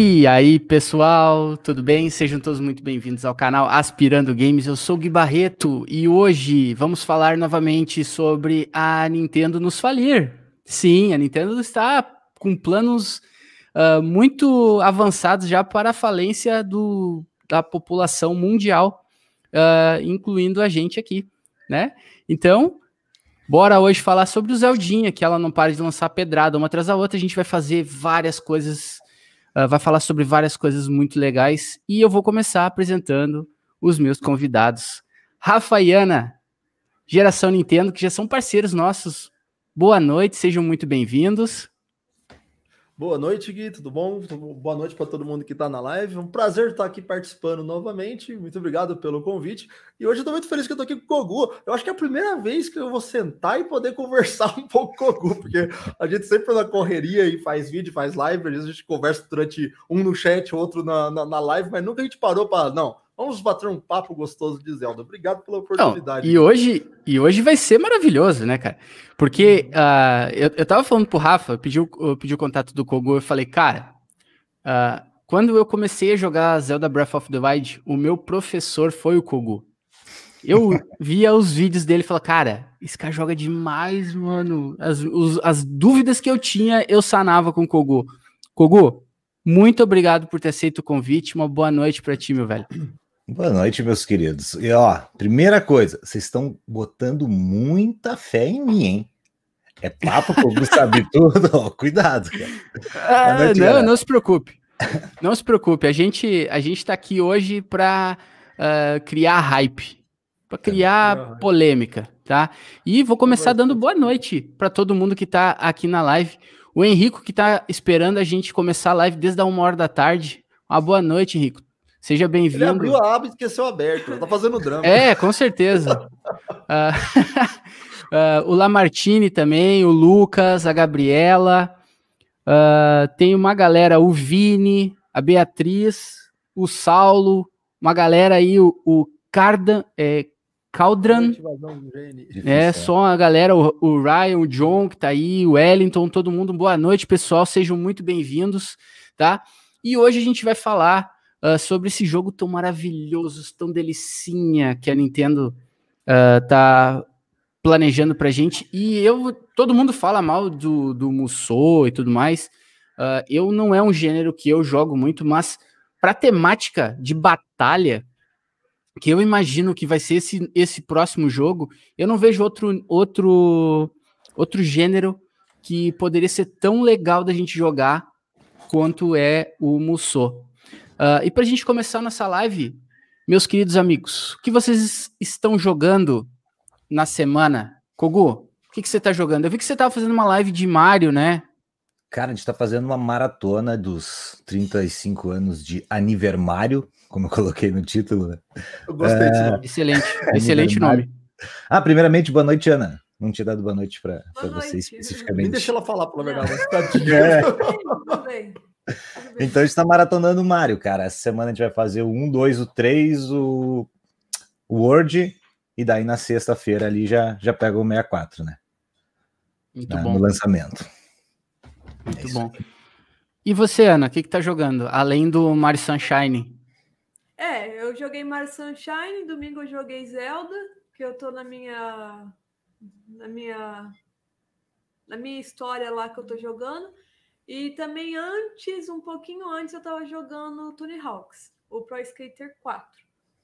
E aí, pessoal, tudo bem? Sejam todos muito bem-vindos ao canal Aspirando Games. Eu sou o Gui Barreto e hoje vamos falar novamente sobre a Nintendo nos falir. Sim, a Nintendo está com planos uh, muito avançados já para a falência do, da população mundial, uh, incluindo a gente aqui, né? Então, bora hoje falar sobre o Zeldinha, que ela não para de lançar pedrada uma atrás da outra. A gente vai fazer várias coisas uh, vai falar sobre várias coisas muito legais e eu vou começar apresentando os meus convidados. Rafa e Ana, Geração Nintendo, que já são parceiros nossos. Boa noite, sejam muito bem-vindos. Boa noite, Gui, tudo bom? Boa noite para todo mundo que está na live. Um prazer estar aqui participando novamente. Muito obrigado pelo convite. E hoje eu estou muito feliz que eu estou aqui com o Kogu. Eu acho que é a primeira vez que eu vou sentar e poder conversar um pouco com o Kogu, porque a gente sempre na correria e faz vídeo, faz live, às vezes a gente conversa durante um no chat, outro na, na, na live, mas nunca a gente parou para. Não, Vamos bater um papo gostoso de Zelda. Obrigado pela oportunidade. Não, e, hoje, e hoje vai ser maravilhoso, né, cara? Porque uh, eu, eu tava falando pro Rafa, eu pedi, eu pedi o contato do Kogu, eu falei, cara, uh, quando eu comecei a jogar Zelda Breath of the Wild, o meu professor foi o Kogu. Eu via os vídeos dele e falava, cara, esse cara joga demais, mano. As, os, as dúvidas que eu tinha, eu sanava com o Kogu. Kogu, muito obrigado por ter aceito o convite. Uma boa noite para ti, meu velho. Boa noite, meus queridos. E ó, primeira coisa, vocês estão botando muita fé em mim, hein? É papo que eu sabe tudo, ó, cuidado, cara. Ah, noite, não, não se preocupe. Não se preocupe, a gente a gente tá aqui hoje para uh, ah, criar hype, para criar é, polêmica, tá? E vou começar dando boa noite para todo mundo que tá aqui na live. O Henrico que tá esperando a gente começar a live desde a uma hora da tarde. Uma boa noite, Henrico. Seja bem-vindo. Ele abriu a aba e esqueceu aberto. Tá fazendo drama. É, com certeza. uh, uh, o Lamartine também, o Lucas, a Gabriela. Uh, tem uma galera, o Vini, a Beatriz, o Saulo, uma galera aí, o, o Cardan, é, Caldran. É, só a galera, o, o, Ryan, o John que tá aí, o Wellington, todo mundo. Boa noite, pessoal. Sejam muito bem-vindos, tá? E hoje a gente vai falar uh, sobre esse jogo tão maravilhoso, tão delicinha que a Nintendo uh, tá planejando pra gente. E eu, todo mundo fala mal do, do Musou e tudo mais. Uh, eu não é um gênero que eu jogo muito, mas para temática de batalha, que eu imagino que vai ser esse, esse próximo jogo, eu não vejo outro, outro, outro gênero que poderia ser tão legal da gente jogar quanto é o Musou. Uh, e para a gente começar nossa live, meus queridos amigos, o que vocês estão jogando na semana? Kogu, o que, que você está jogando? Eu vi que você estava fazendo uma live de Mario, né? Cara, a gente está fazendo uma maratona dos 35 anos de Anivermário, como eu coloquei no título, né? Eu gostei é... desse nome. Excelente, excelente nome. Ah, primeiramente, boa noite, Ana. Não tinha dado boa noite para você especificamente. Me deixa ela falar, pela verdade. É. Então a gente tá maratonando o Mario, cara. Essa semana a gente vai fazer o 1, 2, o 3, o, o Word, e daí na sexta-feira ali já, já pega o 64, né? Muito na, bom. No lançamento. Muito é bom. E você, Ana, o que, que tá jogando? Além do Mario Sunshine? É, eu joguei Mario Sunshine, domingo eu joguei Zelda, que eu tô na minha. na minha. na minha história lá que eu tô jogando. E também antes, um pouquinho antes, eu estava jogando Tony Hawks, o Pro Skater 4,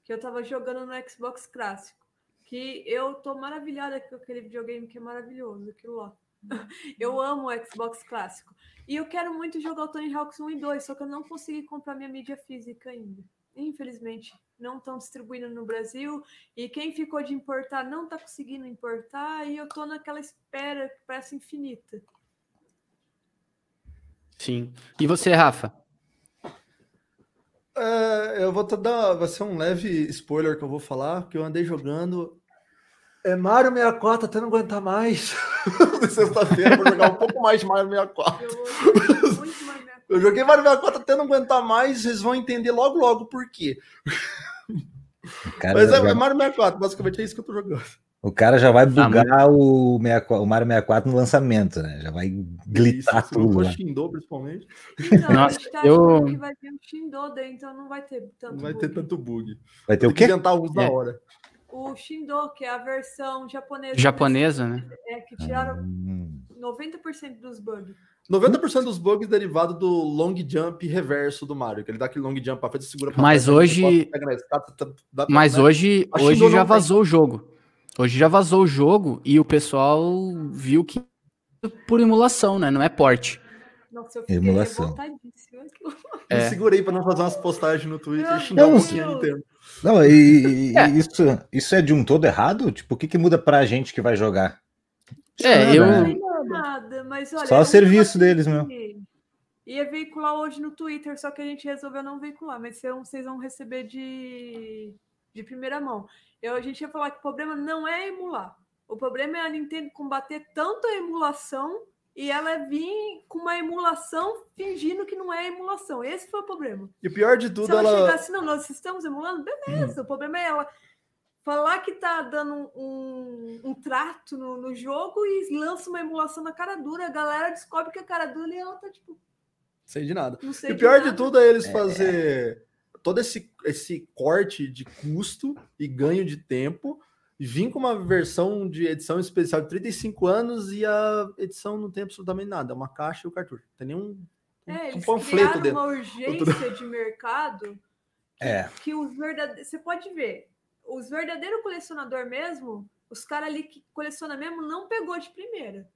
que eu estava jogando no Xbox clássico. Que eu tô maravilhada com aquele videogame que é maravilhoso, aquilo lá. Eu amo o Xbox clássico. E eu quero muito jogar o Tony Hawks 1 e 2, só que eu não consegui comprar minha mídia física ainda. Infelizmente, não estão distribuindo no Brasil. E quem ficou de importar não está conseguindo importar. E eu tô naquela espera que parece infinita. Sim. E você, Rafa? É, eu vou te dar. Vai ser um leve spoiler que eu vou falar, que eu andei jogando. É Mario 64 até não aguentar mais. Sexta-feira vou jogar um pouco mais de Mario 64. Eu, eu joguei Mario 64 até não aguentar mais, vocês vão entender logo logo por quê. Cara, Mas é, é Mario 64, basicamente é isso que eu tô jogando. O cara já vai bugar ah, o, 64, o Mario 64 no lançamento, né? Já vai glitar Isso, tudo. Lá. Shindou, principalmente. Então, Nossa, tá eu... que vai ter um Shindou daí, então não vai ter tanto Não vai bug. ter tanto bug. Vai ter o quê? inventar uns é. hora. O Shindou, que é a versão japonesa. Japonesa, né? É, que tiraram hum. 90% dos bugs. 90% dos bugs derivados do long jump reverso do Mario, que ele dá aquele long jump para frente e segura pra Mas trás, hoje. Mas hoje, hoje já vazou o jogo. Hoje já vazou o jogo e o pessoal viu que por emulação, né? Não é porte. Nossa, eu fiquei emulação. É. Eu segurei para não fazer umas postagens no Twitter e xingar um pouquinho no tempo. Não, e, é. isso, isso é de um todo errado? Tipo, o que, que muda pra gente que vai jogar? É, eu. Nada, mas olha, só o serviço deles, meu. Ia veicular hoje no Twitter, só que a gente resolveu não veicular, mas vocês vão receber de, de primeira mão. Eu, a gente ia falar que o problema não é emular. O problema é a Nintendo combater tanto a emulação e ela vir com uma emulação fingindo que não é emulação. Esse foi o problema. E o pior de tudo, Se ela, ela... chegar assim, não, nós estamos emulando, beleza. Hum. O problema é ela falar que tá dando um, um trato no, no, jogo e lança uma emulação na cara dura. A galera descobre que a cara dura e ela tá tipo. Sei de nada. e o pior de, de tudo é eles é. fazer todo esse, esse corte de custo e ganho de tempo e vir com uma versão de edição especial de 35 anos e a edição não tem absolutamente nada, é uma caixa e o cartucho. Não tem nenhum é, um panfleto dentro. uma urgência de mercado que, é. que os verdadeiros. Você pode ver, os verdadeiros colecionador mesmo, os caras ali que coleciona mesmo, não pegou de primeira.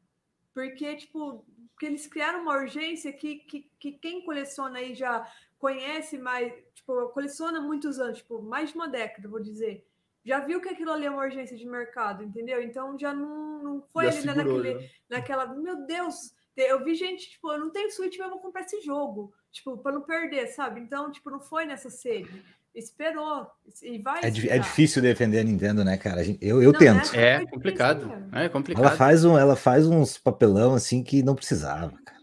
Porque, tipo, porque eles criaram uma urgência que, que, que quem coleciona aí já conhece mais, tipo, coleciona muitos anos, tipo, mais de uma década, vou dizer, já viu que aquilo ali é uma urgência de mercado, entendeu? Então já não, não foi já ali né, naquele, né? naquela, meu Deus, eu vi gente, tipo, eu não tenho Switch, mas eu vou comprar esse jogo, tipo, para não perder, sabe? Então, tipo, não foi nessa sede. Esperou e vai. É, é, difícil defender a Nintendo, né, cara? Eu, eu não, tento. É complicado. É complicado. Ela faz, um, ela faz uns papelão assim que não precisava, cara.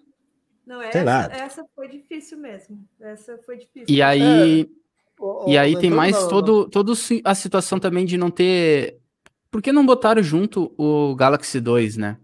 Não, essa, essa foi difícil mesmo. Essa foi difícil. E aí, é, e aí tem mais não, todo, todo a situação também de não ter. Por que não botaram junto o Galaxy 2, né?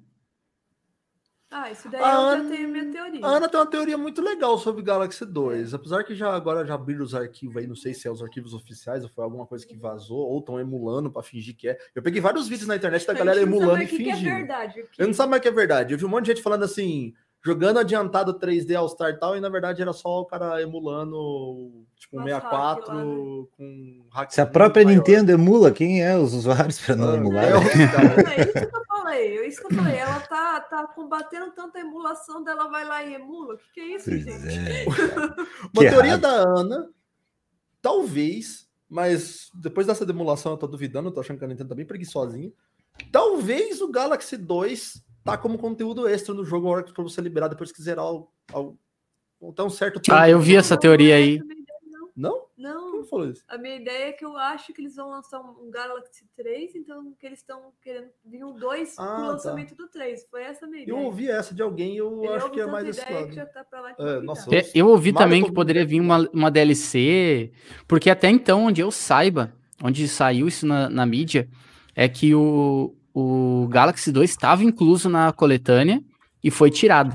Ah, isso daí a eu Ana, já tenho minha teoria. A Ana tem uma teoria muito legal sobre Galaxy 2. Apesar que já agora já abriram os arquivos aí, não sei se é os arquivos oficiais ou foi alguma coisa que vazou, ou estão emulando para fingir que é. Eu peguei vários vídeos na internet da galera emulando e fingindo. Que é verdade, Eu não sabe mais que é verdade. Eu vi um monte de gente falando assim: jogando adiantado 3D All Star e tal, e na verdade era só o cara emulando tipo um 64 hack, né? com hack. Se a própria maior. Nintendo emula, quem é os usuários para não é, emular? É, é, isso que eu falei, é isso que eu falei. Ela tá, tá combatendo tanta emulação dela, vai lá e emula. O que, que é isso, pois gente? É. Uma teoria da Ana, talvez, mas depois dessa demulação eu tô duvidando, eu tô achando que a Nintendo tá bem preguiçosinha. Talvez o Galaxy 2 tá como conteúdo extra no jogo hora para você liberar depois que zerar o, o, até um certo tempo. Ah, eu vi essa teoria aí. Não? Não. Quem falou isso? A minha ideia é que eu acho que eles vão lançar um Galaxy 3, então que eles estão querendo vir um 2 ah, pro tá. lançamento do 3. Foi essa a minha ideia. Eu ouvi essa de alguém eu Ele acho que é mais esse lado. Tá é, nossa, eu, eu ouvi também que poderia vir uma, uma DLC, porque até então, onde eu saiba, onde saiu isso na, na mídia, é que o, o Galaxy 2 estava incluso na coletânea e foi tirado.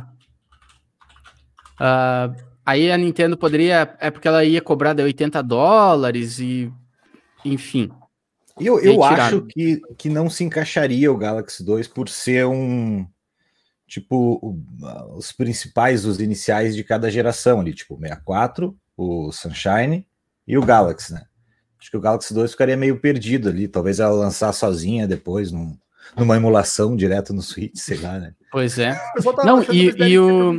Uh, aí a Nintendo poderia. É porque ela ia cobrar de 80 dólares e. Enfim. Eu, eu acho que, que não se encaixaria o Galaxy 2 por ser um. Tipo, o, os principais, os iniciais de cada geração ali, tipo o 64, o Sunshine e o Galaxy, né? Acho que o Galaxy 2 ficaria meio perdido ali. Talvez ela lançar sozinha depois, num, numa emulação direto no Switch, sei lá, né? Pois é. Não, e, e o. Um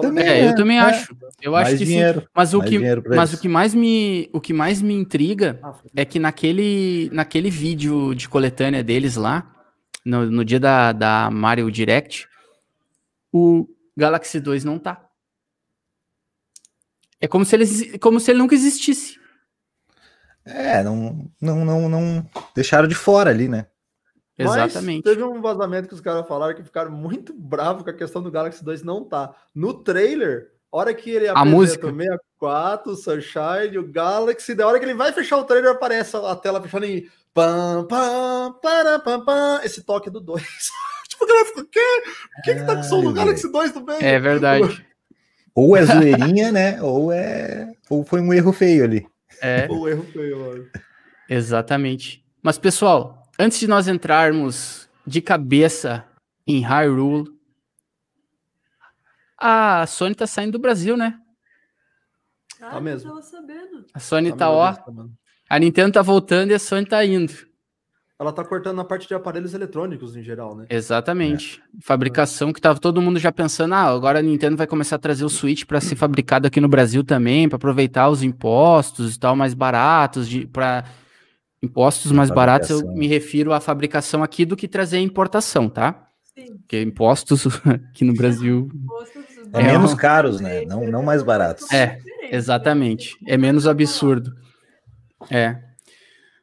também, é, eu também é. acho. Eu mais acho que dinheiro, sim. Mas o que, mas o que mais me, o que mais me intriga ah, é que naquele, naquele vídeo de coletânea deles lá, no, no dia da, da Mario Direct, o Galaxy 2 não tá. É como se ele, como se ele nunca existisse. É, não, não, não, não deixaram de fora ali, né? Exatamente. Mas teve um vazamento que os caras falaram que ficaram muito bravos com a questão do Galaxy 2 não tá. No trailer, hora que ele a música. o 64, o Sunshine, o Galaxy, da hora que ele vai fechar o trailer, aparece a tela fechando em Pam, pam, para, pam, pam. Esse toque do 2. tipo, a galera ficou, o quê? Por que, que tá com som do Galaxy 2 do meio? É verdade. Ou é zoeirinha, né? Ou é. Ou foi um erro feio ali. É. O erro feio, mano. Exatamente. Mas, pessoal, antes de nós entrarmos de cabeça em Hyrule, a Sony tá saindo do Brasil, né? Ah, Tá não mesmo. tava sabendo. A Sony Tá tá, ó. mano. A Nintendo tá voltando e a Sony tá indo. Ela tá cortando na parte de aparelhos eletrônicos em geral, né? Exatamente. Fabricação que tava todo mundo já pensando, ah, agora a Nintendo vai começar a trazer o Switch para ser fabricado aqui no Brasil também, para aproveitar os impostos e tal mais baratos de para impostos mais baratos, eu me refiro à fabricação aqui do que trazer a importação, tá? Sim. Porque impostos aqui no Brasil É, É, menos um- caros, né? Não, não mais baratos. É, Exatamente. É menos absurdo. É.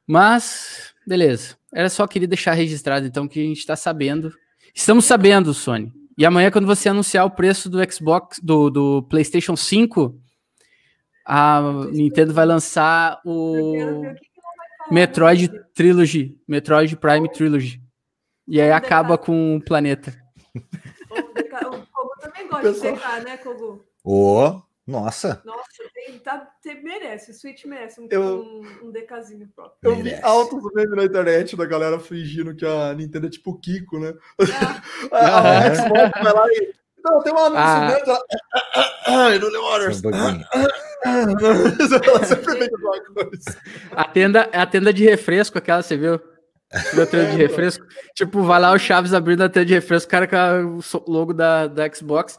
Mas, beleza. Era só queria deixar registrado, então, que a gente está sabendo. Estamos sabendo, Sony. E amanhã, quando você anunciar o preço do Xbox, do, do PlayStation 5, a Nintendo vai lançar Eu quero o Metroid. Trilogy. Metroid Prime Trilogy. E aí acaba com o planeta. O Kogu também gosta Pessoal. de DK, né, Kogu? Ô, nossa. Nossa, tem, tá, tem- merece. O Switch merece um, Eu- um, um DKzinho próprio. Eu vi Merece. altos memes na internet da galera fingindo que a Nintendo é tipo o Kiko, né? Ah, A, a Ah. Xbox vai lá e. Não, tem um anúncio Ah. dentro. Ela. Só Waters. um pouquinho. Ela sempre vem com alguma coisa. A tenda, a tenda de refresco, aquela, você viu? Da tenda de refresco. Tipo, vai lá o Chaves abrindo a tenda de refresco, o cara com o logo da, da Xbox.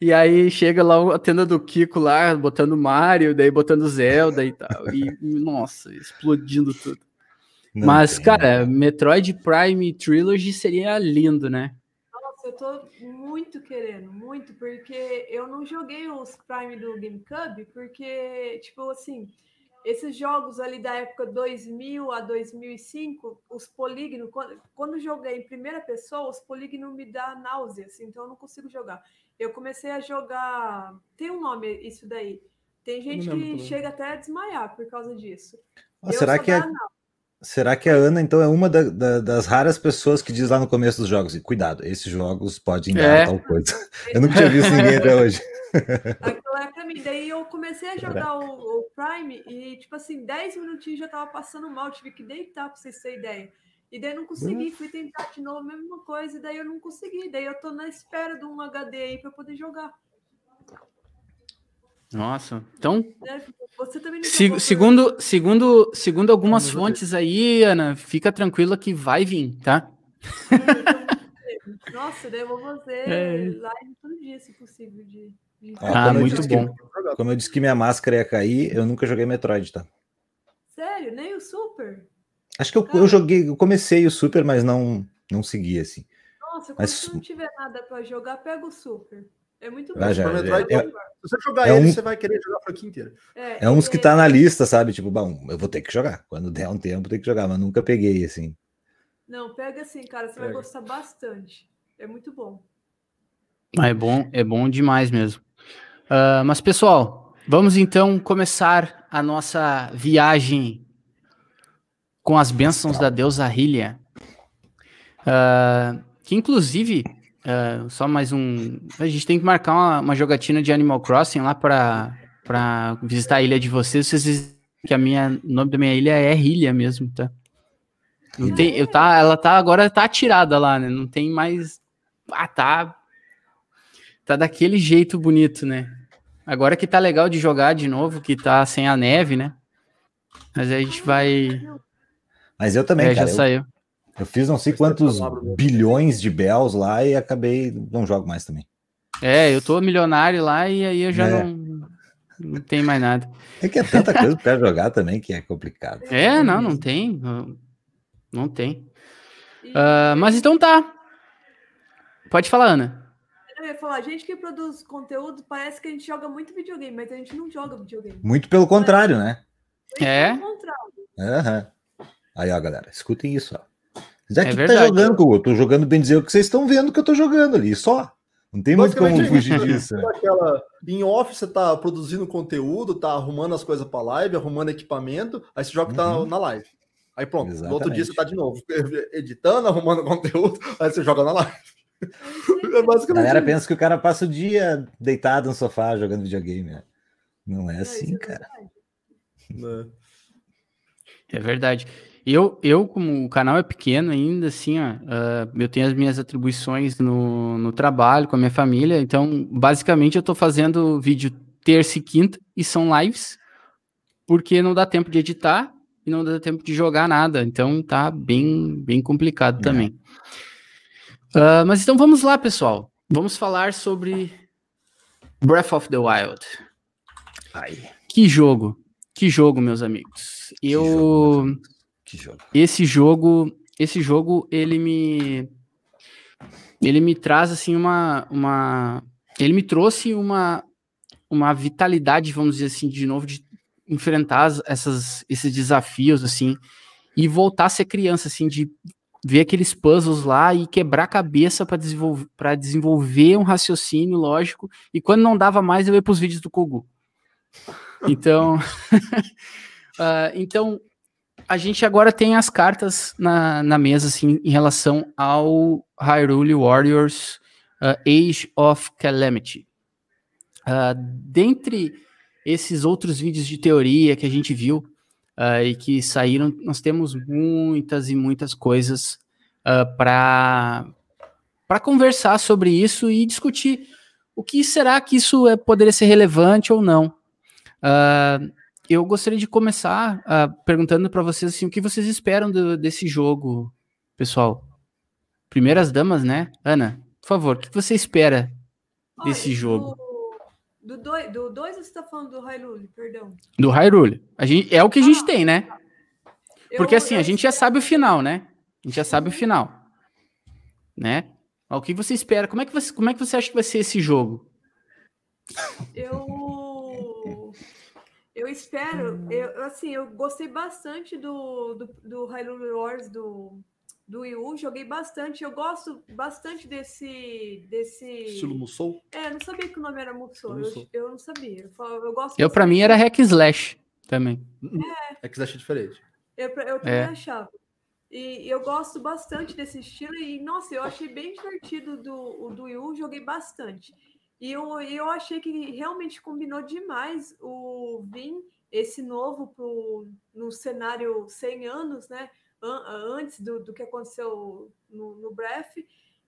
E aí chega lá a tenda do Kiko lá, botando Mario, daí botando Zelda e tal. E, nossa, explodindo tudo. Não Mas, tem. cara, Metroid Prime Trilogy seria lindo, né? Nossa, eu tô muito querendo, muito, porque eu não joguei os Prime do GameCube, porque, tipo assim, esses jogos ali da época 2000 a 2005, os polígonos, quando, quando eu joguei em primeira pessoa, os polígonos me dá náusea, assim, então eu não consigo jogar. Eu comecei a jogar. Tem um nome isso daí. Tem gente que chega até a desmaiar por causa disso. Ah, Eu será sou que é da náusea. Será que a Ana, então, é uma da- da- das raras pessoas que diz lá no começo dos jogos, e, cuidado, esses jogos podem dar É. tal coisa. Eu nunca tinha visto ninguém até hoje. Aquilo é pra mim. Daí eu comecei a jogar o, o Prime e, tipo assim, 10 minutinhos já tava passando mal. Tive que deitar pra vocês terem ideia. E daí eu não consegui. Fui tentar de novo, a mesma coisa. E daí eu não consegui. Daí eu tô na espera de um HD aí pra poder jogar. Nossa. Então, né? Você também não se- jogou, segundo, segundo, segundo algumas fontes aí, Ana, fica tranquila que vai vir, tá? Nossa, daí eu vou fazer É. live todo dia, se possível. De, Ah, eu muito disse que- bom. Como eu disse que minha máscara ia cair, eu nunca joguei Metroid, tá? Sério, nem o Super? Acho que eu, eu joguei, eu comecei o Super, mas não, não segui, assim. Nossa, quando Mas- não tiver nada pra jogar, pega o Super. É muito bom. Ah, já, Metroid, é- Se você jogar é ele, um- você vai querer jogar a franquia inteira. É uns que tá na lista, sabe? Tipo, bom, eu vou ter que jogar. Quando der um tempo, tem que jogar, mas nunca peguei, assim. Não, pega assim, cara, você vai Pega. gostar bastante. É muito bom. É bom, é bom demais mesmo. Ah, mas, pessoal, vamos então começar a nossa viagem com as bênçãos da deusa Hylia. Ah, que, inclusive, ah, só mais um... A gente tem que marcar uma, uma jogatina de Animal Crossing lá para para visitar a ilha de vocês. Vocês que a minha, o nome da minha ilha é Hylia mesmo, tá? Não tem, eu tá, ela tá agora tá tirada lá, né? Não tem mais. Ah, tá. Tá daquele jeito bonito, né? Agora que tá legal de jogar de novo, que tá sem a neve, né? Mas aí a gente vai. Mas eu também, É, já cara. Eu, saiu. Eu fiz não sei Mas quantos bilhões de bells lá e acabei. Não jogo mais também. É, eu tô milionário lá e aí eu já É. não. Não tem mais nada. É que é tanta coisa pra jogar também que é complicado. É, não, não tem. Não, tem. Ah, mas então tá. Pode falar, Ana. eu ia falar, a gente que produz conteúdo, parece que a gente joga muito videogame, mas a gente não joga videogame. Muito pelo contrário, né? É. Pelo contrário. Aham. Aí, ó, galera, escutem isso, ó. Já É que tá verdade. jogando, Google, eu tô jogando bem dizer o que vocês estão vendo que eu tô jogando ali, só. Não tem muito como Basicamente, fugir é disso. né? Aquela, em off, você tá produzindo conteúdo, tá arrumando as coisas pra live, arrumando equipamento, aí você joga que tá Uhum. na live. Aí pronto, Exatamente. no outro dia você tá de novo editando, arrumando conteúdo, aí você joga na live. É a galera isso. pensa que o cara passa o dia deitado no sofá jogando videogame. Né? Não é assim, é cara. É verdade. Eu, eu, como o canal é pequeno ainda, assim, ó, uh, eu tenho as minhas atribuições no, no trabalho, com a minha família, então, basicamente, eu tô fazendo vídeo terça e quinta, e são lives, porque não dá tempo de editar e não dá tempo de jogar nada, então tá bem, bem complicado é. também. Uh, mas então vamos lá, pessoal. Vamos falar sobre Breath of the Wild. Ai. Que jogo, que jogo, meus amigos. Eu... Que jogo, que jogo. Esse jogo, esse jogo, ele me ele me traz assim uma uma ele me trouxe uma uma vitalidade, vamos dizer assim, de novo de enfrentar essas esses desafios assim e voltar a ser criança assim de ver aqueles puzzles lá e quebrar a cabeça para desenvolver desenvolver um raciocínio lógico e quando não dava mais eu ia para os vídeos do Kogu. Então, uh, então a gente agora tem as cartas na, na mesa, assim, em relação ao Hyrule Warriors uh, Age of Calamity. Uh, dentre esses outros vídeos de teoria que a gente viu uh, e que saíram, nós temos muitas e muitas coisas uh, para conversar sobre isso e discutir o que será que isso é, poderia ser relevante ou não. Uh, eu gostaria de começar uh, perguntando para vocês assim, o que vocês esperam do, desse jogo, pessoal. Primeiras damas, né? Ana, por favor, o que você espera Olha, desse jogo? Do 2 do dois, você está falando do Hyrule, perdão. Do Hyrule. A gente, é o que a gente ah, tem, né? Porque eu, assim, eu a gente já sabe o final, né? A gente já sabe o uhum. final. Né? O que você espera? Como é que você, como é que você acha que vai ser esse jogo? Eu eu espero, eu, assim, eu gostei bastante do, do, do Hyrule Wars do, do Wii U, joguei bastante, eu gosto bastante desse... desse... Estilo Musou? É, eu não sabia que o nome era Musou, eu, eu, não sabia, eu, eu gosto... Eu, pra mim, era Hack Slash também. É. Hack Slash é diferente. Eu, eu também é. achava. E eu gosto bastante desse estilo e, nossa, eu achei bem divertido do, do Wii U, joguei bastante. E eu, eu achei que realmente combinou demais o Vin, esse novo, pro, no cenário 100 anos, né? Antes do, do que aconteceu no, no Breath.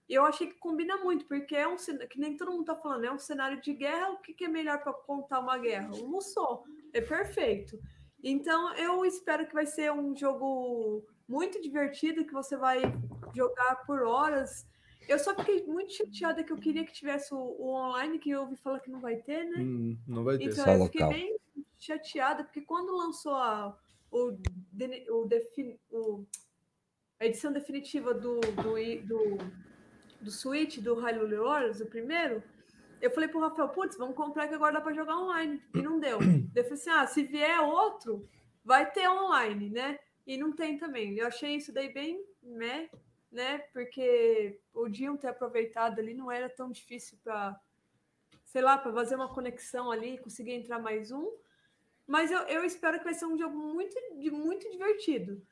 E eu achei que combina muito, porque é um que nem todo mundo tá falando, é um cenário de guerra. O que, que é melhor para contar uma guerra? Um Musou. É perfeito. Então eu espero que vai ser um jogo muito divertido, que você vai jogar por horas eu só fiquei muito chateada que eu queria que tivesse o, o online, que eu ouvi falar que não vai ter, né? Hum, não vai ter. Então só eu fiquei local. bem chateada, porque quando lançou a, o, o, defin, o, a edição definitiva do, do, do, do Switch, do Hyrule Warriors, o primeiro, eu falei pro Rafael, putz, vamos comprar que agora dá para jogar online. E não deu. eu falei assim, ah, se vier outro, vai ter online, né? E não tem também. Eu achei isso daí bem, né? Né? Porque podiam ter aproveitado ali, não era tão difícil para, sei lá, para fazer uma conexão ali, conseguir entrar mais um. Mas eu, eu espero que vai ser um jogo muito, muito divertido.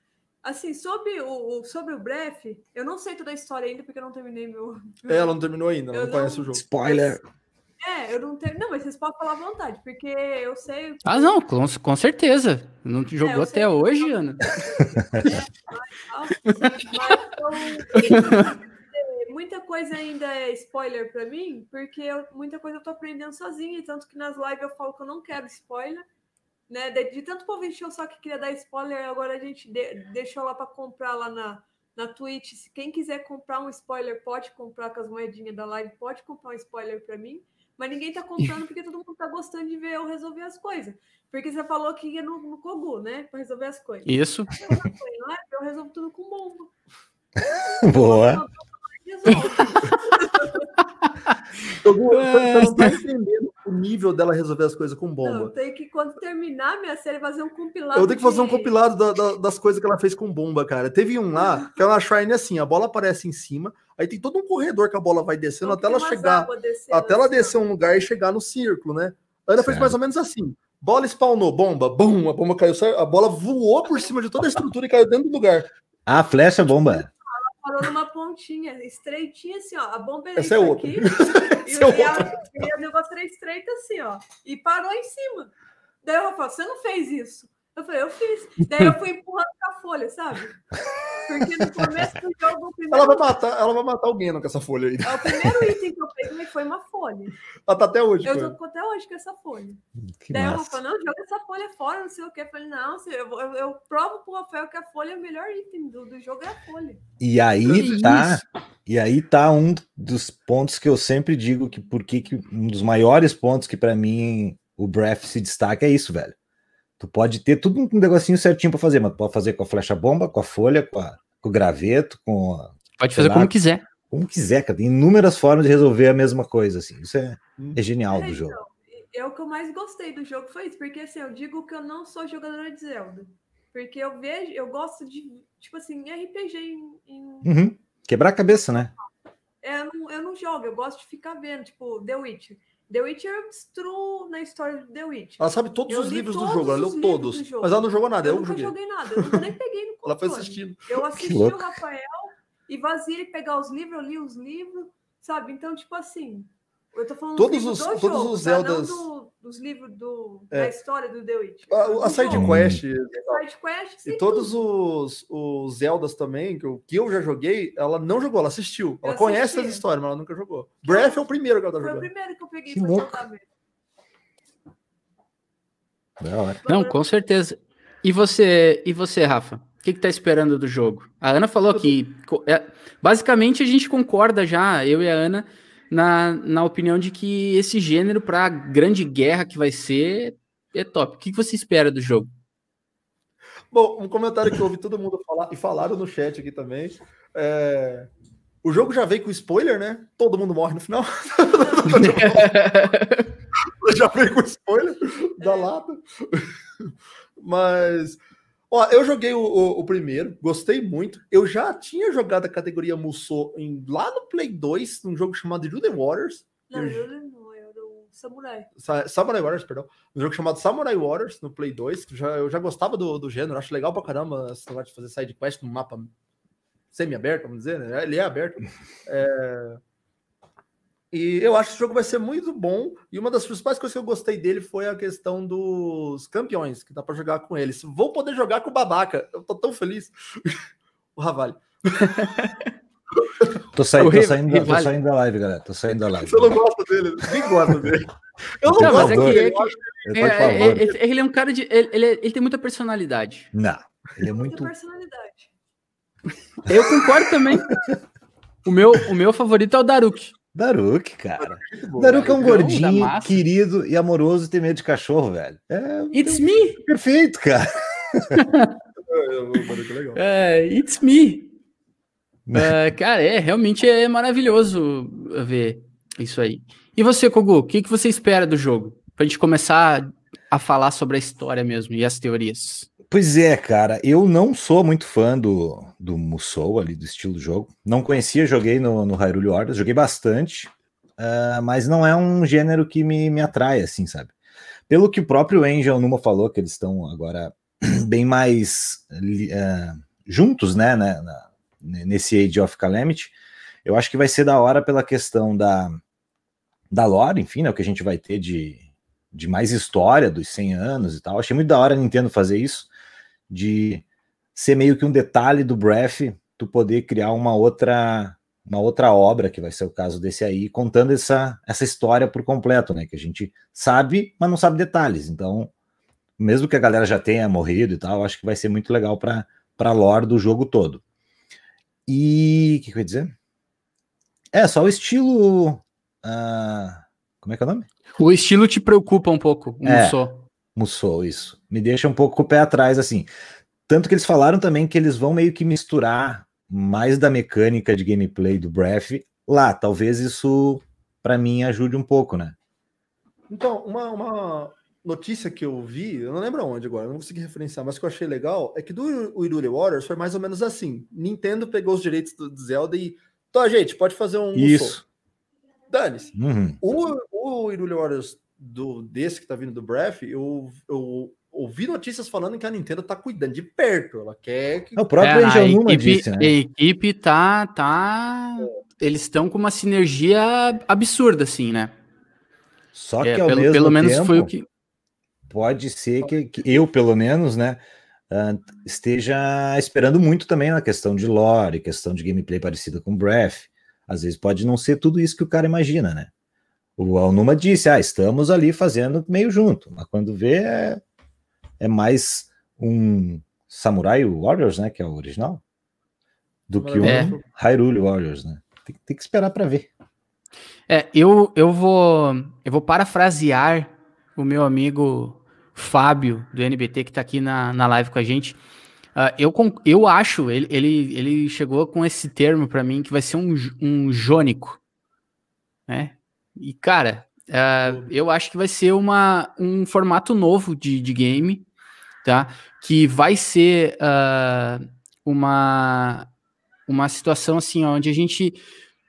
Assim, sobre o, sobre o Breath, eu não sei toda a história ainda, porque eu não terminei meu. É, ela não terminou ainda, ela não, não conhece o jogo. Spoiler! É, eu não tenho. Não, mas vocês podem falar à vontade, porque eu sei. Ah, não, com, com certeza. Não te jogou é, até hoje, Ana. muita coisa ainda é spoiler para mim, porque eu, muita coisa eu tô aprendendo sozinha, tanto que nas lives eu falo que eu não quero spoiler. Né? De, de tanto povo encheu só que queria dar spoiler, agora a gente de, deixou lá para comprar lá na, na Twitch. Se quem quiser comprar um spoiler, pode comprar com as moedinhas da live, pode comprar um spoiler para mim mas ninguém tá comprando porque todo mundo tá gostando de ver eu resolver as coisas. Porque você falou que ia no, no Kogu, né? Para resolver as coisas. Isso. Eu, resolvo tudo com bomba. Boa. Kogu, você não tá entendendo o nível dela resolver as coisas com bomba. Não, tem que, quando terminar minha série, fazer um compilado. Eu tenho que fazer um compilado da, da, das coisas que ela fez com bomba, cara. Teve um lá, que é uma Shrine assim, a bola aparece em cima, Aí tem todo um corredor que a bola vai descendo até ela chegar, até ela descer um lugar e chegar no círculo, né? A Ana fez mais ou menos assim. Bola spawnou, bomba, bum, a bomba caiu, a bola voou por cima de toda a estrutura e caiu dentro do lugar. Ah, flecha bomba. Parou numa pontinha, estreitinha assim, ó. A bomba é Essa é outra. aqui. e, Essa é o- e a- outra. e o negócio era estreito assim, ó. E parou em cima. Daí eu falo, você não fez isso. Eu falei, eu fiz. Daí eu fui empurrando com a folha, sabe? Porque no começo do jogo, o primeiro, Ela vai matar, ela vai matar alguém com essa folha aí. o primeiro item que eu peguei foi uma folha. Ela tá até hoje. Eu tô até hoje com essa folha. Que Daí o massa. Rafael, não, joga essa folha fora, não sei o que. Eu falei, não, eu, eu, eu provo pro Rafael que a folha é o melhor item do, do jogo, é a folha. E aí Que tá, isso? e aí tá um dos pontos que eu sempre digo que porque que um dos maiores pontos que pra mim o Breath se destaca é isso, velho. Tu pode ter tudo um negocinho certinho pra fazer, mas tu pode fazer com a flecha bomba, com a folha, com, a- com o graveto, com a- Pode fazer como quiser. como quiser, cara. Tem inúmeras formas de resolver a mesma coisa, assim. Isso é, é genial É, do jogo. então, e- é o que eu mais gostei do jogo foi isso, porque assim, eu digo que eu não sou jogadora de Zelda. Porque eu vejo, eu gosto de, tipo assim, RPG em. em- Uhum. Quebrar a cabeça, né? é, eu, não, eu não jogo, eu gosto de ficar vendo, tipo, The Witcher. The Witcher eu destruo na história de The Witcher. Ela sabe todos Eu os li livros do todos jogo, ela leu todos. do. Mas ela não jogou nada, eu eu, nunca joguei. joguei nada, eu nunca nem peguei no Ela foi assistindo. Eu assisti o Rafael e vazia ele pegar os livros, eu li os livros, sabe? Então, tipo assim, eu tô falando Todos os- do todos jogo, os tá? Zeldas- do- dos livros do, É. da história do The Witcher. A, a Do side jogo. quest Side quest, e sim, todos tudo. os, os Zeldas também, que eu, que eu já joguei, ela não jogou, ela assistiu. Ela Eu conhece assisti. as histórias, mas ela nunca jogou. Breath é o primeiro que ela tá Foi o jogando. primeiro que eu peguei Que pra jogar mesmo. Não, com certeza. E você, e você, Rafa? O que, que tá esperando do jogo? A Ana falou que é, basicamente a gente concorda já, eu e a Ana, na, na opinião de que esse gênero para grande guerra que vai ser é top. O que, que você espera do jogo? Bom, um comentário que eu ouvi todo mundo falar, e falaram no chat aqui também. é, O jogo já veio com spoiler, né? Todo mundo morre no final. já veio com spoiler da lata. Mas, ó, eu joguei o, o- o primeiro, gostei muito. Eu já tinha jogado a categoria Musou em, lá no Play 2, num jogo chamado Jude Waters. Não, Eu- não, era o Samurai. Sa- Samurai Warriors, perdão. Um jogo chamado Samurai Warriors no Play 2. Que já, eu já gostava do, do gênero, acho legal pra caramba esse negócio de fazer side quest num mapa semi-aberto, vamos dizer, né? Ele é aberto. É, E eu acho que o jogo vai ser muito bom. E uma das principais coisas que eu gostei dele foi a questão dos campeões, que dá pra jogar com eles. Vou poder jogar com o babaca. Eu tô tão feliz. o Ravali. Tô, saindo, tô, saindo, da- tô saindo da live, galera. Tô saindo da live. Você não gosta dele? Ninguém gosta dele. Eu não, Não, mas gosto é que- dele. é que- É, favor. é, é, ele é um cara de. Ele, ele, é- ele tem muita personalidade. Não, ele é Muita muito. personalidade. Eu concordo também. O meu, o meu favorito é o Daruk. Daruk, cara. Daruk é um Darukão da gordinho, querido e amoroso e tem medo de cachorro, velho. É It's me! perfeito, cara. É, é legal. É, it's me! É, cara, é, realmente é maravilhoso ver isso aí. E você, Kogu, o que, que você espera do jogo? Pra gente começar a falar sobre a história mesmo e as teorias. Pois é, cara, eu não sou muito fã do, do Musou ali, do estilo do jogo. Não conhecia, joguei no, no Hyrule Warriors, joguei bastante, ah, mas não é um gênero que me, me atrai, assim, sabe? Pelo que o próprio Angel Numa falou, que eles estão agora bem mais ah, juntos, né, né, nesse Age of Calamity, eu acho que vai ser da hora pela questão da, da lore, enfim, né, o que a gente vai ter de, de mais história dos 100 anos e tal. Achei muito da hora a Nintendo fazer isso, de ser meio que um detalhe do Breath, tu poder criar uma outra uma outra obra, que vai ser o caso desse aí, contando essa, essa história por completo, né? Que a gente sabe, mas não sabe detalhes. Então, mesmo que a galera já tenha morrido e tal, acho que vai ser muito legal para a lore do jogo todo. E o que, que eu ia dizer? É, só o estilo. ah, como é que é o nome? O estilo te preocupa um pouco, o É. Musou. Musou, isso. Me deixa um pouco com o pé atrás, assim. Tanto que eles falaram também que eles vão meio que misturar mais da mecânica de gameplay do Breath lá. Talvez isso, para mim, ajude um pouco, né? Então, uma, uma notícia que eu vi, eu não lembro onde agora, não consegui referenciar, mas que eu achei legal é que do Hyrule Warriors foi mais ou menos assim. Nintendo pegou os direitos do Zelda e. Então, gente, pode fazer um. Isso. Dane-se. Uhum. O, o Hyrule Warriors do, desse que tá vindo do Breath, eu, eu ouvi notícias falando que a Nintendo tá cuidando de perto. Ela quer que. O próprio É, a equipe, disse, né? a equipe tá, tá. Eles estão com uma sinergia absurda, assim, né? Só que É, ao pelo, mesmo pelo menos tempo, foi o que. pode ser que, que eu, pelo menos, né, ah, esteja esperando muito também na questão de lore, questão de gameplay parecida com Breath. Às vezes pode não ser tudo isso que o cara imagina, né? O Alnuma disse, ah, estamos ali fazendo meio junto, mas quando vê é, é mais um Samurai Warriors, né, que é o original, do que um É. Hyrule Warriors, né? Tem, tem que esperar para ver. É, eu, eu vou eu vou parafrasear o meu amigo Fábio do NBT que tá aqui na, na live com a gente. Ah, eu, eu acho, ele, ele, ele chegou com esse termo pra mim que vai ser um, um jônico, né? E cara, ah, eu acho que vai ser uma, um formato novo de, de game, tá? Que vai ser ah, uma uma situação assim onde a gente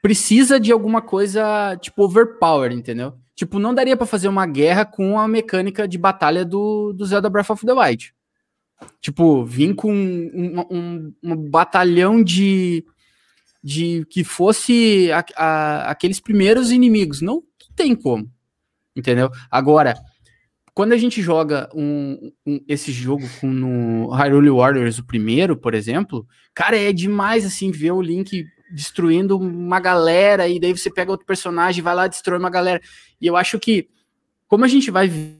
precisa de alguma coisa tipo overpower, entendeu? Tipo, não daria pra fazer uma guerra com a mecânica de batalha do, do Zelda Breath of the Wild. Tipo, vir com um, um, um batalhão de, de que fosse a- a- aqueles primeiros inimigos. Não tem como, entendeu? Agora, quando a gente joga um, um- esse jogo com, no Hyrule Warriors, o primeiro, por exemplo, cara, é demais assim ver o Link destruindo uma galera e daí você pega outro personagem, vai lá destrói uma galera. E eu acho que como a gente vai ver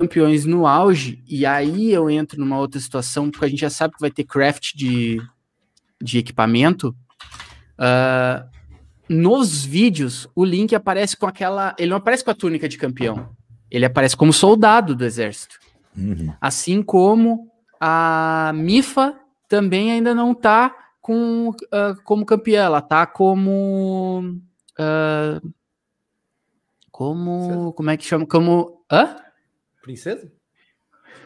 campeões no auge e aí eu entro numa outra situação porque a gente já sabe que vai ter craft de, de equipamento. Ah, nos vídeos, o Link aparece com aquela. Ele não aparece com a túnica de campeão. Ele aparece como soldado do exército. Uhum. Assim como a Mifa também ainda não tá com, ah, como campeã, ela tá como. ah, como. Como é que chama? Como. Hã? Princesa?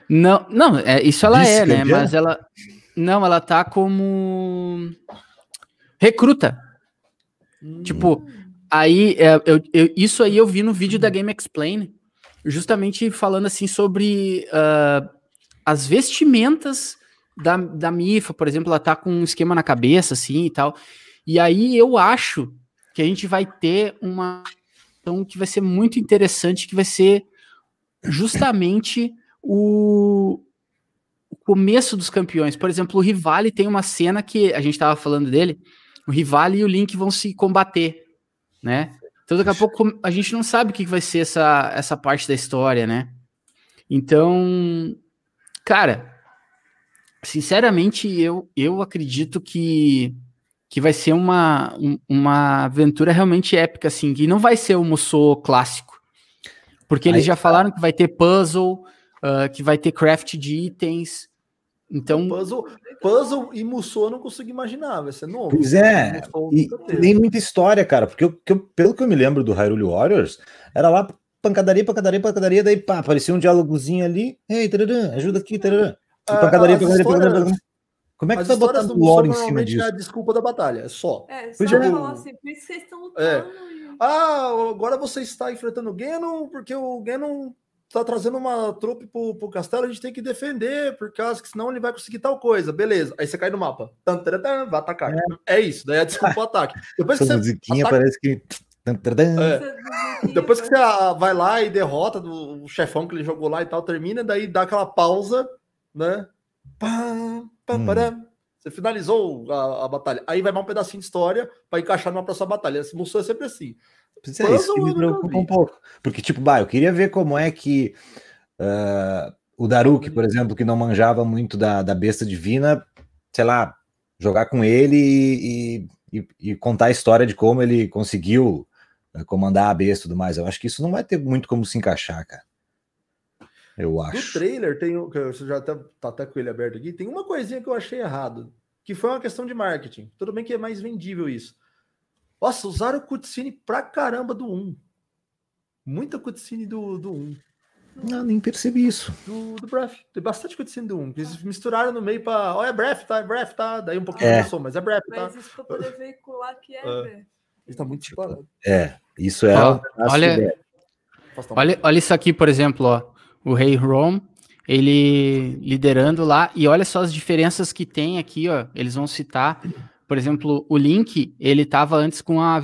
Não, não, é, isso ela é, né? Mas ela. Não, ela tá como. Recruta. Tipo, aí, é, eu, eu- isso aí eu vi no vídeo da Game Explain, justamente falando assim sobre ah, as vestimentas da, da Mifa, por exemplo, ela tá com um esquema na cabeça, assim e tal. E aí eu acho que a gente vai ter uma então que vai ser muito interessante, que vai ser justamente o, o começo dos campeões. Por exemplo, o Rivali tem uma cena que a gente estava falando dele, o Rivali e o Link vão se combater, né? Então daqui a pouco a gente não sabe o que vai ser essa, essa parte da história, né? Então, cara, sinceramente eu, eu acredito que que vai ser uma, um- uma aventura realmente épica, assim, que não vai ser o Musou clássico. Porque eles Aí já falaram que vai ter puzzle, ah, que vai ter craft de itens. Então, Puzzle, puzzle e Musou eu não consigo imaginar, vai ser novo. Pois é, e nem muita história, cara, porque eu- que eu- pelo que eu me lembro do Hyrule Warriors, era lá pancadaria, pancadaria, pancadaria, daí pá, aparecia um diálogozinho ali, ei, tararã, ajuda aqui, tararã. E Ah, pancadaria, pancadaria, histórias- pancadaria. Como é que As tá botando do Musou lore em cima normalmente é disso? a desculpa da batalha, é só. É, só Pois é. falar assim, por isso vocês estão É. lutando. e- Ah, agora você está enfrentando o Ganon, porque o Ganon tá trazendo uma trupe pro, pro castelo, a gente tem que defender, por causa que senão ele vai conseguir tal coisa. Beleza. Aí você cai no mapa. Vai atacar. É, isso, daí é desculpa o ataque. Depois que Essa você, musiquinha ataca- parece que. É. Depois que você ah, vai lá e derrota do, o chefão que ele jogou lá e tal, termina, daí dá aquela pausa, né? Pam, pam, Hum. param. Você finalizou a, a batalha. Aí vai mais um pedacinho de história para encaixar numa próxima batalha. Esse Musou é sempre assim. Pois é, isso me preocupa um pouco. Porque, tipo, bah, eu queria ver como é que ah, o Daruki, por exemplo, que não manjava muito da, da besta divina, sei lá, jogar com ele e, e- e contar a história de como ele conseguiu ah, comandar a besta e tudo mais. Eu acho que isso não vai ter muito como se encaixar, cara. Eu acho. trailer, tem, você já até, tá até com ele aberto aqui, tem uma coisinha que eu achei errado, que foi uma questão de marketing. Tudo bem que é mais vendível isso. Nossa, usaram cutscene pra caramba do 1. Muita cutscene do, do 1. Não, nem percebi isso. Do, do Breath. Tem bastante cutscene do 1. que Eles misturaram no meio pra. Ó, é Breath, tá? É Breath, tá? Daí um pouquinho É. de som, mas é Breath, tá? Mas isso pra poder veicular que é, É. velho. Ele tá muito disparado. É, isso é. Ó, olha-. Olha, olha isso aqui, por exemplo, ó. O Rei Rom, ele liderando lá, e olha só as diferenças que tem aqui, ó. Eles vão citar, por exemplo, o Link, ele estava antes com a.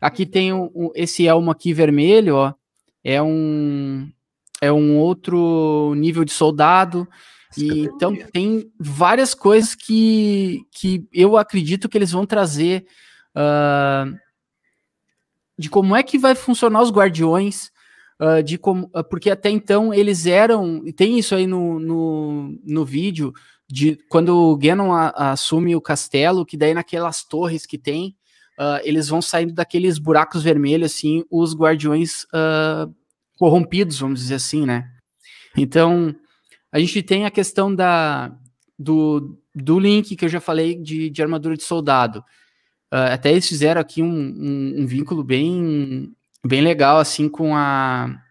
Aqui tem o, o, esse elmo aqui vermelho, ó. É um é um outro nível de soldado. E, então tem várias coisas que, que eu acredito que eles vão trazer uh, de como é que vai funcionar os guardiões, uh, de como, uh, porque até então eles eram, e tem isso aí no, no, no vídeo, de quando o Ganon a, assume o castelo, que daí naquelas torres que tem, eles vão saindo daqueles buracos vermelhos, assim, os guardiões corrompidos, vamos dizer assim, né? Então, a gente tem a questão da, do, do link que eu já falei de, de armadura de soldado. Uh, até eles fizeram aqui um, um, um, vínculo bem, bem legal, assim, com a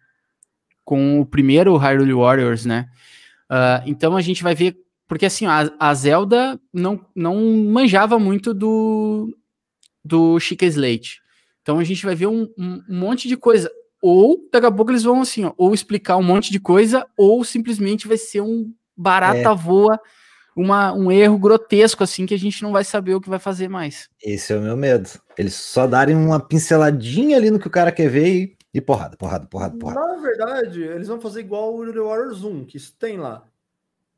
com o primeiro Hyrule Warriors, né? Uh, então a gente vai ver, porque assim, a, a Zelda não, não manjava muito do, do Chica Slate. Então a gente vai ver um, um, um monte de coisa ou daqui a pouco eles vão assim, ó, ou explicar um monte de coisa, ou simplesmente vai ser um barata é. voa, uma, um erro grotesco, assim, que a gente não vai saber o que vai fazer mais. Esse é o meu medo. Eles só darem uma pinceladinha ali no que o cara quer ver e, e porrada, porrada, porrada, porrada. Na verdade, eles vão fazer igual o The Warriors 1, que isso tem lá.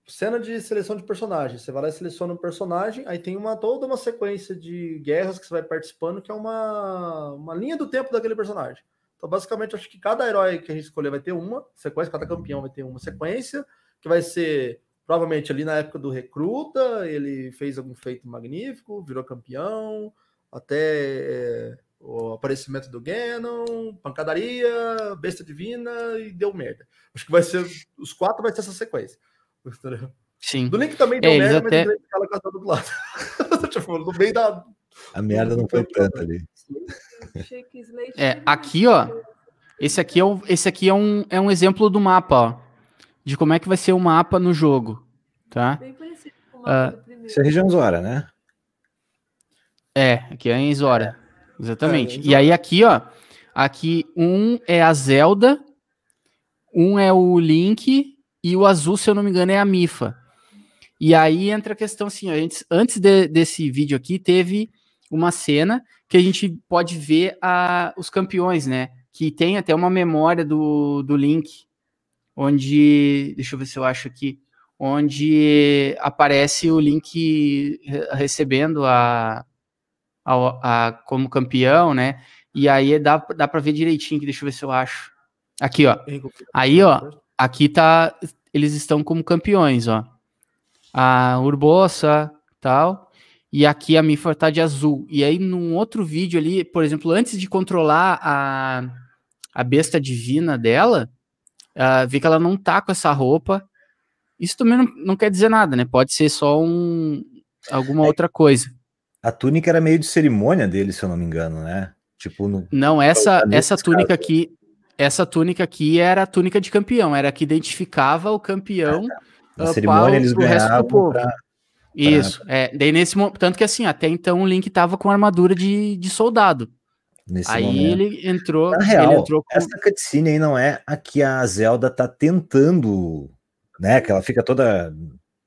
Cena de seleção de personagens. Você vai lá e seleciona um personagem, aí tem uma toda uma sequência de guerras que você vai participando, que é uma, uma linha do tempo daquele personagem. Então, basicamente, acho que cada herói que a gente escolher vai ter uma sequência, cada campeão vai ter uma sequência, que vai ser provavelmente ali na época do recruta, ele fez algum feito magnífico, virou campeão, até é, o aparecimento do Ganon, pancadaria, besta divina e deu merda. Acho que vai ser, os quatro vai ser essa sequência. Sim. Do Link também deu é, merda, até... mas ele ela do lado. tipo, no meio da... A merda não foi tanta ali. É, aqui, ó. Esse aqui, é, o, esse aqui é, um, é um exemplo do mapa, ó. De como é que vai ser o mapa no jogo. Tá? Bem parecido com o mapa uh, Isso é região Zora, né? É, aqui é em Zora. Exatamente. É, e aí aqui, ó. Aqui um é a Zelda, um é o Link e o azul, se eu não me engano, é a Mifa. E aí entra a questão assim, ó, antes, antes de, desse vídeo aqui, teve uma cena que a gente pode ver a, os campeões, né? Que tem até uma memória do, do Link, onde. Deixa eu ver se eu acho aqui. Onde aparece o Link recebendo a, a, a como campeão, né? E aí dá, dá para ver direitinho, que deixa eu ver se eu acho. Aqui, ó. Aí, ó, aqui tá. Eles estão como campeões, ó. A Urbosa, tal e aqui a Mifa tá de azul. E aí, num outro vídeo ali, por exemplo, antes de controlar a, a besta divina dela, uh, vi que ela não tá com essa roupa. Isso também não, não quer dizer nada, né? Pode ser só um, alguma é, outra coisa. A túnica era meio de cerimônia dele, se eu não me engano, né? Tipo, no... Não, essa, essa túnica caso. aqui, essa túnica aqui era a túnica de campeão, era a que identificava o campeão. Na uh, cerimônia eles ganhavam pra, isso, é. Daí nesse tanto que assim, até então o Link tava com armadura de, de soldado. Nesse aí momento. ele entrou. Na real, ele entrou com... essa cutscene aí não é a que a Zelda tá tentando, né? Que ela fica toda.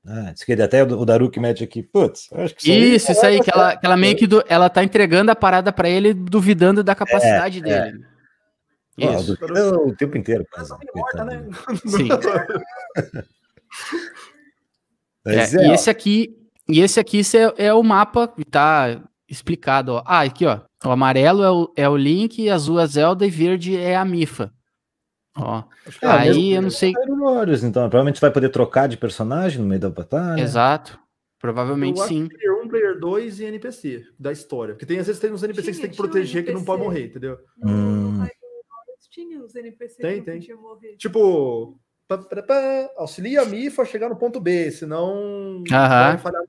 Ah, até o Daruki mete aqui, putz, acho que isso. Isso, isso aí, que ela, que ela meio que do, ela tá entregando a parada para ele, duvidando da capacidade é, dele. É. Isso. Oh, o tempo inteiro, quase. Né? Sim. É, é, e esse aqui, e esse aqui é, é o mapa que tá explicado, ó. Ah, aqui, ó. O amarelo é o, é o Link, azul é Zelda e verde é a Mifa. Ó. É, aí eu não sei. Warriors, então, provavelmente vai poder trocar de personagem no meio da batalha. Exato. Provavelmente eu sim. Player 1, Player 2 e NPC da história. Porque tem, às vezes tem uns NPC tinha, que você tem que proteger que não pode morrer, entendeu? Hum. Tinha os NPC tem, que tem. Tipo, auxilia a MIFA a chegar no ponto B, senão vai falhar.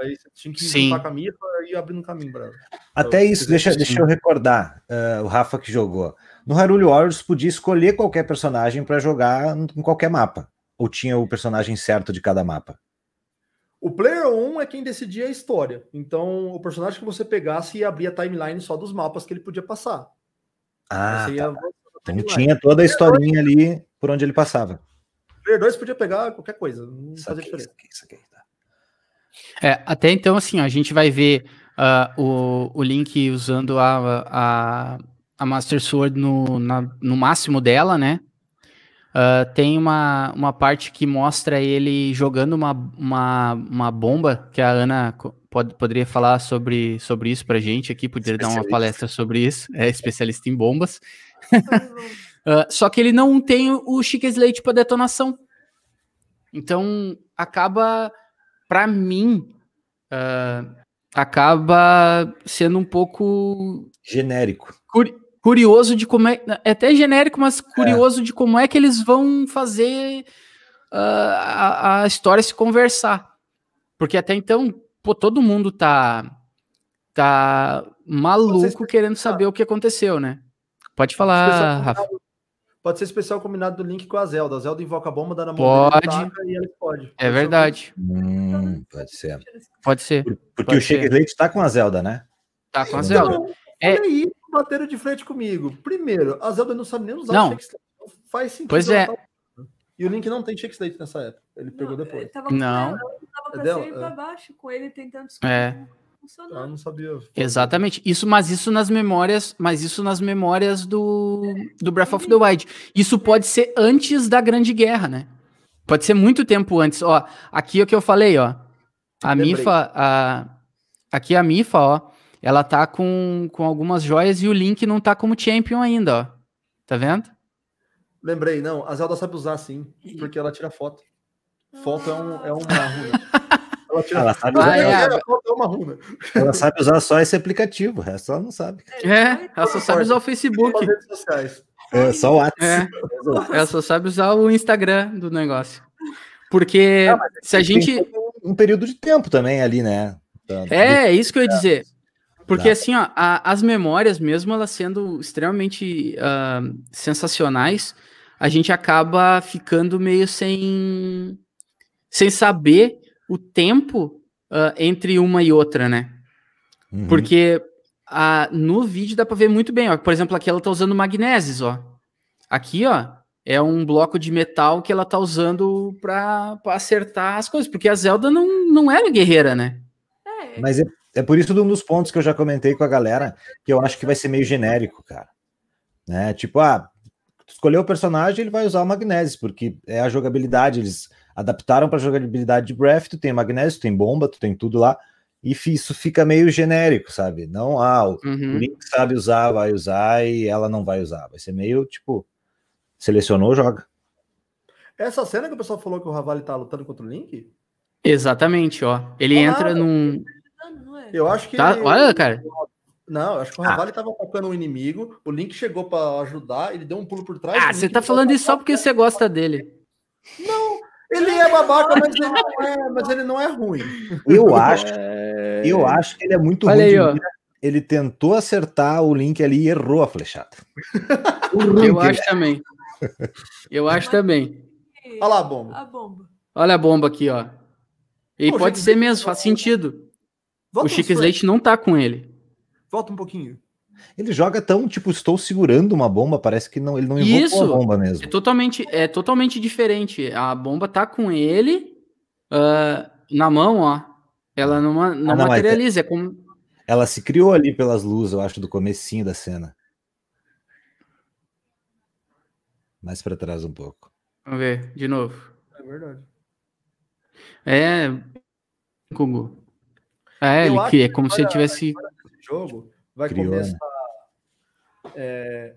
Aí você tinha que Sim. com a MIFA e abrir um caminho para Até isso, deixa, deixa eu recordar uh, o Rafa que jogou. No Hyrule Warriors podia escolher qualquer personagem para jogar em qualquer mapa. Ou tinha o personagem certo de cada mapa? O player 1 é quem decidia a história. Então, o personagem que você pegasse ia abrir a timeline só dos mapas que ele podia passar. Ah, tá. ia- Então tinha toda a historinha ali por onde ele passava. Player 2 podia pegar qualquer coisa, não fazia Saquei, diferença. saquei, saquei, tá. É, até então, assim, ó, a gente vai ver ah, o, o Link usando a, a, a Master Sword no, na- no máximo dela, né? Ah, tem uma, uma parte que mostra ele jogando uma, uma, uma bomba, que a Ana pode, poderia falar sobre, sobre isso pra gente aqui, poderia dar uma palestra sobre isso, é especialista em bombas. Ah, só que ele não tem o- Chica Slate para detonação. Então, acaba, para mim, ah, acaba sendo um pouco Genérico. curi- curioso de como é. É até genérico, mas curioso de como é que eles vão fazer ah, a, a história se conversar. Porque até então, pô, todo mundo tá, tá maluco querendo saber o que aconteceu, né? Pode falar, Rafa. Pode ser especial combinado do Link com a Zelda. A Zelda invoca a bomba, dá na mão Pode. dele, e ele pode. É verdade. Hum, pode ser. Pode ser. Por- Porque Pode o Shake. Slate tá com a Zelda, né? Tá com a Zelda. Não, É- Olha aí, bateram de frente comigo. Primeiro, a Zelda não sabe nem usar Não. o Shake Slate. Não faz sentido. Pois ela é. tá- E o Link não tem Shake Slate nessa época. Ele pegou Não, depois. Não. É pra dela? cima e É. pra baixo, com ele tentando É. como funcionar. Ah, não sabia. Exatamente. Isso, mas isso nas memórias, mas isso nas memórias do, do Breath of the Wild. Isso pode ser antes da Grande Guerra, né? Pode ser muito tempo antes. Ó, aqui é o que eu falei, ó. A Lembrei. Mifa, a, aqui a Mifa, ó, ela tá com, com algumas joias e o Link não tá como champion ainda, ó. Tá vendo? Lembrei, não. A Zelda sabe usar sim, porque ela tira foto. Foto é, um, é uma runa. Ela tira Ela sabe Ah, usar, é. a foto é uma runa. ela sabe usar só esse aplicativo, o resto ela não sabe. É, ela só sabe usar o Facebook. É só o WhatsApp. É, ela só sabe usar o Instagram do negócio. Porque se a gente. Um período de tempo também ali, né? Então, É, é isso que eu ia dizer. Porque assim, ó, a- as memórias, mesmo elas sendo extremamente ah, sensacionais, a gente acaba ficando meio sem, sem saber o tempo ah, entre uma e outra, né? uhum. Porque ah, no vídeo dá pra ver muito bem, ó. Por exemplo, aqui ela tá usando magnésios, ó. Aqui, ó, é um bloco de metal que ela tá usando pra, pra acertar as coisas. Porque a Zelda não, não era guerreira, né? É, Mas é, é por isso um dos pontos que eu já comentei com a galera, que eu acho que vai ser meio genérico, cara. Né? Tipo, ah, escolheu o personagem, ele vai usar o Magnésis, porque é a jogabilidade, eles adaptaram para jogabilidade de Breath, tu tem Magnésis, tu tem bomba, tu tem tudo lá, e isso fica meio genérico, sabe? Não, ah, o, Uhum. Link sabe usar, vai usar, e ela não vai usar. Vai ser meio, tipo, selecionou, joga. Essa cena que o pessoal falou que o Ravali tá lutando contra o Link, Exatamente, ó. Ele Ah, entra num. não é? eu acho que. Tá, olha, cara. Não, eu acho que o Ah. Ravali tava atacando um inimigo, o Link chegou pra ajudar, ele deu um pulo por trás. Ah, você tá falando isso só porque você gosta dele. Ele é babaca, mas ele não é, mas ele não é ruim. Eu acho, eu acho que ele é muito Olha ruim aí. Ele tentou acertar o Link ali e errou a flechada. Eu acho também. Eu acho também. Olha lá a bomba. A bomba. Olha a bomba aqui, ó. E Pô, pode ser mesmo, faz sentido. Volta O Chico Slate não tá com ele. Volta um pouquinho. Ele joga tão, tipo, estou segurando uma bomba, parece que não, ele não invocou Isso. a bomba É mesmo. totalmente, é totalmente diferente. A bomba tá com ele ah, na mão, ó. Ela não, não Ah, não, mas é- materializa. É como. Ela se criou ali pelas luzes, eu acho, do comecinho da cena. Mais pra trás um pouco. Vamos ver, de novo. É verdade. É. Gugu. É, Eu ele que é que como se ele tivesse. Esse jogo vai Criou, começar. né? É,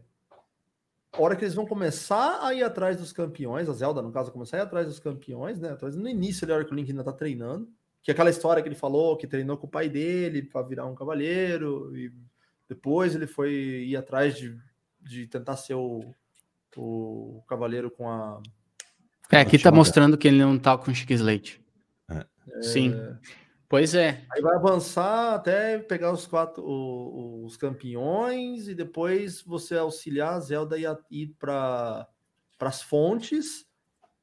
a hora que eles vão começar a ir atrás dos campeões, a Zelda, no caso, começar a ir atrás dos campeões, né? Atrás, no início, ali, a hora que o Link ainda tá treinando. Que é aquela história que ele falou, que treinou com o pai dele para virar um cavaleiro, e depois ele foi ir atrás de, de tentar ser o, o cavaleiro com a. É, aqui tá mostrando que ele não tá com Chico Slate. É. Sim. Pois é. Aí vai avançar até pegar os quatro o- os campeões e depois você auxiliar a Zelda e a- ir para as fontes.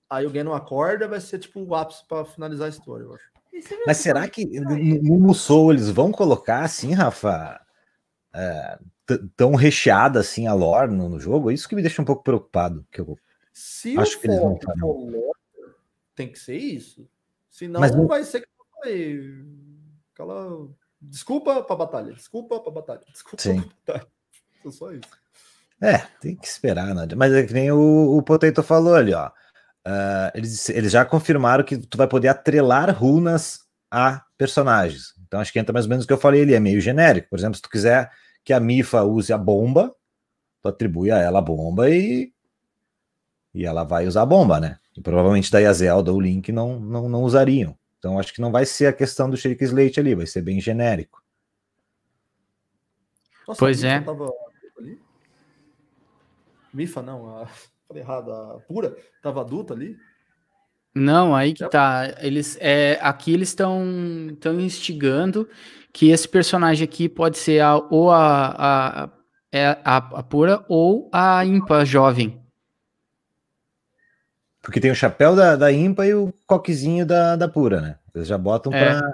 Aí o Ganon acorda, vai ser tipo o ápice para finalizar a história, eu acho. Mas será que no, Musou eles vão colocar assim, Rafa? É, tão recheada assim a lore no, no, jogo? Isso que me deixa um pouco preocupado. Que eu Se acho que eles vão lore, tem que ser isso. Senão Mas não vai ser falei. Aquela. Desculpa pra batalha, desculpa pra batalha, desculpa Sim. pra batalha. Só isso. É, tem que esperar, Nádia. Mas é que nem o, o Potato falou ali, ó. Uh, eles, eles já confirmaram que tu vai poder atrelar runas a personagens. Então acho que entra mais ou menos o que eu falei ali, é meio genérico. Por exemplo, se tu quiser que a Mifa use a bomba, tu atribui a ela a bomba e e ela vai usar a bomba, né? E provavelmente daí a Zelda ou o Link não, não, não usariam. Então acho que não vai ser a questão do Shake Slate ali, vai ser bem genérico. Nossa, pois é. Tava... Mifa não, a... falei errado, a Pura tava adulta ali. Não, aí que tá. Eles, é, aqui eles estão estão instigando que esse personagem aqui pode ser a, ou a, a, a, é a, a pura ou a impa jovem. Porque tem o chapéu da, da impa e o coquezinho da, da pura, né? Eles já botam é, pra,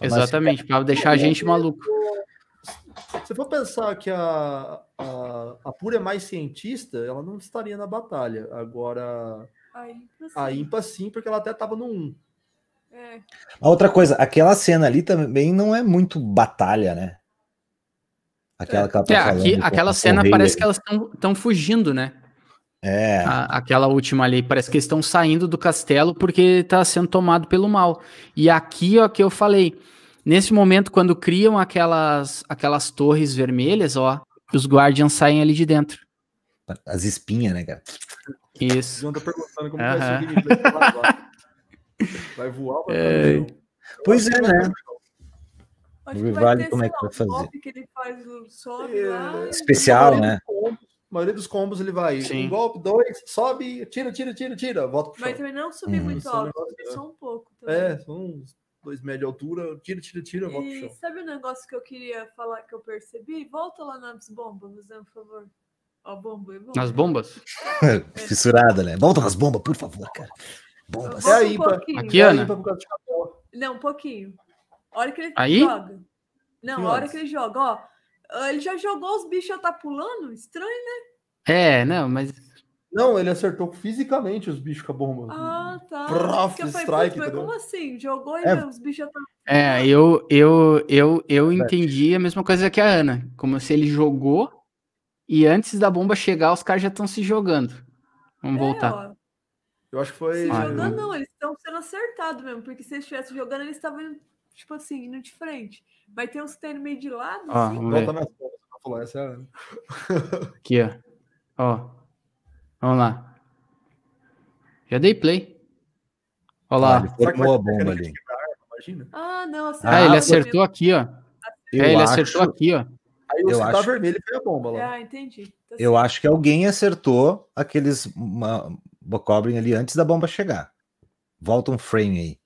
Exatamente, para deixar a gente maluco. Se for pensar que a, a, a pura é mais cientista, ela não estaria na batalha. Agora a Impa, sim. A Impa, sim, porque ela até tava no 1. É. A outra coisa, aquela cena ali também não é muito batalha, né? Aquela que ela tá é, aqui, aquela cena parece que elas estão fugindo, né? É. A, aquela última ali, parece que eles estão saindo do castelo porque está sendo tomado pelo mal. E aqui, ó, que eu falei, nesse momento, quando criam aquelas, aquelas torres vermelhas, ó, os Guardians saem ali de dentro. As espinhas, né, cara? Isso. O tá perguntando como vai ser o gameplay Vai voar vai é... Pois é, né? O vale como é que vai fazer? Que ele faz sobe é... lá, Especial, né? A maioria dos combos ele vai Sim. um golpe, dois, sobe, tira, tira, tira, tira, volta pro chão. Mas também não subir hum. muito alto, subir só um pouco. Também. É, são uns dois metros de altura, tira, tira, tira, volta pro chão. Sabe o um negócio que eu queria falar que eu percebi? Volta lá nas bombas, fazendo um favor. Ó, bomba, bomba. Nas bombas? Fissurada, né? Volta nas bombas, por favor, cara. Bombas. É aí, um Aqui, Ana. Não, um pouquinho. A hora que ele aí? joga. Não, a hora que ele joga, ó. Ele já jogou os bichos já tá pulando? Estranho, né? É, não, mas. Não, ele acertou fisicamente os bichos com a bomba. Ah, tá. Prof, strike. Mas como assim? Jogou e é. os bichos já estão. É, eu, eu, eu, eu entendi a mesma coisa que a Ana. Como se ele jogou e antes da bomba chegar, os caras já estão se jogando. Vamos é, voltar. Ó. Eu acho que foi. Se jogando, não, eles estão sendo acertados mesmo, porque se eles estivessem jogando, eles estavam, tipo assim, indo de frente. Vai ter uns que tá meio de lado. Ó, assim. Volta nas falar, essa é Aqui, ó. Ó. Vamos lá. Já dei play. Olha lá. Ah, ele formou a bomba ali. Ah, não. Ah, ele acertou aqui, ó. é, ele acho... acertou aqui, ó. Aí o eu acho... vermelho foi a bomba lá. Ah, entendi. Tá eu acho que alguém acertou aqueles Bokoblin ali antes da bomba chegar. Volta um frame aí.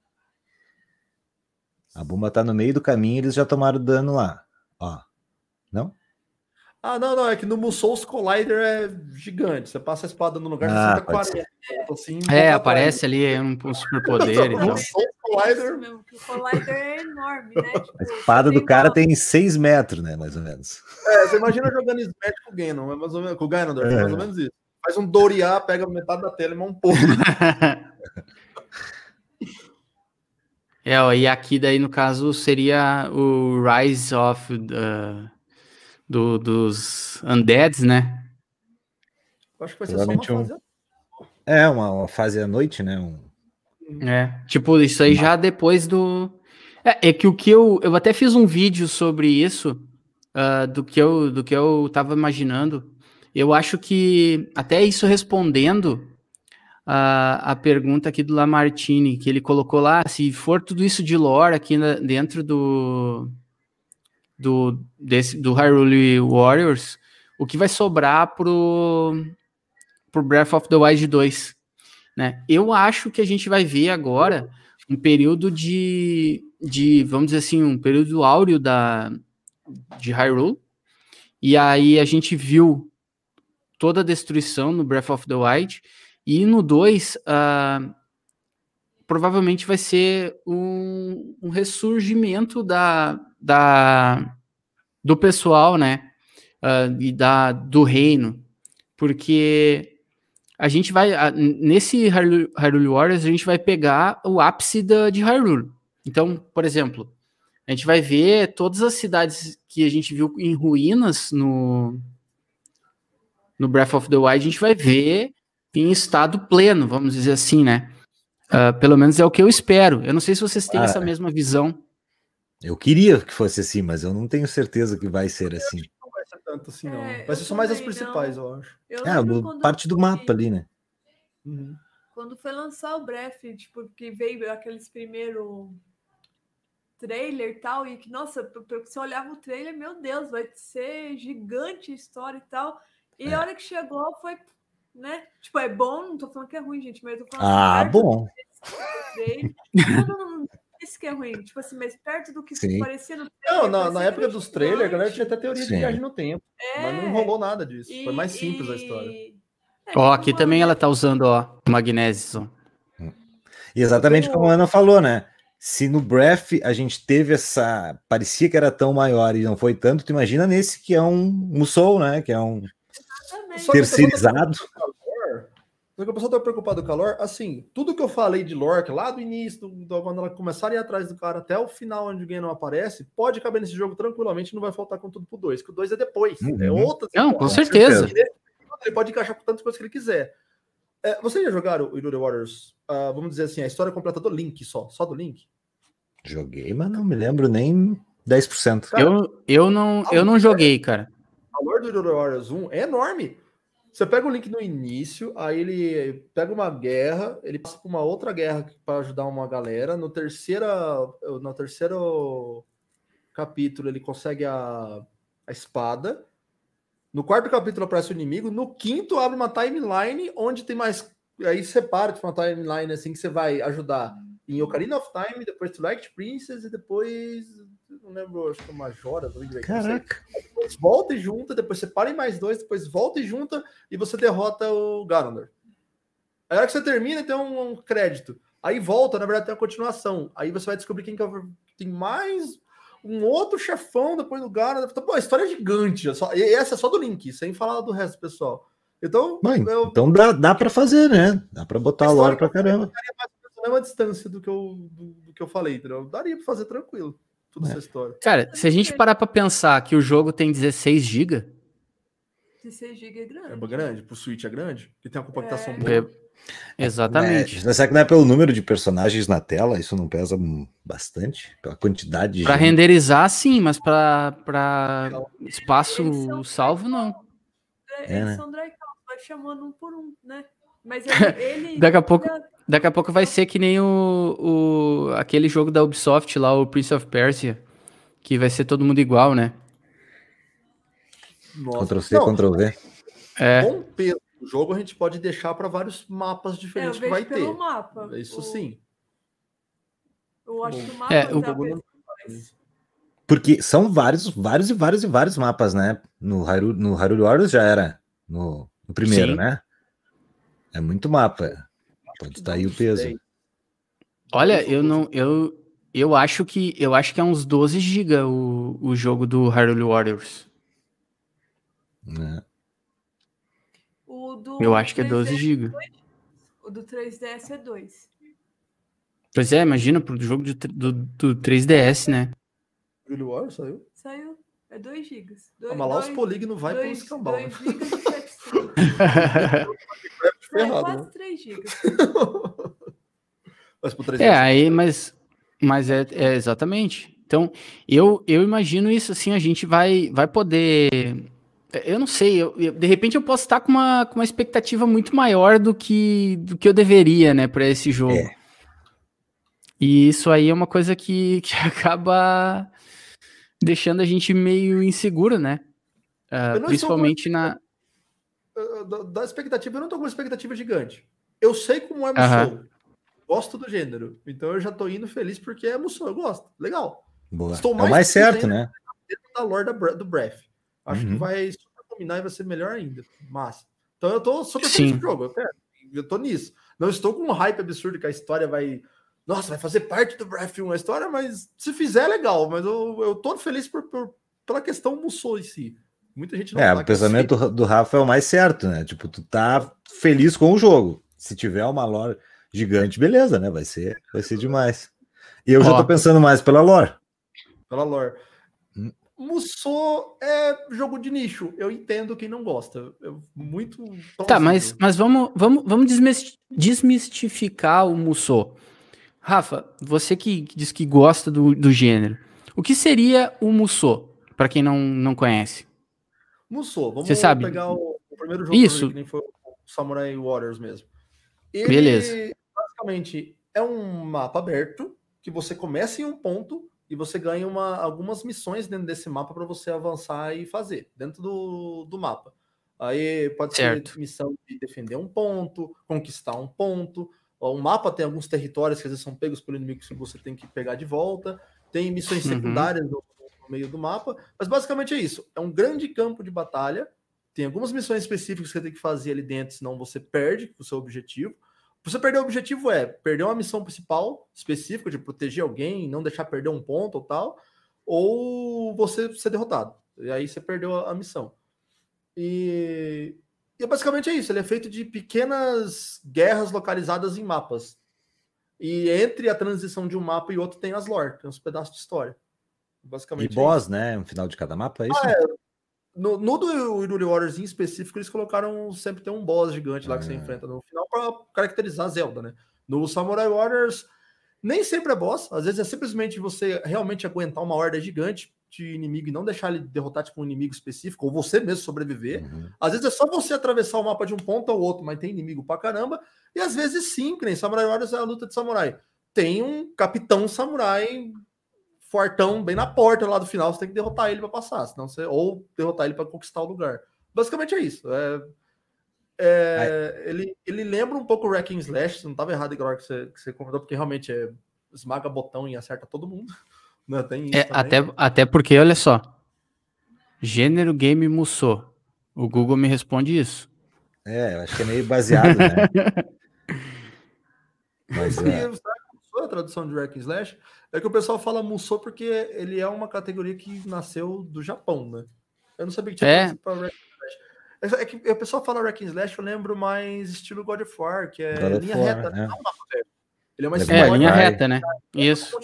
A bomba tá no meio do caminho, eles já tomaram dano lá. Ó. Não? Ah, não, não. É que no Musou Collider é gigante. Você passa a espada no lugar, ah, 40. Assim, é, aparece ali um, um superpoder e tal. Collider. Mesmo, o Collider é enorme, né? Tipo, a espada do cara tem 6 metros, né? Mais ou menos. É, você imagina jogando Smash com o Ganon, é mais ou menos, com o Ganondorf, é. mais ou menos isso. Faz um Doriá, pega metade da tela e um pouco. é, e aqui daí, no caso, seria o Rise of uh, do, dos Undeads, né? acho que vai ser só uma fase. Um... É, uma, uma fase à noite, né? Um é, tipo, isso aí já depois do. É, é, que o que eu. Eu até fiz um vídeo sobre isso, uh, do, que eu, do que eu tava imaginando. Eu acho que, até isso respondendo a, a pergunta aqui do Lamartine, que ele colocou lá, se for tudo isso de lore aqui na, dentro do. Do, desse, do Hyrule Warriors, o que vai sobrar pro, pro Breath of the Wild 2? Né? Eu acho que a gente vai ver agora um período de, de, vamos dizer assim, um período áureo da, de Hyrule, e aí a gente viu toda a destruição no Breath of the Wild, e no 2, uh, provavelmente vai ser um, um ressurgimento da, da, do pessoal, né? Uh, e da, do reino, porque a gente vai, uh, nesse Hyrule Warriors, a gente vai pegar o ápice da, de Hyrule. Então, por exemplo, a gente vai ver todas as cidades que a gente viu em ruínas no, no Breath of the Wild, a gente vai ver em estado pleno, vamos dizer assim, né? Uh, pelo menos é o que eu espero. Eu não sei se vocês têm ah, essa mesma visão. Eu queria que fosse assim, mas eu não tenho certeza que vai ser assim. Não vai ser tanto assim, não. É, vai ser só mais as principais, não. eu acho. Eu é, parte do mapa ali, né? Uhum. Quando foi lançar o Breath, tipo, que veio aqueles primeiro trailer e tal, e que, nossa, você olhava o trailer, meu Deus, vai ser gigante a história e tal. E é. a hora que chegou foi né? Tipo, é bom, não tô falando que é ruim, gente, mas eu tô falando Ah, bom. Não, não, isso que é ruim, tipo assim, mas perto do que Sim. parecia no trailer. Não, na, na época dos trailers, a galera tinha até teoria Sim. de viagem no tempo. É, mas não rolou nada disso. E, Foi mais simples e... a história. É, ó, aqui também ela tá usando, ó, magnésio. E exatamente como a Ana falou, né? Se no Breath a gente teve essa. Parecia que era tão maior e não foi tanto, tu imagina nesse que é um Musou, né? Que é um terceirizado. Só que o pessoal tá preocupado com o calor. Assim, tudo que eu falei de Lork lá do início, do, do, quando ela começar a ir atrás do cara até o final, onde o não aparece, pode caber nesse jogo tranquilamente, não vai faltar com tudo pro 2, que o 2 é depois. Uhum. É outra. Não, com certeza. Ele pode encaixar com tantas coisas que ele quiser. É, vocês já jogaram o Irule Waters? Uh, vamos dizer assim, a história completa do Link só, só do Link? Joguei, mas não me lembro nem 10%. Cara, eu, eu, não, eu não joguei, cara. O valor do Irule Warriors 1 é enorme. Você pega o link no início, aí ele pega uma guerra, ele passa por uma outra guerra para ajudar uma galera. No terceira, no terceiro capítulo, ele consegue a, a espada. No quarto capítulo aparece o inimigo. No quinto, abre uma timeline onde tem mais. Aí separa de uma timeline assim que você vai ajudar em Ocarina of Time, depois Twilight Princess e depois não lembro, acho que é Majora, Caraca. Depois volta e junta, depois você para em mais dois, depois volta e junta e você derrota o Ganondorf. Aí a hora que você termina, tem um, um, crédito. Aí volta, na verdade, tem uma continuação. Aí você vai descobrir quem que é, tem mais um outro chefão depois do Ganondorf. Pô, a história é gigante. É só, e essa é só do Link, sem falar do resto, pessoal. Então, Mãe, eu, então dá, dá para fazer, né? Dá para botar a lore pra caramba. a mesma distância do que eu, do, do que eu falei, entendeu? Daria para fazer tranquilo toda é. essa história. Cara, se a gente parar para pensar que o jogo tem 16 GB. 16 GB é grande. É grande, pro Switch é grande, que tem uma compactação é. boa. É, exatamente. É, será que não é pelo número de personagens na tela? Isso não pesa bastante? Pela quantidade Para renderizar, sim, mas para espaço salvo, não. É, eles né? são vai chamando um por um, né? Mas ele. ele Daqui a pouco. Daqui a pouco vai ser que nem o, o aquele jogo da Ubisoft lá, o Prince of Persia, que vai ser todo mundo igual, né? Ctrl C, Ctrl V. É. Com peso do jogo a gente pode deixar para vários mapas diferentes é, que vai ter. Mapa. Isso o... sim. Eu acho que o mapa é, o... Porque são vários, vários e vários e vários mapas, né? No Hyrule, no Hyrule Warriors já era no, no primeiro, sim. né? É muito mapa. Pode estar aí o peso. Olha, eu não, eu, eu acho que eu acho que é uns 12 GB o, o jogo do Hyrule Warriors. É. eu acho que é 12 GB. O do 3DS é 2. Pois é, imagina pro jogo de, do, do 3DS, né? Hyrule Warriors saiu? Saiu. É 2 GB. Ah, mas lá os polígonos vai pelo escambau. 2 GB e 700. É, quase 3 GB. é, aí, mas, mas é, é, exatamente. Então, eu, eu imagino isso assim, a gente vai, vai poder. Eu não sei, eu, eu, de repente eu posso estar com uma, com uma expectativa muito maior do que, do que eu deveria, né, para esse jogo. É. E isso aí é uma coisa que, que acaba deixando a gente meio inseguro, né? Uh, principalmente na da, da, expectativa, eu não tô com uma expectativa gigante. Eu sei como é Musou. Uhum. Gosto do gênero. Então eu já tô indo feliz porque é Musou. Eu gosto. Legal. Boa. Estou mais é mais certo, né? Da lore da, do Breath. Acho uhum. que vai super combinar e vai ser melhor ainda. Massa. Então eu tô super feliz o jogo. Eu, quero. eu tô nisso. Não estou com um hype absurdo que a história vai nossa, vai fazer parte do Breath 1 a história, mas se fizer é legal, mas eu, eu tô feliz por, por pela questão Musou em si. Muita gente não É, o pensamento do, do Rafa é o mais certo, né? Tipo, tu tá feliz com o jogo. Se tiver uma lore gigante, beleza, né? Vai ser, vai ser demais. E eu Ó, já tô pensando mais pela lore. Pela lore. Hum. Musou é jogo de nicho. Eu entendo quem não gosta. Eu, muito. Tá, mas, mas vamos, vamos, vamos desmistificar o Musou. Rafa, você que, que diz que gosta do, do gênero, o que seria o Musou, para quem não, não conhece? Musou, vamos você sabe? pegar o, o primeiro jogo Isso. que nem foi o Samurai Warriors mesmo. Ele, Beleza. basicamente, é um mapa aberto que você começa em um ponto e você ganha uma, algumas missões dentro desse mapa para você avançar e fazer dentro do, do mapa. Aí pode certo. ser missão de defender um ponto, conquistar um ponto, o mapa tem alguns territórios que às vezes são pegos pelo inimigo que você tem que pegar de volta. Tem missões uhum. secundárias no, no, meio do mapa. Mas basicamente é isso. É um grande campo de batalha. Tem algumas missões específicas que você tem que fazer ali dentro, senão você perde o seu objetivo. Você perder o objetivo é perder uma missão principal específica de proteger alguém, não deixar perder um ponto ou tal, ou você ser derrotado. E aí você perdeu a, missão. E e basicamente é isso, ele é feito de pequenas guerras localizadas em mapas. E entre a transição de um mapa e outro tem as lore, tem uns pedaços de história. Basicamente. E é boss, é né? No final de cada mapa, é isso? Ah, é. No, no do Iruli Warriors em específico, eles colocaram sempre tem um boss gigante lá que você é. enfrenta no final para caracterizar Zelda, né? No Samurai Warriors, nem sempre é boss, às vezes é simplesmente você realmente aguentar uma horda gigante, de inimigo e não deixar ele derrotar tipo, um inimigo específico, ou você mesmo sobreviver. Uhum. Às vezes é só você atravessar o mapa de um ponto ao outro, mas tem inimigo pra caramba. E às vezes sim, que nem Samurai Warriors é a luta de samurai. Tem um capitão samurai fortão bem na porta lá do final, você tem que derrotar ele para passar, senão você ou derrotar ele para conquistar o lugar. Basicamente é isso. É, é, ele, ele lembra um pouco o Wrecking Slash, não estava errado igual que você, que você comentou, porque realmente é esmaga botão e acerta todo mundo. Não, tem isso é, até, até porque, olha só. Gênero game Musou. O Google me responde isso. É, eu acho que é meio baseado, né? Mas é. A tradução de Wreck Slash é que o pessoal fala Musou porque ele é uma categoria que nasceu do Japão, né? Eu não sabia que tinha é. para Wreck Slash. É que o pessoal fala Wreck Slash, eu lembro mais estilo God of War, que é God linha reta, né? Não, ele é mais É, linha reta, né? Isso.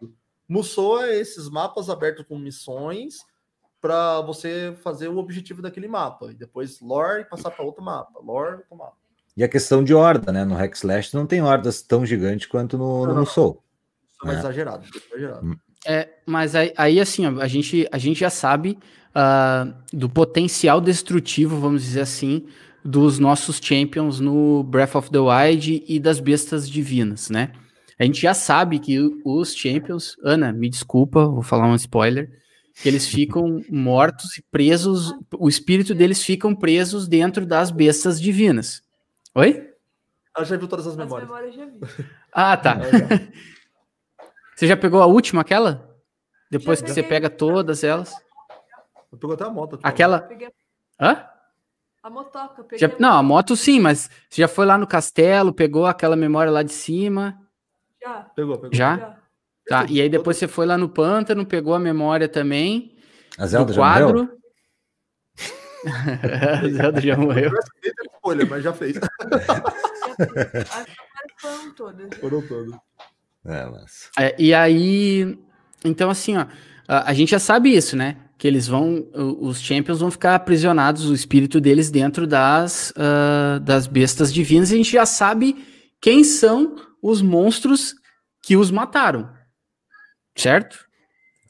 Um Musou é esses mapas abertos com missões para você fazer o objetivo daquele mapa. E depois lore e passar para outro mapa. Lore, outro mapa. E a questão de horda, né? No Hexlash não tem hordas tão gigantes quanto no, no Musou. É mais exagerado, exagerado. Hum. É, mas aí, aí, assim, a gente, a gente já sabe uh, do potencial destrutivo, vamos dizer assim, dos nossos champions no Breath of the Wild e das bestas divinas, né? A gente já sabe que os Champions, Ana, me desculpa, vou falar um spoiler, que eles ficam mortos e presos, o espírito deles ficam presos dentro das bestas divinas. Oi? Ela já viu todas as memórias. As memórias já vi. Ah, tá. você já pegou a última, aquela? Depois já que você pega todas elas? Eu pegou até a moto. Aquela. Peguei... Hã? A motoca. Já... A não, a moto sim, mas você já foi lá no castelo, pegou aquela memória lá de cima. Já. Pegou, pegou. Já? Já. Tá, e aí depois você foi lá no pântano, pegou a memória também. A Zelda já quadro. Zelda já morreu. Escolha, mas já fez. Foram todas. Foram todas. É, mas... É, e aí, então assim, ó, a, a gente já sabe isso, né? Que eles vão, os Champions vão ficar aprisionados, o espírito deles dentro das, uh, das bestas divinas, e a gente já sabe quem são os monstros que os mataram. Certo?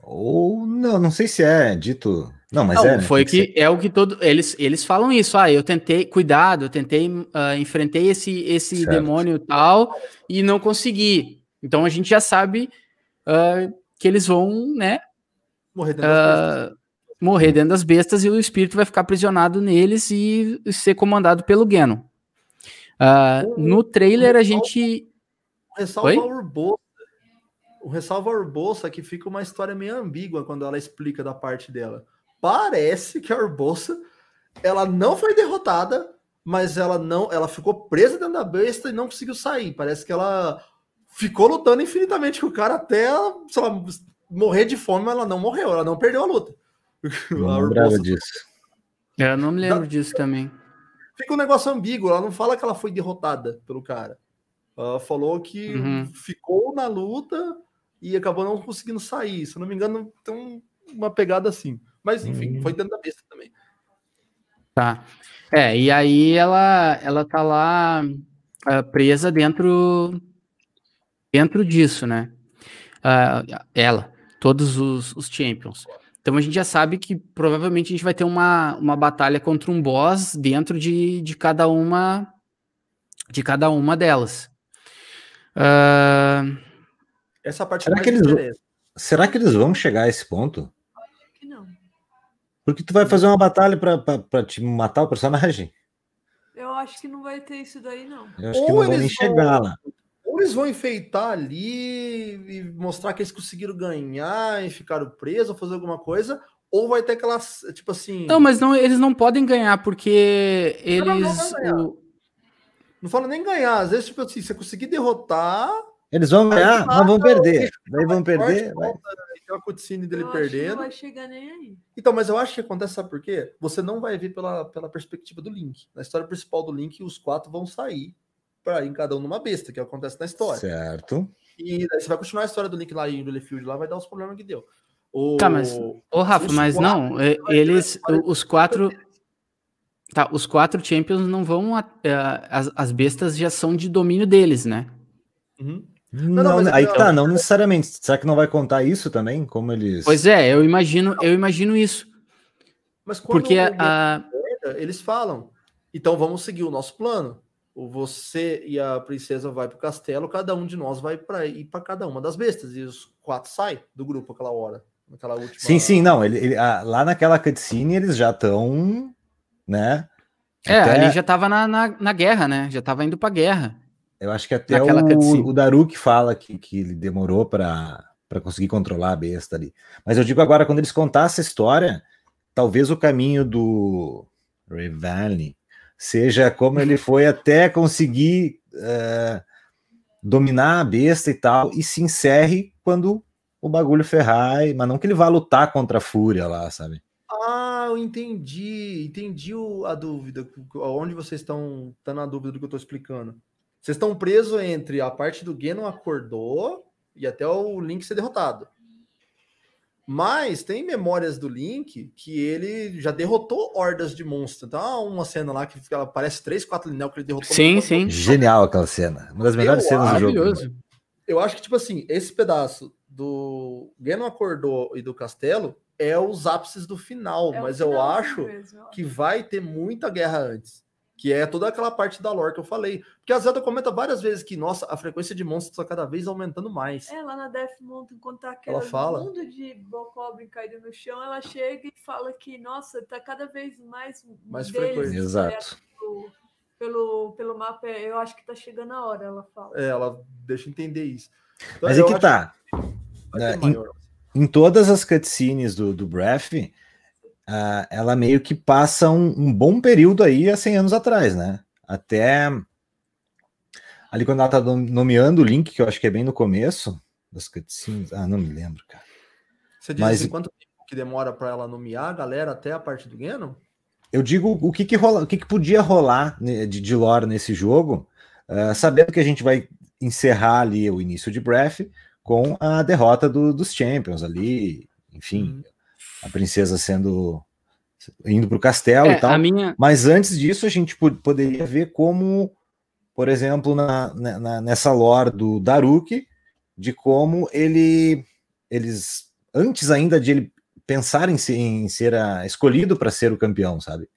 Ou não, não sei se é dito. Não, mas não, é. Né? Foi que, que é o que todo eles eles falam isso. Ah, eu tentei, cuidado, eu tentei, uh, enfrentei esse esse certo. demônio tal e não consegui. Então a gente já sabe uh, que eles vão, né? Morrer dentro, uh, morrer dentro das bestas e o espírito vai ficar aprisionado neles e ser comandado pelo Geno. no trailer a gente ressalva Oi? a Urbosa. O ressalva Urbosa que fica uma história meio ambígua quando ela explica da parte dela. Parece que a Urbosa ela não foi derrotada, mas ela não, ela ficou presa dentro da besta e não conseguiu sair. Parece que ela ficou lutando infinitamente com o cara até, sei lá, morrer de fome, mas ela não morreu, ela não perdeu a luta. Não lembrava disso. Eu não me lembro da... disso também. Fica um negócio ambíguo, ela não fala que ela foi derrotada pelo cara. Ela falou que uhum. ficou na luta e acabou não conseguindo sair. Se eu não me engano, tem uma pegada assim. Mas enfim, uhum. foi dentro da besta também. Tá. É, e aí ela, ela tá lá uh, presa dentro dentro disso, né? Uh, ela, todos os, os champions. Então a gente já sabe que provavelmente a gente vai ter uma, uma batalha contra um boss dentro de, de cada uma de cada uma delas. Uh... Essa parte será que, eles, será que eles vão chegar a esse ponto? Porque tu vai fazer uma batalha para te matar o personagem? Eu acho que não vai ter isso daí, não. Eu acho Ou que não vão nem chegar lá. Ou eles vão enfeitar ali e mostrar que eles conseguiram ganhar e ficaram presos, ou fazer alguma coisa, ou vai ter aquelas, tipo assim. Não, mas não, eles não podem ganhar, porque eles. Não, não, não, o... não fala nem ganhar, às vezes, tipo assim, você conseguir derrotar. Eles vão ganhar, mas vão perder. Daí vão perder. Vai. Tem uma cutscene dele eu perdendo. não vai chegar nem aí. Então, mas eu acho que acontece, sabe por quê? Você não vai ver pela, pela perspectiva do Link. Na história principal do Link, os quatro vão sair para ir cada um numa besta, que acontece na história. Certo. E daí você vai continuar a história do Link lá em Littlefield, lá vai dar os problemas que deu. O... Tá, mas, ô Rafa, mas quatro, não, eles, os quatro, tá, os quatro Champions não vão, é, as, as bestas já são de domínio deles, né? Uhum. Não, não, não aí não, tá, não necessariamente. Será que não vai contar isso também? Como eles. Pois é, eu imagino, eu imagino isso. Mas porque a... eles falam, então vamos seguir o nosso plano você e a princesa vai para o castelo, cada um de nós vai para ir para cada uma das bestas e os quatro saem do grupo aquela hora, naquela última. Sim, sim, não, ele, ele a, lá naquela cutscene eles já estão, né? É, até... ali já estava na, na, na, guerra, né? Já estava indo para guerra. Eu acho que até o, o Daruk fala que, que ele demorou para para conseguir controlar a besta ali. Mas eu digo agora, quando eles contar essa história, talvez o caminho do Revali seja como ele foi até conseguir uh, dominar a besta e tal, e se encerre quando o bagulho ferrar, mas não que ele vá lutar contra a fúria lá, sabe? Ah, eu entendi, entendi o, a dúvida, onde vocês estão, tá na dúvida do que eu estou explicando. Vocês estão presos entre a parte do Genon acordou e até o Link ser derrotado. Mas tem memórias do Link que ele já derrotou hordas de monstros. Então, há uma cena lá que ela parece três, quatro linel que ele derrotou. Sim, sim. Genial aquela cena. Uma das melhores eu cenas do jogo. Eu acho que, tipo assim, esse pedaço do Ganon acordou e do castelo é os ápices do final, é mas eu acho mesmo. que vai ter muita guerra antes que é toda aquela parte da lore que eu falei. Porque a Zelda comenta várias vezes que, nossa, a frequência de monstros está cada vez aumentando mais. É, lá na Death Mountain, quando tá aquele fala... mundo de Bokoblin caído no chão, ela chega e fala que, nossa, tá cada vez mais mais frequente. Exato. Pelo, pelo, pelo mapa, eu acho que tá chegando a hora, ela fala. É, ela deixa entender isso. Então, Mas é que tá. Que é, em, em, todas as cutscenes do, do Breath, uh, ela meio que passa um, um, bom período aí há 100 anos atrás, né? Até ali quando ela tá nomeando o Link, que eu acho que é bem no começo das cutscenes. Ah, não me lembro, cara. Você diz Mas, assim, quanto tempo que demora para ela nomear a galera até a parte do Ganon? Eu digo o que que, rola, o que, que podia rolar de, de lore nesse jogo, uh, sabendo que a gente vai encerrar ali o início de Breath com a derrota do, dos Champions ali, enfim, uhum a princesa sendo indo para o castelo é, e tal. Minha... Mas antes disso, a gente poderia ver como, por exemplo, na, na, nessa lore do Daruk, de como ele eles antes ainda de ele pensar em ser, em ser a, escolhido para ser o campeão, sabe?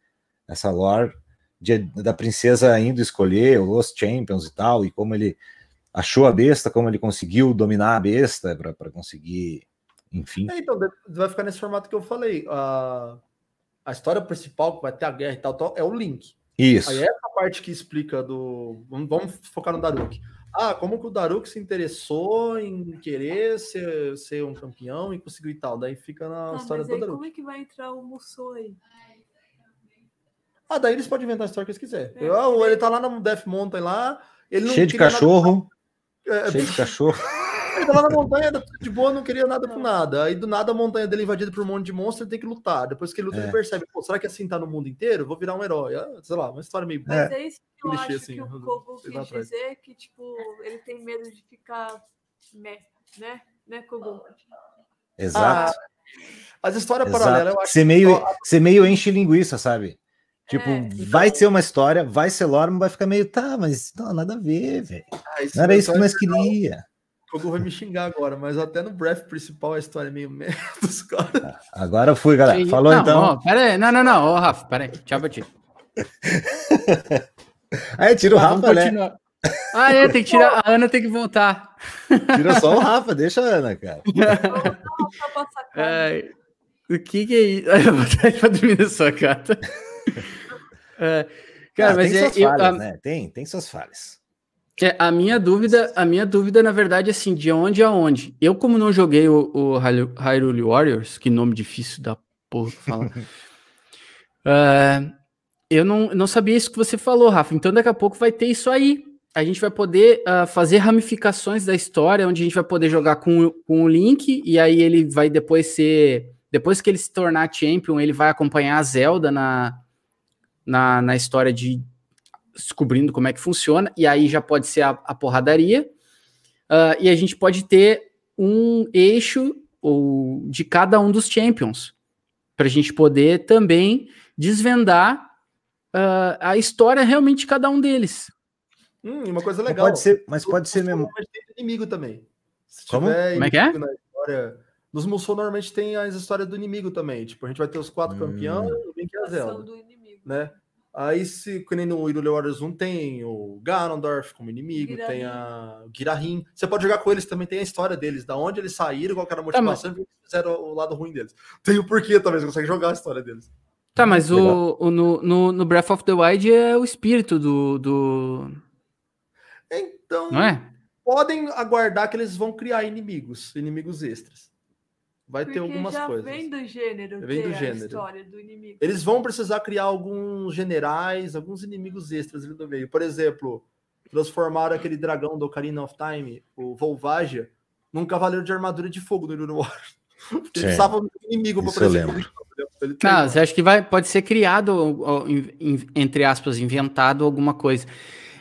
Essa lore de, da princesa indo escolher os champions e tal, e como ele achou a besta, como ele conseguiu dominar a besta para conseguir enfim. É, então, vai ficar nesse formato que eu falei. A, a história principal, que vai ter a guerra e tal, tal é o Link. Isso. Aí é essa parte que explica do. Vamos, vamos focar no Daruk. Ah, como que o Daruk se interessou em querer ser, ser um campeão e conseguiu e tal. Daí fica na ah, história do Daruk. Como é que vai entrar o Musou aí? Ah, daí eles podem inventar a história que eles quiserem. É, eu, ele tá lá no Death Mountain lá. Ele Cheio de cachorro. É, Cheio de cachorro. Ele tá lá na montanha, de boa, não queria nada com nada. Aí do nada a montanha dele é invadida por um monte de monstros, ele tem que lutar. Depois que ele luta, É. ele percebe, pô, será que assim tá no mundo inteiro? Vou virar um herói. Ah, sei lá, uma história meio. Mas é, isso que eu Clichê, acho assim, que o sei lá quis dizer, que, tipo, ele tem medo de ficar meh, né? Né, Kogu? Exato. As histórias exato. paralelas, eu acho Ser meio, só- ser meio enche linguiça, sabe? Tipo, É. vai ser uma história, vai ser lore, mas vai ficar meio, tá, mas não, nada a ver, velho. Ah, Não era isso que nós queria. O Kogu vai me xingar agora, mas até no breath principal a história é meio merda dos caras. Agora fui, galera. Falou não, então. Ó, pera aí. Não, não, não. Ô, Rafa, pera aí. Tchau ti. Aí tira o Ah, vamos Rafa, né? continuar. Ah, é, tem que tirar. A Ana tem que voltar. Tira só o Rafa, deixa a Ana, cara. Ai, o que que é isso? Eu vou ele pra dormir na sua casa. É, cara, Ah, mas tem é, suas eu- falhas, a, né? Tem, tem suas falhas. É, a minha dúvida, a minha dúvida, na verdade, é assim, de onde a onde? Eu, como não joguei o, o Hyru- Hyrule Warriors, que nome difícil da porra falar, é, eu não, não sabia isso que você falou, Rafa. Então, daqui a pouco vai ter isso aí. A gente vai poder ah, fazer ramificações da história, onde a gente vai poder jogar com, o- com o Link, e aí ele vai depois ser. Depois que ele se tornar champion, ele vai acompanhar a Zelda na, na, na história de descobrindo como é que funciona, e aí já pode ser a, a porradaria. Ah, e a gente pode ter um eixo ou, de cada um dos champions, para a gente poder também desvendar ah, a história realmente de cada um deles. Hum, uma coisa Mas legal. pode ser, mas pode ser mesmo. Inimigo também. Se Como? tiver Como é que é? inimigo na história. Nos Musou normalmente tem as histórias do inimigo também. Tipo, a gente vai ter os quatro Hum. campeões e o Link e a Ação Zelda, do inimigo. né? Aí, se, que nem no Hyrule Warriors 1, tem o Ganondorf como inimigo, Girahim. tem a Girahim. Você pode jogar com eles também, tem a história deles, da onde eles saíram, qual que era a Tá, motivação e que eles fizeram o lado ruim deles. Tem o porquê também, você consegue jogar a história deles. Tá, mas o, o- no, no, no Breath of the Wild é o espírito do. do Então, não é? podem aguardar que eles vão criar inimigos, inimigos extras. Vai ter Porque algumas já coisas. vem do gênero Vem ter do a gênero. história do inimigo. Eles vão precisar criar alguns generais, alguns inimigos extras ali no meio. Por exemplo, transformaram aquele dragão do Ocarina of Time, o Volvagia, num cavaleiro de armadura de fogo no Hyrule precisavam de um inimigo Isso para lembro. Ele Não, você acha que vai, pode ser criado, ou, entre aspas, inventado alguma coisa.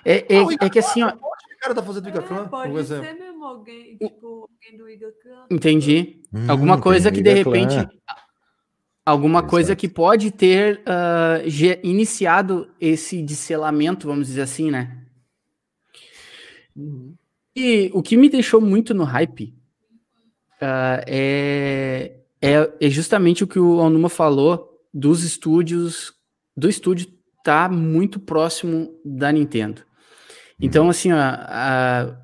É, é, Ah, o é que assim, ó, O cara tá fazendo É, um exemplo. Alguém, tipo, alguém do Iga Khan. entendi. Hum, Alguma coisa que de repente. Alguma coisa Interessante. que pode ter ge- iniciado esse disselamento, vamos dizer assim, né? Uhum. E o que me deixou muito no hype ah, é, é, é justamente o que o Onuma falou dos estúdios, do estúdio tá muito próximo da Nintendo. Então, assim, ó, a-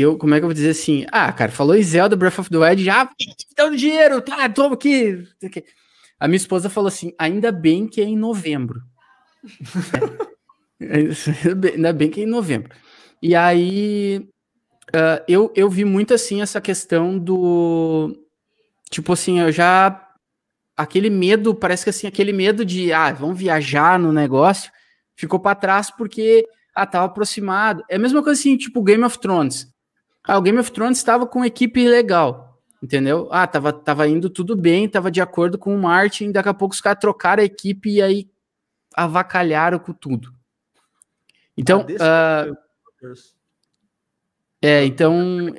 eu, como é que eu vou dizer assim? Ah, cara, falou em Zelda Breath of the Wild, já dá o dinheiro, tá, toma aqui. A minha esposa falou assim: ainda bem que é em novembro. É, ainda bem que é em novembro. E aí, ah, eu, eu vi muito assim essa questão do. Tipo assim, eu já. Aquele medo, parece que assim, aquele medo de, ah, vamos viajar no negócio, ficou para trás porque, ah, tava aproximado. É a mesma coisa assim, tipo Game of Thrones. Ah, o Game of Thrones estava com equipe legal, entendeu? Ah, tava, tava indo tudo bem, tava de acordo com o Martin, daqui a pouco os caras trocaram a equipe e aí avacalharam com tudo. Então, Ah, Deus. é, então.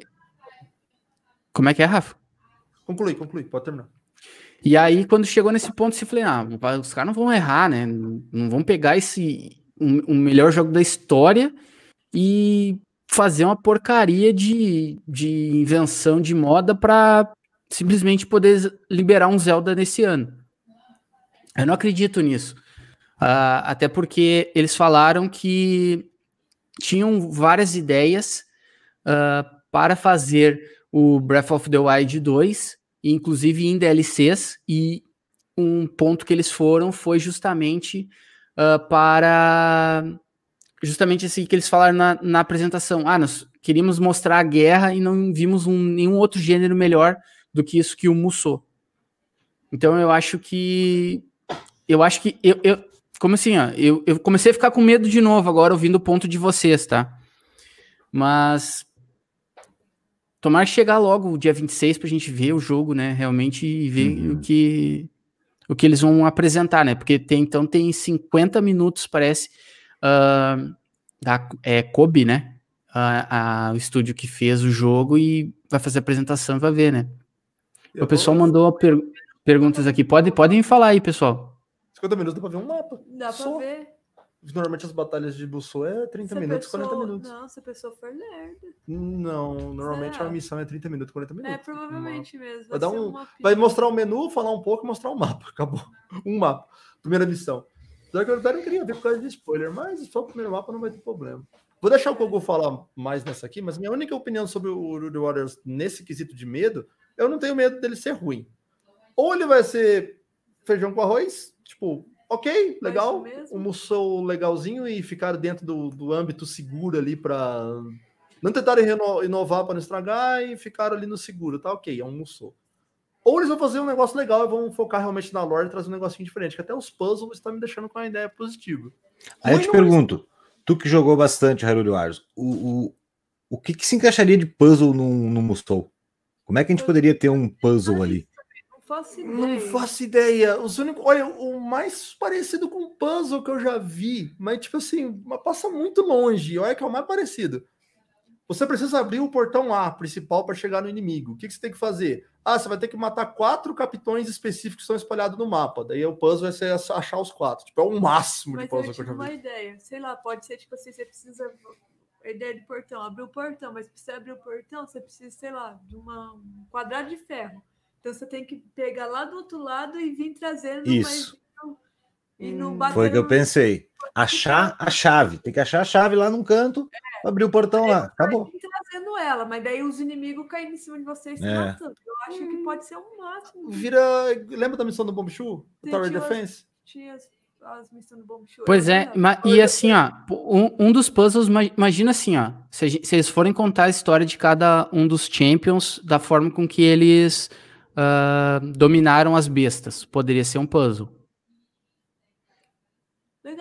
Como é que é, Rafa? Conclui, conclui, pode terminar. E aí, quando chegou nesse ponto, você falei, ah, os caras não vão errar, né? Não vão pegar esse um, um melhor jogo da história e fazer uma porcaria de, de invenção de moda para simplesmente poder liberar um Zelda nesse ano. Eu não acredito nisso. Ah, até porque eles falaram que tinham várias ideias ah, para fazer o Breath of the Wild 2, inclusive em DLCs, e um ponto que eles foram foi justamente ah, para justamente assim que eles falaram na, na apresentação. Ah, nós queríamos mostrar a guerra e não vimos um, nenhum outro gênero melhor do que isso que o Musou. Então eu acho que eu acho que eu, eu como assim, ó, eu, eu comecei a ficar com medo de novo agora ouvindo o ponto de vocês, tá? Mas tomar chegar logo o dia 26 pra gente ver o jogo, né? Realmente e ver Uhum. o que o que eles vão apresentar, né? Porque tem então tem 50 minutos, parece, ah, da é, Kobe, né? A, a- o estúdio que fez o jogo e vai fazer a apresentação e vai ver, né? Eu o pessoal vou- mandou per- perguntas aqui. Pode, podem falar aí, pessoal. 50 minutos dá pra ver um mapa. Dá pra Só. ver. Normalmente as batalhas de Busou é 30 Se minutos, pessoa- 40 minutos. Não, se a pessoa for lerda. Não, normalmente Será? a missão é 30 minutos, 40 minutos. É, provavelmente mesmo. Vai dar ser um- Vai mostrar o menu, falar um pouco e mostrar o mapa. Acabou. Um mapa. Primeira missão. Só que eu até não queria ver por causa de spoiler, mas só o primeiro mapa não vai ter problema. Vou deixar o Kogu falar mais nessa aqui, mas minha única opinião sobre o Rudy Waters nesse quesito de medo, eu não tenho medo dele ser ruim. Ou ele vai ser feijão com arroz, tipo, ok, Vai legal, um Musou legalzinho e ficar dentro do, do âmbito seguro ali para não tentarem inovar para não estragar e ficar ali no seguro, tá ok, é um Musou. Ou eles vão fazer um negócio legal e vão focar realmente na lore e trazer um negocinho diferente, que até os puzzles estão me deixando com a ideia positiva. Aí eu te vai pergunto, tu que jogou bastante Hyrule Warriors, o, o, o que, que se encaixaria de puzzle no, no Musou? Como é que a gente poderia ter um puzzle ali? Não faço ideia. Não faço ideia. Os únicos, olha, o mais parecido com puzzle que eu já vi, mas tipo assim, passa muito longe. Olha que é o mais parecido. Você precisa abrir o portão A principal para chegar no inimigo. O que, que você tem que fazer? Ah, você vai ter que matar quatro capitões específicos que estão espalhados no mapa. Daí o puzzle vai ser achar os quatro. Tipo, é o máximo de Mas eu puzzle que eu já uma vi. ideia. Sei lá, pode ser tipo assim, você precisa. A ideia de portão, abrir o portão, mas você abrir o portão, você precisa, sei lá, de uma, um quadrado de ferro. Então você tem que pegar lá do outro lado e vir trazendo Isso. mais. E não Hum, bater Foi o que eu pensei. Achar a chave. Tem que achar a chave lá num canto, abrir o portão lá. Acabou. Trazendo ela, mas daí os inimigos caem em cima de vocês É. matando. Eu acho que pode ser um máximo. Vira. Lembra da missão do Bomb Shoe? Sim, Tower tinha- Defense? Tinha as, as missões do Bomb Show. Pois é, e assim, ó, um, um dos puzzles, ma- imagina assim, ó, se, a gen- se eles forem contar a história de cada um dos champions, da forma com que eles ah, dominaram as bestas, poderia ser um puzzle.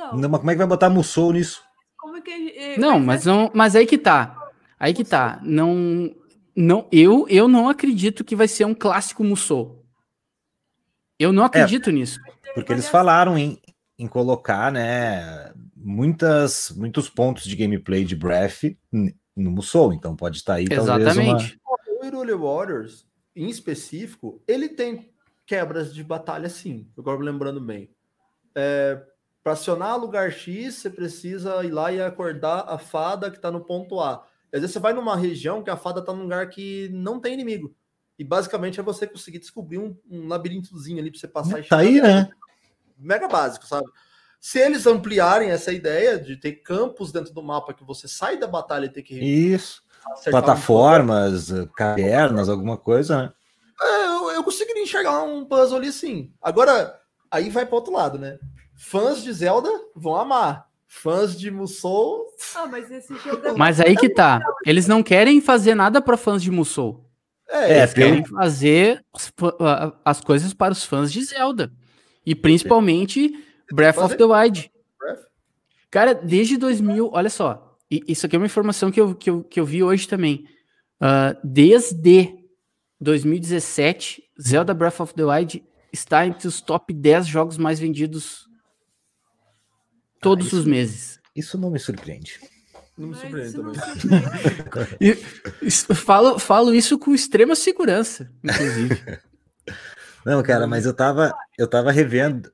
Legal. Não, mas como é que vai botar Musou nisso? Como é que. é, Não, mas é- não, mas aí que tá, aí que tá, não, não, eu, eu não acredito que vai ser um clássico Musou. Eu não acredito nisso. Porque eles falaram em, em colocar, né, muitas, muitos pontos de gameplay de Breath no Musou. Então pode estar aí talvez uma... Exatamente. O Hyrule Warriors, em específico, ele tem quebras de batalha, sim. Agora lembrando bem. É, para acionar lugar X, você precisa ir lá e acordar a fada que está no ponto A. Às vezes você vai numa região que a fada está num lugar que não tem inimigo. E basicamente é você conseguir descobrir um, um labirintozinho ali para você passar e Tá aí, né? mega básico, sabe? Se eles ampliarem essa ideia de ter campos dentro do mapa que você sai da batalha e tem que Isso. acertar um Plataformas, cavernas, alguma coisa, né? É, eu, eu conseguiria enxergar um puzzle ali sim. Agora, aí vai para outro lado, né? Fãs de Zelda vão amar. Fãs de Musou. Ah, mas esse jogo é Mas aí que tá, eles não querem fazer nada para fãs de Musou. É, É, Eles querem fazer as, as coisas para os fãs de Zelda. E principalmente Breath of the Wild. Cara, desde 2000, olha só, e isso aqui é uma informação que eu, que eu, que eu vi hoje também. Ah, desde 2017, Zelda Breath of the Wild está entre os top 10 jogos mais vendidos todos isso- os meses. Isso não me surpreende. não me surpreende também. surpreende. Falo, falo isso com extrema segurança, inclusive. Não, cara, mas eu tava, eu tava revendo.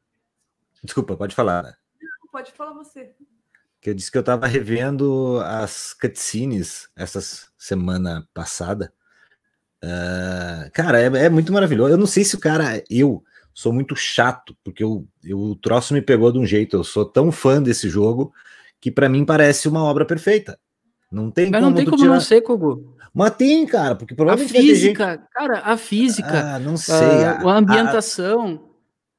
Desculpa, pode falar. né? Pode falar você. Que eu disse que eu tava revendo as cutscenes essa semana passada. Ah, cara, é, é muito maravilhoso. Eu não sei se o cara. Eu sou muito chato, porque eu, eu- o troço me pegou de um jeito. Eu sou tão fã desse jogo que pra mim parece uma obra perfeita. Não tem Mas como não tem como tirar... não ser, Kogu. Mas tem, cara, porque A provavelmente vai ter gente- física, cara, a física, Ah, não sei. ah, a, a ambientação.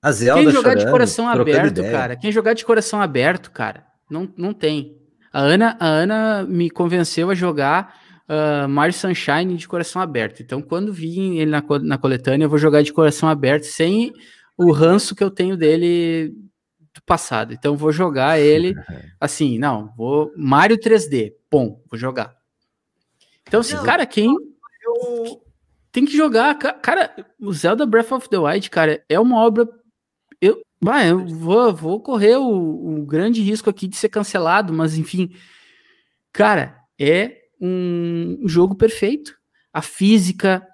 a, a Zelda Quem jogar de chorando, coração trocando aberto, ideia. cara, quem jogar de coração aberto, cara, não, não tem. A Ana, a Ana me convenceu a jogar ah, Mario Sunshine de coração aberto. Então, quando vi ele na, na coletânea, eu vou jogar de coração aberto, sem o ranço que eu tenho dele do passado. Então, vou jogar ele assim, não, vou Mario 3D, bom, vou jogar. Então, assim, Não. cara, quem eu... Tem que jogar. Cara, o Zelda Breath of the Wild, cara, é uma obra. Eu, vai, eu vou, vou correr o, o grande risco aqui de ser cancelado, mas enfim. Cara, é um jogo perfeito. A física,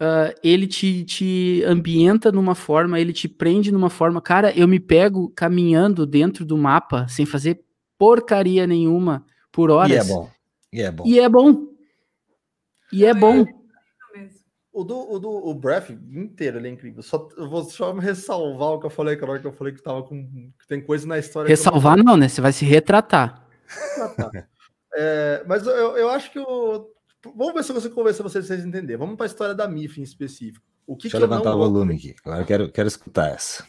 uh, ele te, te ambienta numa forma, ele te prende numa forma. Cara, eu me pego caminhando dentro do mapa sem fazer porcaria nenhuma por horas. E é bom. E é bom. E é bom. E é bom. O do, o do o Breath inteiro, ele é incrível. Só, eu vou só me ressalvar o que eu falei, que hora que eu falei que tava com. Que tem coisa na história. Ressalvar não... não, né? Você vai se retratar. retratar. é, mas eu, eu acho que o. Vamos ver se eu consigo convencer vocês, vocês entenderem. Vamos para a história da MIF em específico. O que Deixa que eu levantar o volume aqui. Agora quero, quero escutar essa.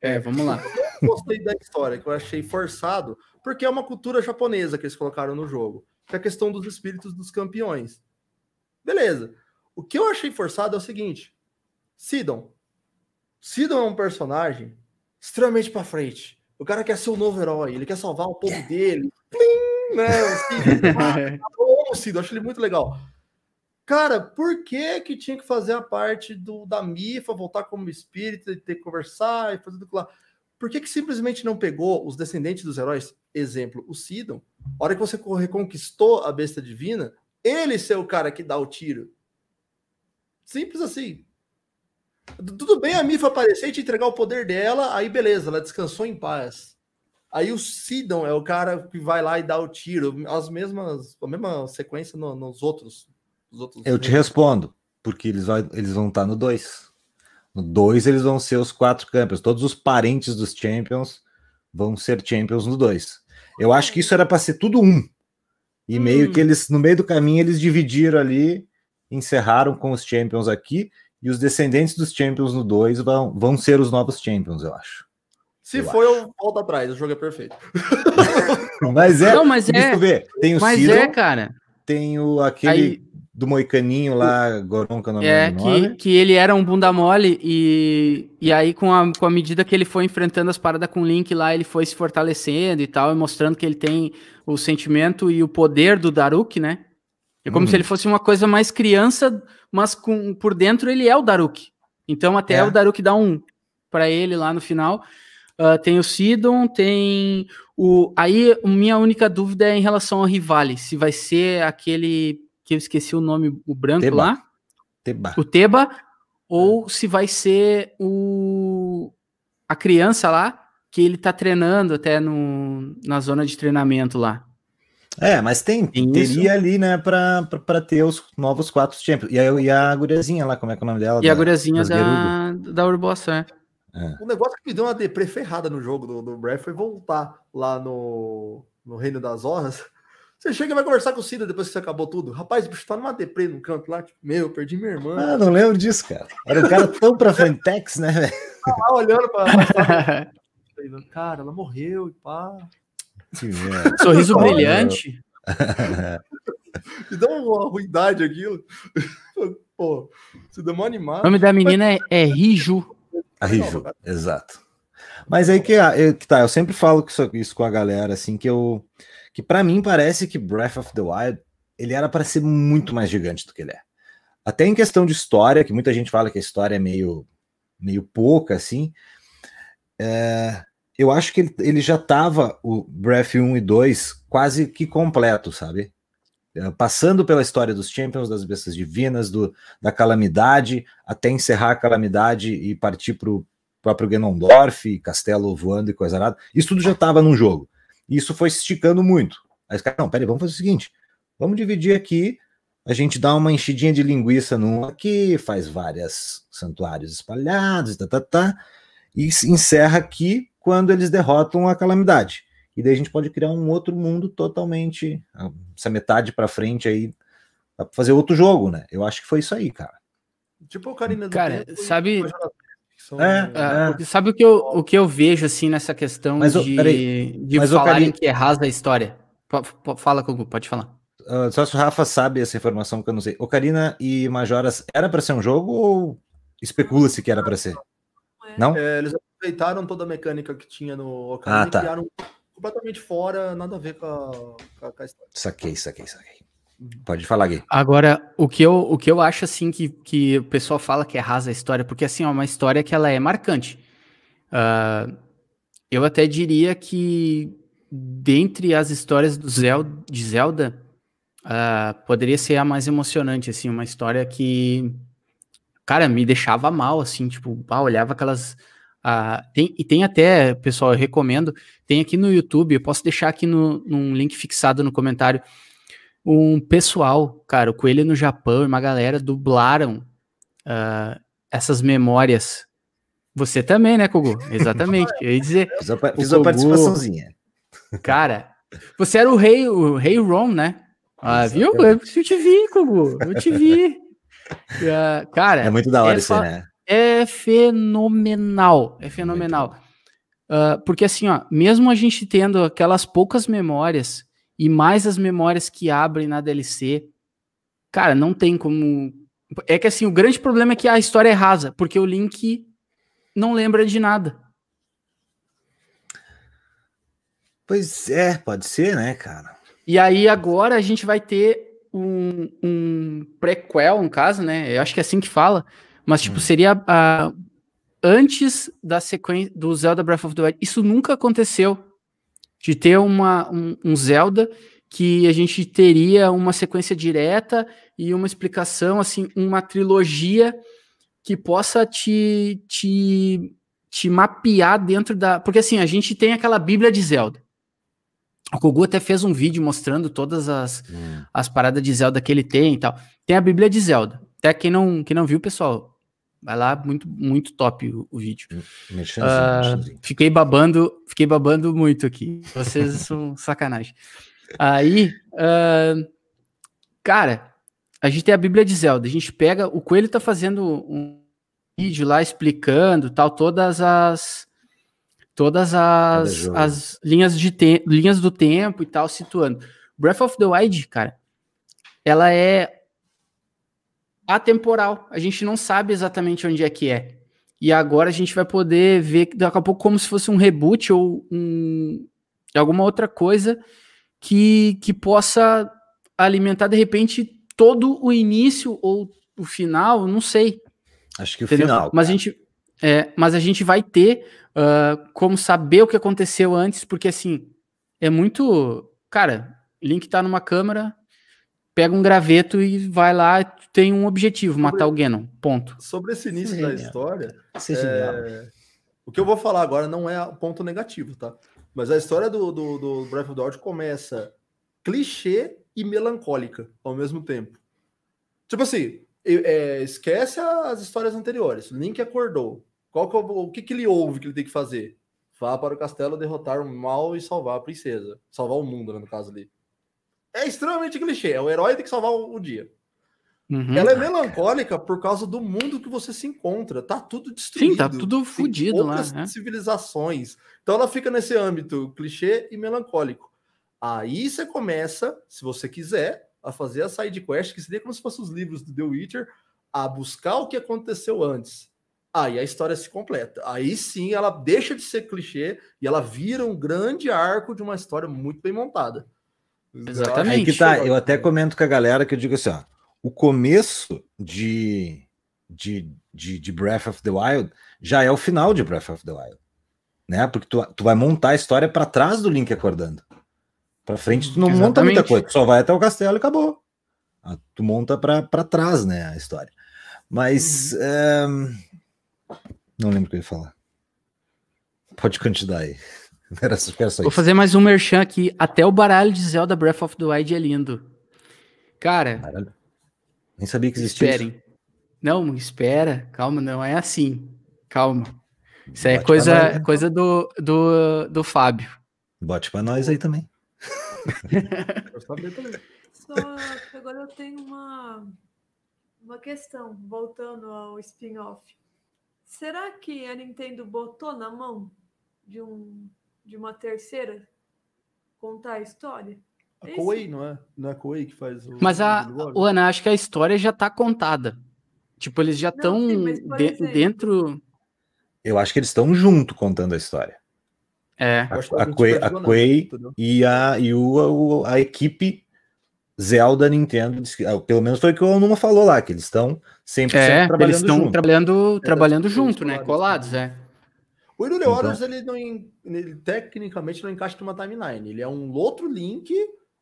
É, vamos lá. Eu gostei da história, que eu achei forçado, porque é uma cultura japonesa que eles colocaram no jogo. Que é a questão dos espíritos dos campeões. Beleza. O que eu achei forçado é o seguinte: Sidon. Sidon é um personagem extremamente para frente. O cara quer ser o novo herói, ele quer salvar o povo dele. Plim, né? O Sidon. o Sidon, acho ele muito legal. Cara, por que que tinha que fazer a parte do da Mifa, voltar como espírito e ter que conversar e fazer tudo lá? Por que que simplesmente não pegou os descendentes dos heróis? Exemplo, o Sidon. A hora que você reconquistou a besta divina, ele ser o cara que dá o tiro. Simples assim. Tudo bem a Mifa aparecer e te entregar o poder dela, aí beleza, ela descansou em paz. Aí o Sidon é o cara que vai lá e dá o tiro, as mesmas, a mesma sequência no, nos outros, outros. Eu te respondo, porque eles, vai, eles vão estar no 2. No 2 eles vão ser os quatro campeões, todos os parentes dos champions vão ser champions no 2. Eu acho que isso era para ser tudo um. E hum. meio que eles, no meio do caminho, eles dividiram ali, encerraram com os Champions aqui, e os descendentes dos Champions no 2 vão, vão ser os novos Champions, eu acho. Se eu for, acho. eu volto atrás, o jogo é perfeito. mas é. Não, mas é. Ver. Tem o mas é, cara. Tem o aquele. Aí, do Moicaninho lá, Goronca no É, que, que ele era um bunda mole e, e aí com a, com a medida que ele foi enfrentando as paradas com o Link lá, ele foi se fortalecendo e tal, e mostrando que ele tem o sentimento e o poder do Daruk, né? É como uhum. se ele fosse uma coisa mais criança, mas com, por dentro ele é o Daruk. Então até é. o Daruk dá um para ele lá no final. Uh, tem o Sidon, tem o... Aí minha única dúvida é em relação ao Rivale, se vai ser aquele que eu esqueci o nome, o branco Teba. lá. Teba. O Teba, ou se vai ser o a criança lá que ele tá treinando até no, na zona de treinamento lá. É, mas tem, tem teria isso? ali, né, pra, pra, pra, ter os novos quatro Champions. E a, e a guriazinha lá, como é que é o nome dela? E da, a guriazinha da, da Urbossa, é. É. O negócio que me deu uma deprê ferrada no jogo do, do Breath foi voltar lá no, no Reino das Horas você chega e vai conversar com o Cida depois que você acabou tudo. Rapaz, o bicho tá numa deprê no canto lá, tipo, meu, perdi minha irmã. Ah, não lembro disso, cara. Era um cara tão pra frentex, né, velho? Tá lá olhando pra. pra... cara, ela morreu e pá. Sorriso brilhante. Me dá uma ruindade aquilo. Pô, você deu uma animada. O nome da menina é, é Riju. A Riju, exato. Mas aí que, que tá, eu sempre falo isso, isso com a galera, assim, que eu que para mim parece que Breath of the Wild ele era para ser muito mais gigante do que ele é. Até em questão de história, que muita gente fala que a história é meio, meio pouca, assim, é, eu acho que ele, ele já estava, o Breath 1 e 2, quase que completo, sabe? É, passando pela história dos Champions, das bestas divinas, do, da calamidade, até encerrar a calamidade e partir para o próprio Ganondorf, castelo voando e coisa nada. Isso tudo já estava no jogo. E isso foi se esticando muito. Aí os caras, não, peraí, vamos fazer o seguinte: vamos dividir aqui, a gente dá uma enchidinha de linguiça num aqui, faz vários santuários espalhados, tá, tá, tá, e encerra aqui quando eles derrotam a calamidade. E daí a gente pode criar um outro mundo totalmente, essa metade para frente aí, pra fazer outro jogo, né? Eu acho que foi isso aí, cara. Tipo o Karina do Cara, tempo, sabe, é, é, é. Sabe o que, eu, o que eu vejo assim nessa questão mas, de, peraí, de falarem que é rasa a história? P fala, pode falar. Uh, só se o Rafa sabe essa informação que eu não sei. Ocarina e Majoras era para ser um jogo ou especula-se que era para ser? Não? É, eles aproveitaram toda a mecânica que tinha no Ocarina ah, tá. e criaram completamente fora, nada a ver com a, com a história. Saquei, saquei, saquei. Pode falar, Gui. Agora, o que eu, o que eu acho, assim, que, que o pessoal fala que é rasa a história, porque, assim, é uma história que ela é marcante. Uh, eu até diria que, dentre as histórias do Zelda, de Zelda, uh, poderia ser a mais emocionante, assim, uma história que, cara, me deixava mal, assim, tipo, ah, olhava aquelas... Uh, tem, e tem até, pessoal, eu recomendo, tem aqui no YouTube, eu posso deixar aqui no, num link fixado no comentário, um pessoal, cara, o Coelho no Japão e uma galera dublaram uh, essas memórias. Você também, né, Kogu? Exatamente. Eu ia dizer. Fiz a, fiz a participaçãozinha. Cara, você era o rei, o rei Ron, né? Ah, viu? Eu, te vi, Kogu. Eu te vi. Uh, cara. É muito da hora é isso, né? É fenomenal. É fenomenal. Uh, porque assim, ó, mesmo a gente tendo aquelas poucas memórias e mais as memórias que abrem na DLC. Cara, não tem como. É que assim, o grande problema é que a história é rasa, porque o Link não lembra de nada. Pois é, pode ser, né, cara? E aí agora a gente vai ter um, um prequel, no caso, né? Eu acho que é assim que fala, mas tipo, hum. seria a, antes da sequência do Zelda Breath of the Wild. Isso nunca aconteceu de ter uma, um, um, Zelda que a gente teria uma sequência direta e uma explicação, assim, uma trilogia que possa te, te, te mapear dentro da. Porque assim, a gente tem aquela Bíblia de Zelda. O Kogu até fez um vídeo mostrando todas as, hum. as paradas de Zelda que ele tem e tal. Tem a Bíblia de Zelda. Até quem não, quem não viu, pessoal, Vai lá, muito, muito top o, o vídeo. Uh, fiquei babando, fiquei babando muito aqui. Vocês são sacanagem. Aí, uh, cara, a gente tem a Bíblia de Zelda. A gente pega, o Coelho tá fazendo um vídeo lá explicando tal todas as todas as, as linhas de te, linhas do tempo e tal situando. Breath of the Wild, cara, ela é atemporal. A gente não sabe exatamente onde é que é. E agora a gente vai poder ver daqui a pouco como se fosse um reboot ou um, alguma outra coisa que, que possa alimentar de repente todo o início ou o final, não sei. Acho que o Entendeu? final. Mas a gente, é, mas a gente vai ter uh, como saber o que aconteceu antes, porque assim é muito, cara, Link tá numa câmera, pega um graveto e vai lá, tem um objetivo, sobre, matar o Ganon. Ponto. Sobre esse início Sim, da história, é, o que eu vou falar agora não é ponto negativo, tá? Mas a história do, do, do Breath of the Wild começa clichê e melancólica ao mesmo tempo. Tipo assim, é, esquece as histórias anteriores. Link acordou. Qual que, é o que, que ele ouve que ele tem que fazer? Vá para o castelo derrotar o mal e salvar a princesa. Salvar o mundo, né, no caso ali é extremamente clichê. É o herói tem que salvar o, dia. Uhum. Ela é melancólica por causa do mundo que você se encontra. Tá tudo destruído. Sim, tá tudo fodido lá. Né? civilizações. Então ela fica nesse âmbito clichê e melancólico. Aí você começa, se você quiser, a fazer a side quest, que seria como se fossem os livros do The Witcher, a buscar o que aconteceu antes. Aí a história se completa. Aí sim ela deixa de ser clichê e ela vira um grande arco de uma história muito bem montada. Exatamente. Aí que tá, eu até comento com a galera que eu digo assim, ó, o começo de, de, de, de, Breath of the Wild já é o final de Breath of the Wild, né? Porque tu, tu vai montar a história para trás do Link acordando. Para frente tu não Exatamente. monta muita coisa, tu só vai até o castelo e acabou. Ah, tu monta para trás, né, a história. Mas uhum. é... não lembro o que eu ia falar. Pode continuar aí. Era, era Vou fazer mais um merchan aqui. Até o baralho de Zelda Breath of the Wild é lindo. Cara. Baralho. Nem sabia que existia. Esperem. Isso. Não, espera. Calma, não é assim. Calma. Isso aí é coisa, nós, né? coisa do, do, do Fábio. Bote pra nós aí também. eu também. Só que agora eu tenho uma, uma questão, voltando ao spin-off. Será que a Nintendo botou na mão de um de uma terceira contar a história? A é Koei, não é? Não é a Koei que faz o. Mas a, o Ana, acho que a história já está contada. Tipo, eles já estão de, dentro. Eu acho que eles estão junto contando a história. É. A, a, Koei, a Koei e, a, e o, a, a equipe Zelda Nintendo, ah, pelo menos foi o que o Onuma falou lá, que eles estão sempre É, trabalhando eles estão trabalhando, trabalhando eles junto, né? colados, Colados, é. O Hyrule Então- Warriors, ele, não, ele tecnicamente não encaixa numa timeline. Ele é um outro link,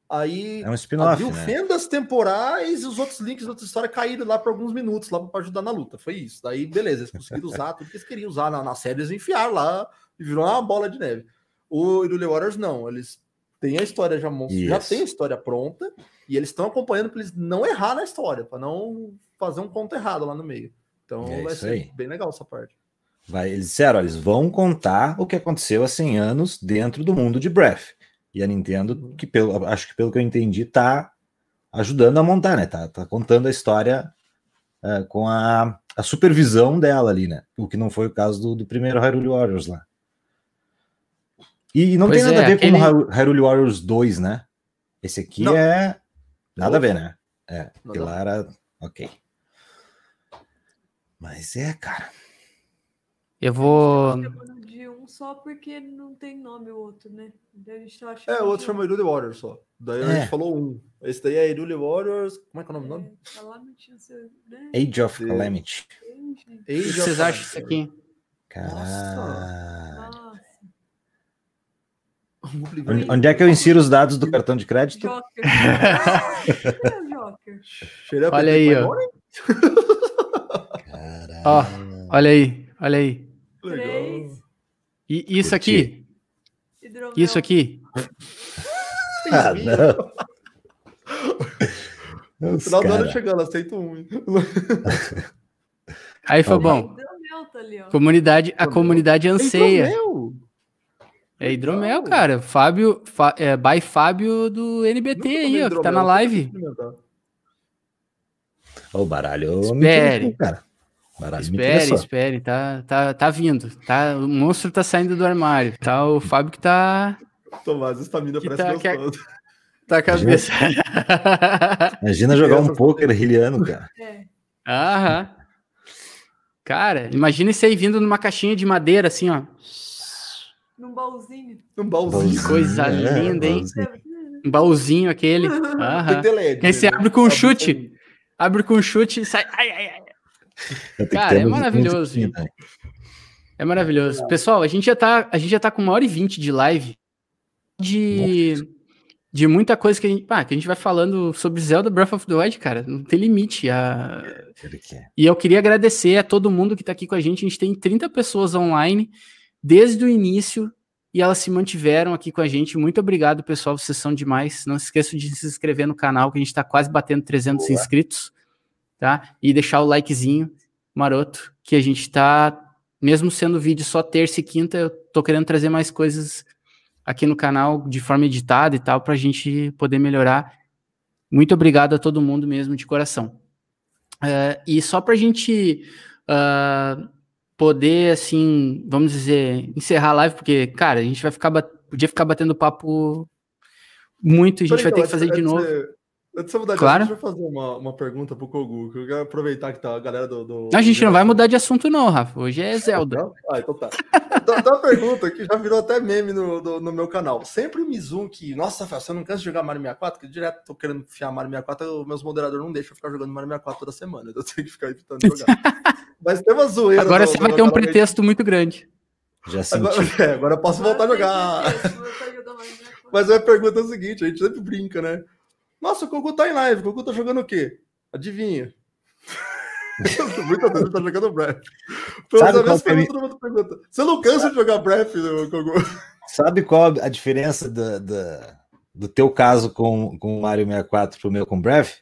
aí É um spin-off, né? fendas temporais e os outros links da outra história caíram lá por alguns minutos lá para ajudar na luta. Foi isso. Daí, beleza, eles conseguiram usar tudo que eles queriam usar na, na série, eles enfiaram lá e virou uma bola de neve. O Hyrule Warriors, não. Eles têm a história já, mon- já tem a história pronta e eles estão acompanhando para eles não errar na história, para não fazer um conto errado lá no meio. Então É vai ser aí. bem legal essa parte. Vai, eles disseram, eles vão contar o que aconteceu há 100 anos dentro do mundo de Breath. E a Nintendo, que pelo, acho que pelo que eu entendi, tá ajudando a montar, né? Tá, tá contando a história é, com a, a supervisão dela ali, né? O que não foi o caso do, do primeiro Hyrule Warriors lá. E, e não Pois tem nada é, a ver aquele- com o Hyru- Hyrule Warriors 2, né? Esse aqui Não. é. Nada a ver, né? É, era. Ok. Mas é, cara. Eu vou. Chamando de um só porque não tem nome o outro, né? Daí a gente tá achando É, o outro de chama. Hyrule Warriors só. Daí a É. gente falou um. Esse daí é Hyrule Warriors. Como é que é o nome do nome? É, tá lá no tinha seu, né? Age of. Calamity. O que Age of vocês acham Calamity. disso aqui? Caralho. Nossa. Onde, onde é que eu insiro os dados do cartão de crédito? Joker. é o Joker. Olha aí, ó. Caralho. Ó, Olha aí, olha aí. Legal. Três. E isso aqui, Hidromel. isso aqui. Ah, não. Os Final do ano chegando, aceito um. Aí foi Ó, bom. Tá. Comunidade, a comunidade anseia. Hidromel? É hidromel, cara. Fábio, Fa, é, by Fábio do NBT aí, ó, que tá na live. O baralho. Espere. cara. Baralho Espere, espere, tá, tá, tá vindo. Tá, o monstro tá saindo do armário. Tá o Fábio que tá, Tomás, estamina parece tá- que é- gostoso. tá a cabeça. Imagina jogar um poker riliano, cara. É. Aham. Cara, imagina isso aí vindo numa caixinha de madeira, assim, ó. Num baúzinho. Um baúzinho. Coisa É, linda, hein? baúzinho. Um baúzinho aquele. Aham. Aí você né? abre com um chute. Abre com um chute e sai. Ai, ai, ai. Cara, é maravilhoso, também. É maravilhoso. Pessoal, a gente já tá, a gente já tá com uma hora e vinte de live de, de muita coisa que a, gente, ah, que a gente vai falando sobre Zelda Breath of the Wild, cara. Não tem limite. A. E eu queria agradecer a todo mundo que está aqui com a gente. A gente tem 30 pessoas online desde o início e elas se mantiveram aqui com a gente. Muito obrigado, pessoal. Vocês são demais. Não se esqueçam de se inscrever no canal, que a gente está quase batendo 300 Boa. inscritos, tá? E deixar o likezinho maroto, que a gente está, mesmo sendo vídeo só terça e quinta, eu tô querendo trazer mais coisas aqui no canal de forma editada e tal, para a gente poder melhorar. Muito obrigado a todo mundo mesmo, de coração. É, e só para a gente ah, poder, assim, vamos dizer, encerrar a live, porque, cara, a gente vai ficar, podia ficar batendo papo muito, a gente vai ter que fazer de novo. Antes de mudar de Claro. assunto, deixa eu fazer uma, uma pergunta pro Kogu, que eu quero aproveitar que tá a galera do. do A gente não vai mudar de assunto, não, Rafa. Hoje é Zelda. Não? Ah, então tá. Então, tem uma pergunta que já virou até meme no, do- no meu canal. Sempre o Mizuki, nossa, Rafael, você não cansa de jogar Mario 64? Que direto tô querendo enfiar Mario 64, os meus moderadores não deixam eu ficar jogando Mario 64 toda semana. então Eu tenho que ficar evitando jogar. Mas tem uma zoeira. Agora no- você vai ter um que- pretexto muito grande. Já senti. Agora, é, agora eu posso voltar a jogar. Mas a pergunta é a seguinte: a gente sempre brinca, né? Nossa, o Kogu tá em live, o Kogu tá jogando o quê? Adivinha? Muitas vezes ele tá jogando Breath. Pelo Sabe menos pergunta, todo mundo pergunta. Você não cansa de jogar Breath, Kogu? Sabe qual a diferença da- da- do teu caso com, com o Mario 64 pro meu com Breath?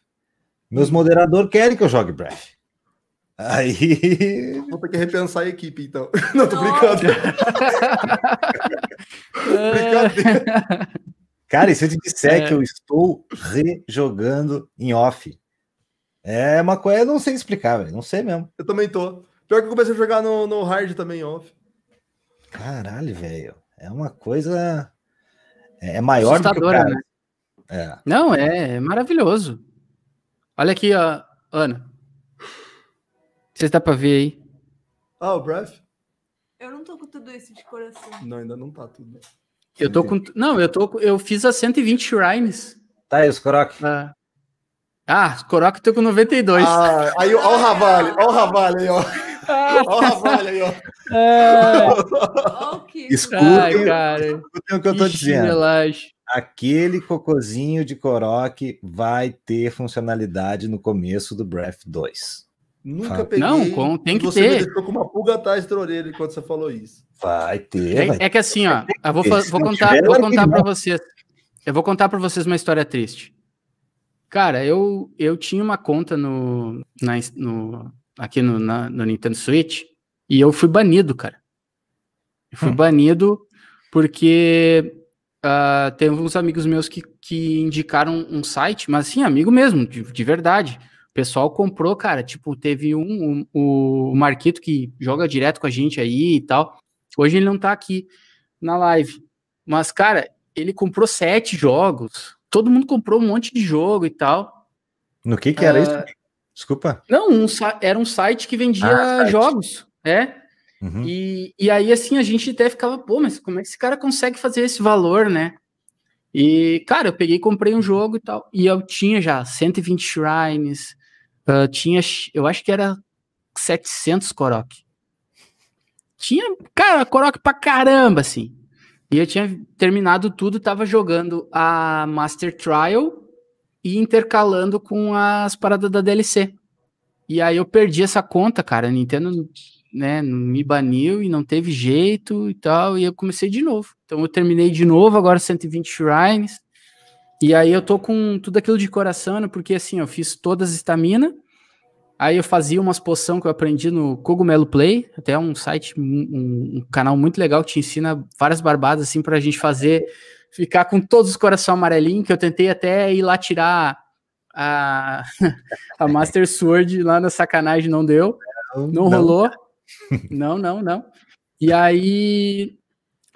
Meus moderadores querem que eu jogue Breath. Aí. Vou ter que repensar a equipe, então. Não, tô brincando. Brincadeira. Cara, e se eu te disser É. que eu estou rejogando em off? É uma coisa, eu não sei explicar, velho. Não sei mesmo. Eu também tô. Pior que eu comecei a jogar no, no hard também, off. Caralho, velho. É uma coisa. É é maior do que o Assustadora, cara. né? É. Não, é, é maravilhoso. Olha aqui, ó, Ana. Vocês dá pra ver aí. Ah, o Breath? Eu não tô com tudo isso de coração. Não, ainda não tá tudo. Eu tô com. Não, eu tô. com- Eu fiz as 120 shrines. Tá aí, os Korok. Ah, Ah, Korok tô com 92. Ah, aí, ó o Ravale, ó o Ravale aí, ó. Ó o Ravale aí, ó. É. Ó, o que- Escutem, Ai, cara. escutem o que eu tô dizendo. chinelagem. Aquele cocozinho de Korok vai ter funcionalidade no começo do Breath 2. Nunca Fala. peguei. Não, com- tem e que você ter. me deixou com uma pulga atrás da orelha quando você falou isso. Vai ter, vai É, é que assim, ó, eu vou, vou contar, vou contar para vocês. Eu vou contar para vocês uma história triste. Cara, eu, eu tinha uma conta no, na- no aqui no, na- no Nintendo Switch e eu fui banido, cara. Eu fui Hum. banido porque ah, teve uns amigos meus que, que indicaram um site, mas assim, amigo mesmo, de, de verdade. O pessoal comprou, cara. Tipo, teve um, um- o Marquito que joga direto com a gente aí e tal. Hoje ele não tá aqui na live. Mas, cara, ele comprou sete jogos. Todo mundo comprou um monte de jogo e tal. No que que era Ah, isso? Desculpa. Não, um era um site que vendia Ah, jogos. É. Uhum. E, e aí, assim, a gente até ficava, pô, mas como é que esse cara consegue fazer esse valor, né? E, cara, eu peguei e comprei um jogo e tal. E eu tinha já 120 shrines, ah, tinha, eu acho que era 700 Korok. Tinha, cara, Korok pra caramba, assim. E eu tinha terminado tudo, tava jogando a Master Trial e intercalando com as paradas da DLC. E aí eu perdi essa conta, cara. A Nintendo né, me baniu e não teve jeito e tal, e eu comecei de novo. Então eu terminei de novo, agora 120 shrines. E aí eu tô com tudo aquilo de coração, né, porque assim, eu fiz todas as estamina. Aí eu fazia umas poção que eu aprendi no Cogumelo Play, até um site, um, um- canal muito legal que te ensina várias barbadas assim pra gente fazer, ficar com todos os coração amarelinhos, que eu tentei até ir lá tirar a, a Master Sword lá na sacanagem, não deu. Não, rolou. Não, não, não. E aí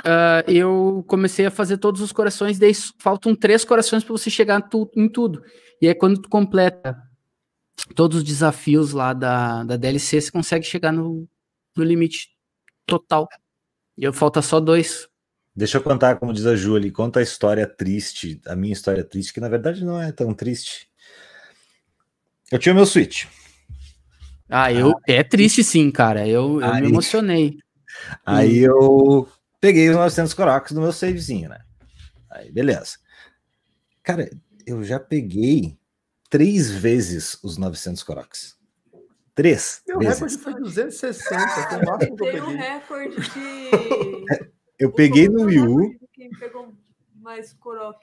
ah, eu comecei a fazer todos os corações, daí faltam três corações para você chegar tu- em tudo. E aí quando tu completa todos os desafios lá da, da DLC, você consegue chegar no, no limite total. E eu falta só dois. Deixa eu contar, como diz a Júlia, conta a história triste, a minha história triste, que na verdade não é tão triste. Eu tinha o meu Switch. Ah, eu é triste sim, cara. Eu, eu Aí. me emocionei. Aí eu peguei os 900 Corox no meu savezinho, né? Aí, beleza. Cara, eu já peguei três vezes os 900 Corox. Três Meu vezes. recorde foi 260, foi o máximo que eu Tem um peguei. recorde de. Eu peguei no Wii U, Quem pegou mais Korok?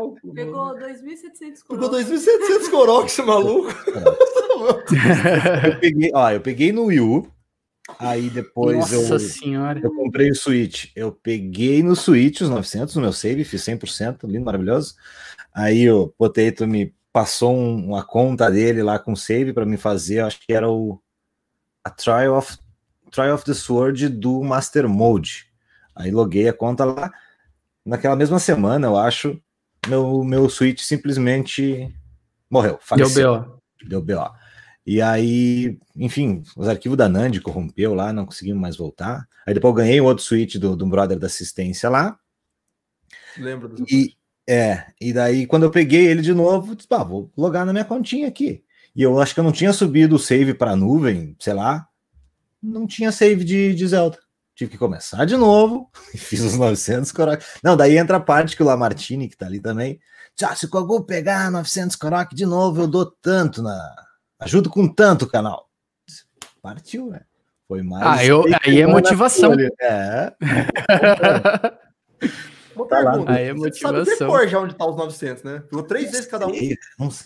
O. Pegou 2.700 Pegou Korok. 2.700 Korok, esse maluco. eu peguei, ó, eu peguei no Wii U, aí depois Nossa eu, senhora. eu comprei o Switch. Eu peguei no Switch os 900 no meu save, fiz 100%, lindo, maravilhoso. Aí o Potato me passou um- uma conta dele lá com save para me fazer, acho que era o a Trial of Trial of the Sword do Master Mode. Aí loguei a conta lá. Naquela mesma semana, eu acho, meu meu Switch simplesmente morreu, Deu faleceu B.O. deu BO. E aí, enfim, os arquivos da Nand corrompeu lá, não conseguimos mais voltar. Aí depois eu ganhei um outro switch do, do brother da assistência lá. Lembra do E é, e daí quando eu peguei ele de novo, disse, vou logar na minha continha aqui. E eu acho que eu não tinha subido o save para nuvem, sei lá. Não tinha save de, de Zelda. Tive que começar de novo e fiz os 900 Korok. Não, daí entra a parte que o Lamartine, que tá ali também. Já, se o Kogu pegar 900 Korok de novo, eu dou tanto na. Ajudo com tanto canal. Partiu, né? Foi mais. Ah, eu- aí é motivação. É. Uma Tá lá. pergunta. Aí é Você sabe motivação. decor já onde tá os 900, né? Pegou três vezes cada um.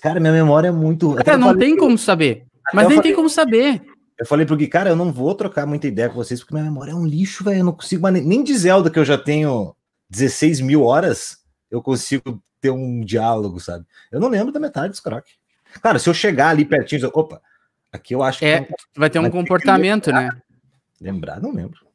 Cara, minha memória é muito. até não tem pro- como saber. Mas nem falei- tem como saber. Eu falei pro Gui, cara, eu não vou trocar muita ideia com vocês, porque minha memória é um lixo, velho. Eu não consigo mais. Nem, de Zelda, que eu já tenho 16 mil horas, eu consigo ter um diálogo, sabe? Eu não lembro da metade dos Korok. Cara, se eu chegar ali pertinho, eu, opa, aqui eu acho que. É, vai ter um comportamento, né? Lembrar, não lembro.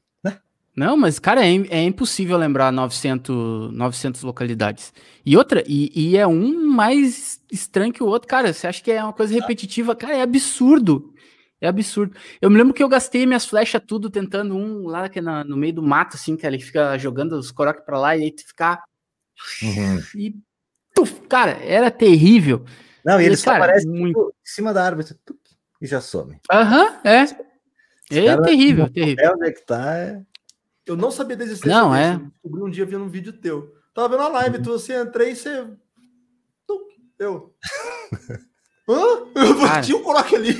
Não, mas, cara, é, é impossível lembrar 900, 900 localidades. E outra, e, e é um mais estranho que o outro. Cara, você acha que é uma coisa repetitiva? Cara, é absurdo. É absurdo. Eu me lembro que eu gastei minhas flechas tudo tentando um lá que é na- no meio do mato, assim, que ele fica jogando os coroques pra lá e aí tu ficar Uhum. E, cara, era terrível. Não, e ele só aparece muito... Tipo, em cima da árvore e já some. Aham, uhum, é. É terrível, terrível. Onde é que tá? É... Eu não sabia da existência Não, é. Descobri um dia vendo um vídeo teu. Tava vendo a live, uhum. tu você entrei e você. Eu. Hã? Eu o coloque ali.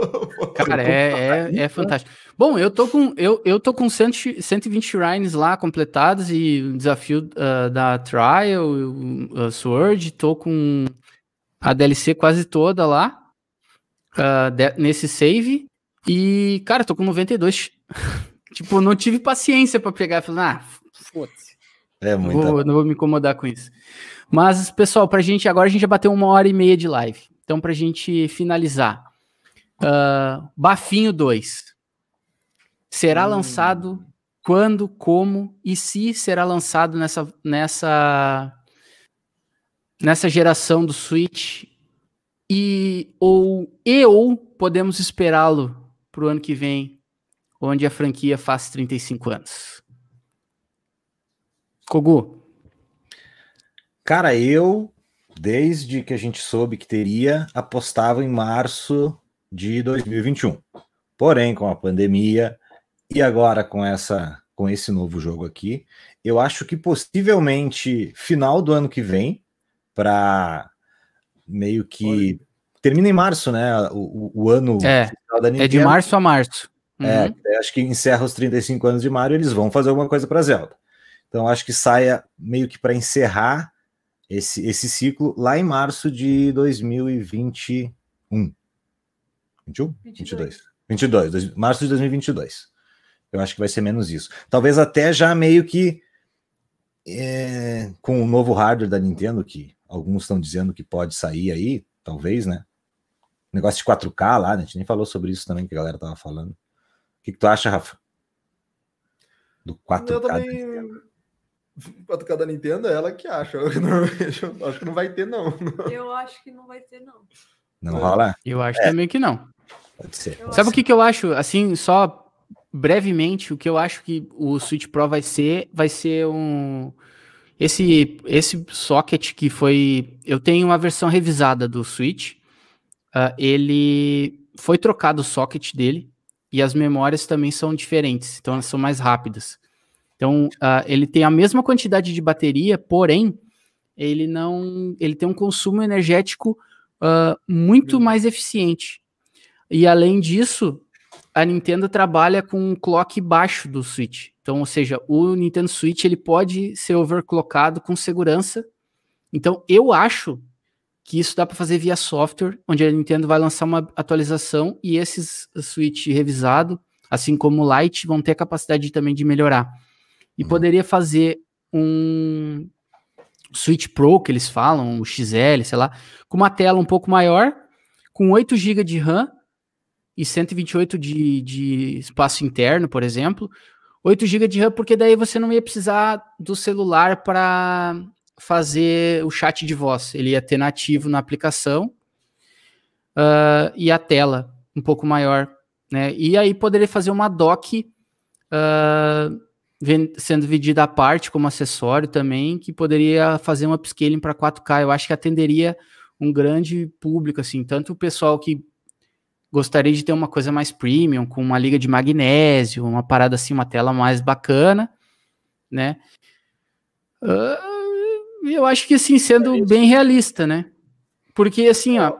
Cara, é, é, é, fantástico. Bom, eu tô com, eu, eu tô com 100, 120 shrines lá completados e o desafio uh, da Trial, uh, Sword, tô com a DLC quase toda lá uh, de, nesse save. E, cara, tô com 92. tipo, não tive paciência para pegar. Falei, ah, foda-se. É muito. Vou, não vou me incomodar com isso. Mas, pessoal, pra gente, agora a gente já bateu uma hora e meia de live. Então, para a gente finalizar, uh, Bafinho 2 será hum. lançado quando, como e se será lançado nessa, nessa, nessa geração do Switch e ou, e ou podemos esperá-lo para o ano que vem, onde a franquia faz 35 anos. Kogu. Cara, eu desde que a gente soube que teria, apostava em março de 2021. Porém, com a pandemia e agora com essa com esse novo jogo aqui, eu acho que possivelmente final do ano que vem para meio que termina em março, né? O, o ano é, é de março a março. É, uhum. É, acho que encerra os 35 anos de Mario, eles vão fazer alguma coisa para Zelda. Então acho que saia meio que para encerrar esse, esse ciclo lá em março de 2021. 21? 22. 22, dois, março de 2022. Eu acho que vai ser menos isso. Talvez até já meio que é, com o novo hardware da Nintendo, que alguns estão dizendo que pode sair aí, talvez, né? Negócio de 4K lá, né? a gente nem falou sobre isso também, que a galera tava falando. O que, que tu acha, Rafa? Do 4K? Eu também, 4K da Nintendo é ela que acha. Eu, eu acho que não vai ter, não. Eu acho que não vai ter, não. Não rola? Eu acho é. também que não. Pode ser. Eu Sabe o que, que eu acho? Assim, só brevemente, o que eu acho que o Switch Pro vai ser, vai ser um. Esse, esse socket que foi. Eu tenho uma versão revisada do Switch. Uh, ele foi trocado o socket dele e as memórias também são diferentes, então elas são mais rápidas. Então, uh, ele tem a mesma quantidade de bateria, porém, ele não, ele tem um consumo energético uh, muito mais eficiente. E além disso, a Nintendo trabalha com um clock baixo do Switch. Então, ou seja, o Nintendo Switch ele pode ser overclockado com segurança. Então, eu acho que isso dá para fazer via software, onde a Nintendo vai lançar uma atualização e esses Switch revisado, assim como o Lite, vão ter a capacidade também de melhorar e uhum. poderia fazer um Switch Pro, que eles falam, o XL, sei lá, com uma tela um pouco maior, com 8 GB de RAM e 128 de, de espaço interno, por exemplo. 8 GB de RAM, porque daí você não ia precisar do celular para fazer o chat de voz. Ele ia ter nativo na aplicação uh, e a tela um pouco maior. Né? E aí poderia fazer uma dock uh, sendo vendida à parte como acessório também, que poderia fazer um upscaling para 4K. Eu acho que atenderia um grande público, assim, tanto o pessoal que gostaria de ter uma coisa mais premium, com uma liga de magnésio, uma parada assim, uma tela mais bacana, né? Uh, eu acho que assim, sendo bem realista, né? Porque assim, ó,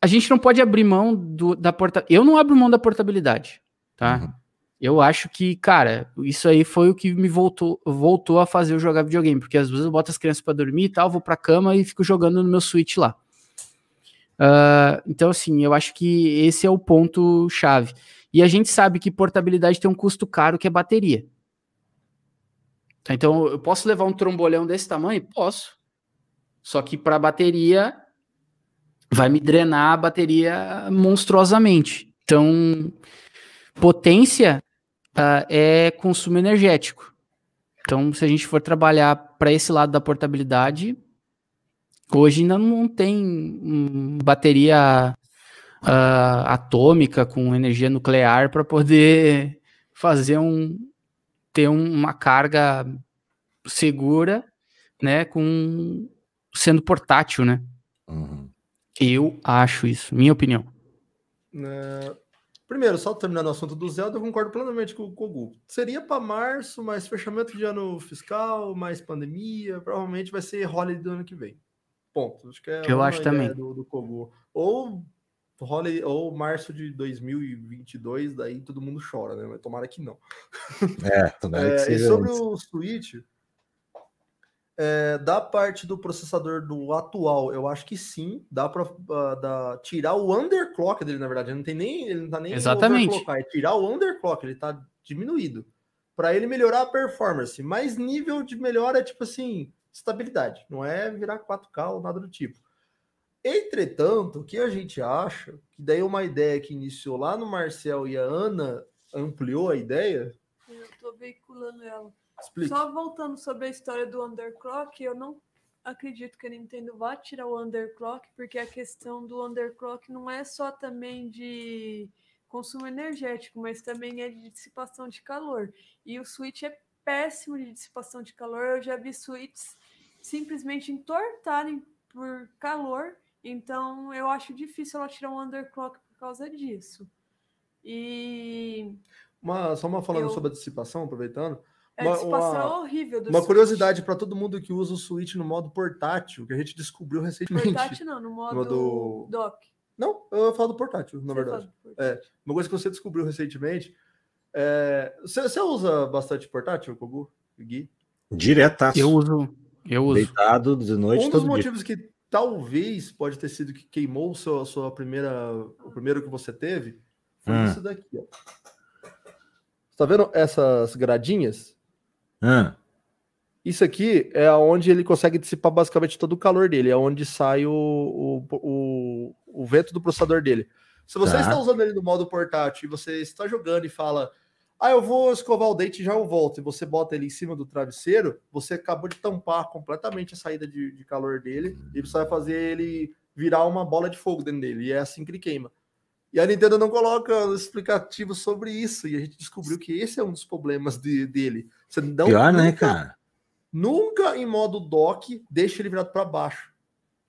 a gente não pode abrir mão do, da portabilidade. Eu não abro mão da portabilidade, tá? Uhum. Eu acho que, cara, isso aí foi o que me voltou, voltou a fazer eu jogar videogame, porque às vezes eu boto as crianças para dormir e tal, vou pra cama e fico jogando no meu Switch lá. Uh, então, assim, eu acho que esse é o ponto chave. E a gente sabe que portabilidade tem um custo caro que é bateria. Então, eu posso levar um trombolhão desse tamanho? Posso. Só que para bateria vai me drenar a bateria monstruosamente. Então, potência uh, é consumo energético. Então, se a gente for trabalhar para esse lado da portabilidade, hoje ainda não tem bateria uh, atômica com energia nuclear para poder fazer um ter um, uma carga segura, né, com sendo portátil, né? Uhum. Eu acho isso, minha opinião. É, Primeiro, só terminando o assunto do Zelda, eu concordo plenamente com o Kogu. Seria para março, mas fechamento de ano fiscal, mais pandemia, provavelmente vai ser holiday do ano que vem. Ponto. Acho que é eu acho também. Do, do Kogu. Ou holiday, ou março de 2022, daí todo mundo chora, né? Mas tomara que não. É, tomara é, que seja E sobre antes. o Switch, é, da parte do processador do atual, eu acho que sim, dá para uh, tirar o underclock dele, na verdade, ele não tem nem, ele não tá nem Exatamente. é tirar o underclock, ele tá diminuído, para ele melhorar a performance, mas nível de melhora é tipo assim, estabilidade, não é virar 4K ou nada do tipo. Entretanto, o que a gente acha, que daí é uma ideia que iniciou lá no Marcel e a Ana ampliou a ideia, Eu tô veiculando ela. explica. Só voltando sobre a história do underclock, eu não acredito que a Nintendo vá tirar o underclock, porque a questão do underclock não é só também de consumo energético, mas também é de dissipação de calor. E o Switch é péssimo de dissipação de calor. Eu já vi Switches simplesmente entortarem por calor, então eu acho difícil ela tirar um underclock por causa disso. E Uma, só uma falando Eu- sobre a dissipação, aproveitando. a Uma- dissipação uma- é horrível do Uma Switch. curiosidade para todo mundo que usa o Switch no modo portátil, que a gente descobriu recentemente. Portátil não, no modo, modo- dock. Não, eu falo do portátil, na Você verdade. portátil. Uma coisa que você descobriu recentemente. É... Você, você usa bastante portátil, Kogu? Gui? Diretaço. Eu uso. Eu uso. Deitado de noite um dos todo dia. motivos que talvez pode ter sido que queimou o seu, a sua primeira, o primeiro que você teve foi Hum. isso daqui, ó. Tá vendo essas gradinhas? Ah, Isso aqui é onde ele consegue dissipar basicamente todo o calor dele, é onde sai o, o, o, o vento do processador dele. Se você Tá. está usando ele no modo portátil e você está jogando e fala, ah, eu vou escovar o dente e já eu volto, e você bota ele em cima do travesseiro, você acabou de tampar completamente a saída de, de calor dele e você vai fazer ele virar uma bola de fogo dentro dele, e é assim que ele queima. E a Nintendo não coloca explicativo sobre isso, e a gente descobriu que esse é um dos problemas de- dele. Você não, pior, né, nunca- cara? Nunca em modo dock, deixa ele virado para baixo.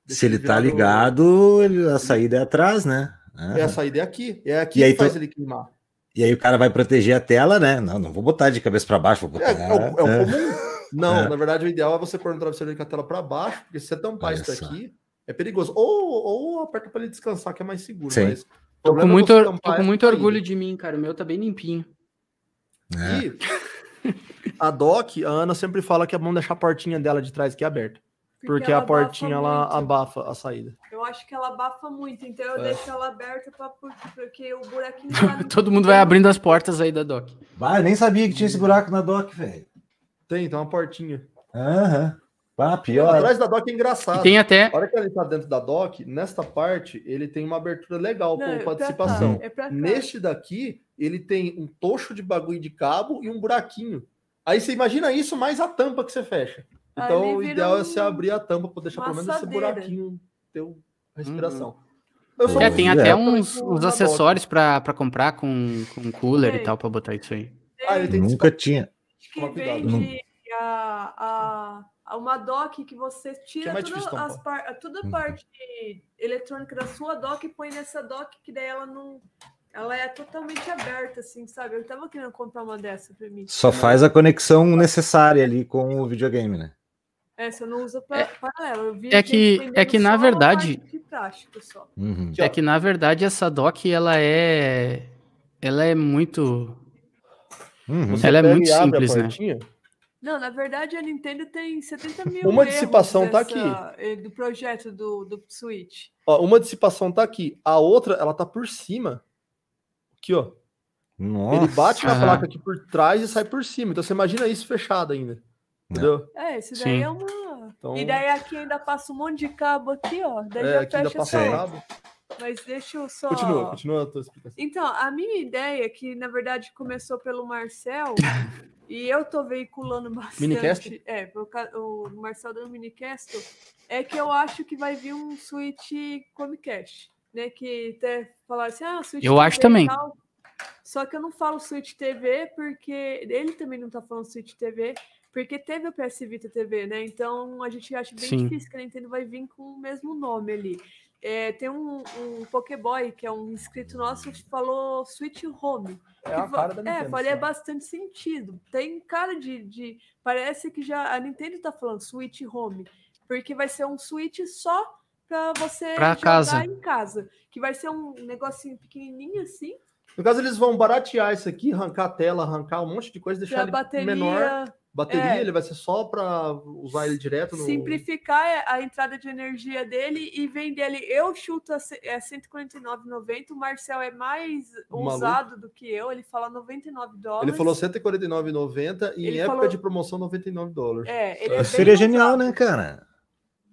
Deixa Se ele tá virado- ligado, ele- a saída é atrás, né? Ah. É a saída é aqui. É aqui E que faz tu- ele queimar. E aí o cara vai proteger a tela, né? Não, não vou botar de cabeça para baixo, vou É, botar. é o, é o É. comum. Não, É. na verdade, o ideal é você pôr no travesseiro com a tela para baixo, porque se você tampar Olha isso só. daqui, é perigoso. Ou, ou aperta para ele descansar, que é mais seguro. Sim. Mas o Tô com é muito, or- tô com muito orgulho de mim, cara. O meu tá bem limpinho. É. E a dock, a Ana sempre fala que é bom deixar a portinha dela de trás aqui aberta. Porque, ela a portinha abafa ela muito. abafa a saída. Eu acho que ela abafa muito, então eu É. deixo ela aberta pra, porque o buraquinho tá Todo mundo vai abrindo as portas aí da Doc. Vai, eu nem sabia que tinha esse buraco na dock, velho. Tem, tem uma portinha. Aham. Ah, pior. Atrás da dock é engraçado. E tem até. A hora que ele tá dentro da dock, nesta parte, ele tem uma abertura legal Não, é pra participação. É pra cá. Neste daqui, ele tem um tocho de bagulho de cabo e um buraquinho. Aí você imagina isso mais a tampa que você fecha. Então o ideal é um- você abrir a tampa para deixar pelo menos esse buraquinho ter respiração. Eu É, É, tem É. até uns, uns acessórios pra, pra comprar com, com cooler e tal, pra botar isso aí. Ah, Nunca tinha. que vende a, a, a uma dock que você Que é tira toda, as par, toda a Uhum. parte eletrônica da sua dock e põe nessa dock que daí ela não. Ela é totalmente aberta, assim, sabe? Eu tava querendo comprar uma dessa pra mim. Só faz a conexão necessária ali com o videogame, né? Essa eu não uso pra, paralelo. Eu vi é que- vendendo é que, na verdade-. Uhum. Aqui. É que na verdade essa dock ela é. Ela é muito. Uhum. Ela é muito simples, né? Não, na verdade a Nintendo tem 70 mil Uma dissipação tá dessa- eh, do projeto do, do Switch. Ó, uma dissipação tá aqui, a outra ela tá por cima. Aqui, ó. Nossa. Ele bate na placa aqui por trás e sai por cima. Então você imagina isso fechado ainda. Entendeu? É, esse daí Sim. é uma. Então- E daí aqui ainda passa um monte de cabo aqui, ó. Daí É, já aqui ainda fecha passa só. Cabo. Mas deixa eu só. Continua, continua a tua explicação. Então, a minha ideia, que na verdade começou pelo Marcel, e eu tô veiculando bastante. Minicast? É, o Marcel dando minicast, é que eu acho que vai vir um Switch Chromecast, né? Que até falaram assim, ah, Switch Eu acho e também. tal. Só que eu não falo Switch TV porque ele também não tá falando Switch TV, porque teve o PS Vita TV, né? Então a gente acha bem Sim. difícil que a Nintendo vai vir com o mesmo nome ali. É, tem um, um Pokéboy, que é um inscrito nosso, que falou Switch Home. É a cara da É, Nintendo. faria sim. bastante sentido. Tem cara de, de. Parece que já a Nintendo tá falando Switch Home. Porque vai ser um Switch só pra você Pra jogar casa. em casa. Que vai ser um negocinho pequenininho assim. No caso, eles vão baratear isso aqui, arrancar a tela, arrancar um monte de coisa, deixar ele bateria menor. Bateria, é. ele vai ser só para usar ele direto no. simplificar a entrada de energia dele e vender ele. Eu chuto a é 149,90. O Marcel é mais Maluco. ousado do que eu. Ele fala 99 dólares. Ele falou 149,90 e em Ele época falou- de promoção 99 dólares. É, ele é bem Seria genial, né, cara?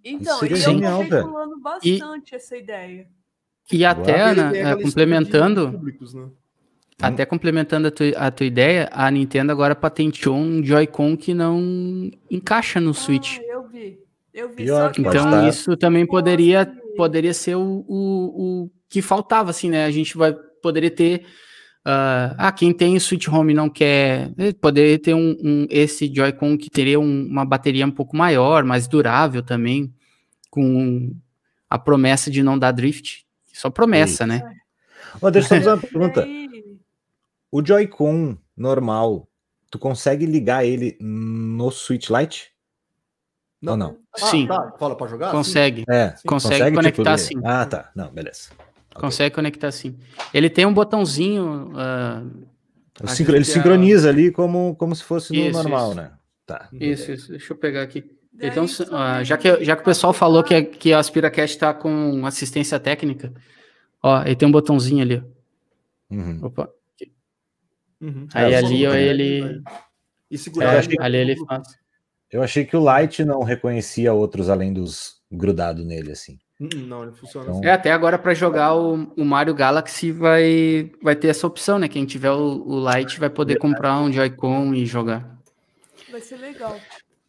Então, seria e eu genial, tô bastante essa ideia. E até, tem é, complementando, públicos, né? Até complementando a tua, a tua ideia, a Nintendo agora patenteou um Joy-Con que não encaixa no Switch. Ah, eu vi. Eu vi. Pior só Então estar. isso também poderia, poderia ser o, o, o que faltava, assim, né? A gente vai poderia ter. ah, ah, quem tem Switch Home e não quer. eh, Poderia ter um, um- esse Joy-Con que teria um- uma bateria um pouco maior, mais durável também, com a promessa de não dar drift. Só promessa, né? Ó, deixa eu fazer uma pergunta. O Joy-Con normal, tu consegue ligar ele no Switch Lite? Ou não? Ah, Sim. tá. Fala pra jogar? Consegue. É. Consegue conectar, sim. sim. Ah, tá. Não, beleza. Consegue conectar sim. Ele tem um botãozinho. Ele Acho sincro- Ele a- sincroniza ali como, como se fosse no Isso, normal, isso. né? Tá. isso, isso. Deixa eu pegar aqui. Então, ah, já, que, já que o pessoal falou que, a- que a AspiraCast está com assistência técnica, ó, ele tem um botãozinho ali. Uhum. Opa. Uhum. Aí É, ali ele. E segurar é, ele- ali ele faz. Eu achei que o Lite não reconhecia outros além dos grudados nele, assim. Hum, Não, ele funciona Então- assim. É, até agora para jogar o, o Mario Galaxy vai, vai ter essa opção, né? Quem tiver o, o Lite vai poder comprar um Joy-Con e jogar. Vai ser legal.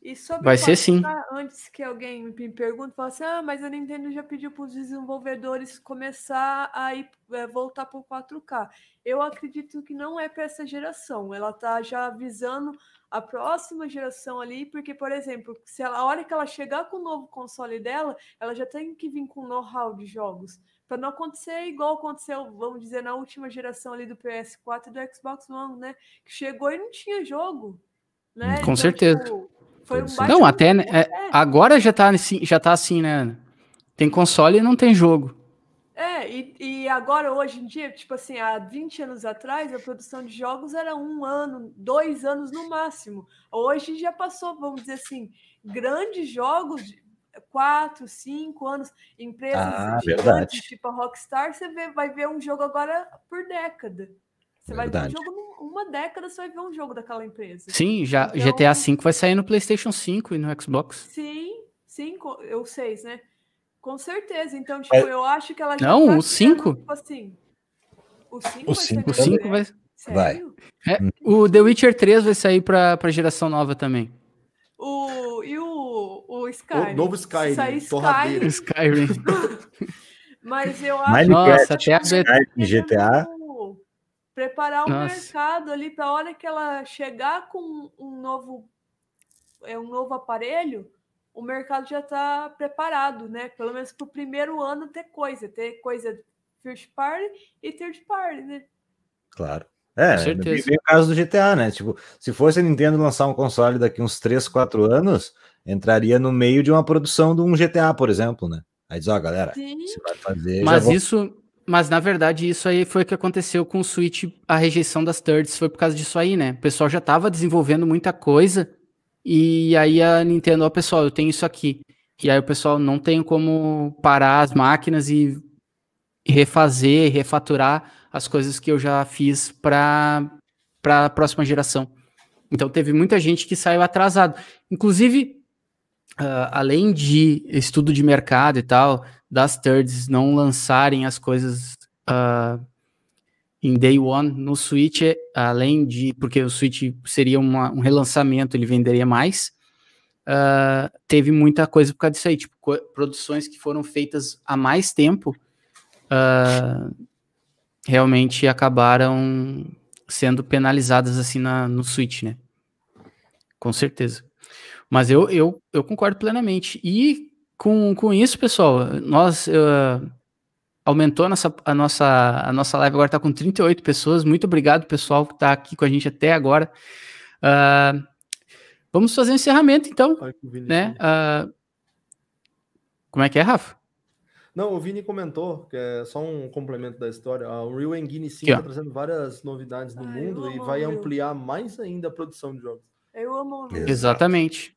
E sobre Vai ser sim. 4K, Antes que alguém me pergunte, fala assim: ah, mas a Nintendo já pediu para os desenvolvedores começar a ir, é, voltar para o 4K. Eu acredito que não é para essa geração. Ela tá já avisando a próxima geração ali, porque, por exemplo, se ela, a hora que ela chegar com o novo console dela, ela já tem que vir com know-how de jogos. Para não acontecer igual aconteceu, vamos dizer, na última geração ali do PS4 e do Xbox One, né? Que chegou e não tinha jogo. Né? Com certeza. tipo, foi um Não, até né, é, agora já tá, assim, já tá assim, né? Tem console e não tem jogo. É, e, e agora, hoje em dia, tipo assim, há 20 anos atrás, a produção de jogos era um ano, dois anos no máximo. Hoje já passou, vamos dizer assim, grandes jogos, de quatro, cinco anos, empresas Ah, gigantes, verdade. tipo a Rockstar, você vê- vai ver um jogo agora por década. Você vai Verdade. ver um jogo numa década, você vai ver um jogo daquela empresa. Sim, já Então- GTA V vai sair no PlayStation 5 e no Xbox. Sim, sim, eu sei, né? Com certeza. Então, tipo, É- eu acho que ela já Não, tá o criando, cinco? Tipo assim. O 5 O vai cinco. 5 vai. Sério? É, o The Witcher 3 vai sair pra, pra geração nova também. O, e o, o Skyrim? O novo Skyrim, torradeira. Skyrim, Skyrim. mas eu acho Minecraft, Nossa, até a GTA. Preparar o Nossa. mercado ali para a hora que ela chegar com um novo é um novo aparelho, o mercado já está preparado, né? Pelo menos para o primeiro ano ter coisa, ter coisa first party e third party, né? Claro. É, bem o caso do GTA, né? Tipo, se fosse a Nintendo lançar um console daqui uns 3, 4 anos, entraria no meio de uma produção de um GTA, por exemplo, né? Aí diz, ó, galera, Sim, você vai fazer. Mas já vou- isso, mas na verdade isso aí foi o que aconteceu com o Switch, a rejeição das thirds foi por causa disso aí, né? O pessoal já tava desenvolvendo muita coisa e aí a Nintendo, ó, pessoal, eu tenho isso aqui. E aí o pessoal não tem como parar as máquinas e refazer, refaturar as coisas que eu já fiz para para a próxima geração. Então teve muita gente que saiu atrasado. Inclusive, ah, além de estudo de mercado e tal, das thirds não lançarem as coisas ah, em day one no Switch, além de porque o Switch seria uma- um relançamento, ele venderia mais. ah, teve muita coisa por causa disso aí, tipo produções que foram feitas há mais tempo ah, realmente acabaram sendo penalizadas assim na, no Switch, né? Com certeza. Mas eu, eu, eu concordo plenamente. E com, com isso, pessoal, nós uh, aumentou a nossa, a nossa, a nossa live agora está com 38 pessoas. Muito obrigado, pessoal, que está aqui com a gente até agora. Uh, vamos fazer um encerramento, então. Né? Uh, como é que é, Rafa? Não, o Vini comentou, que é só um complemento da história. A Unreal Engine 5 está trazendo várias novidades no Ai, mundo e vai ampliar mais ainda a produção de jogos. Eu amo Exatamente.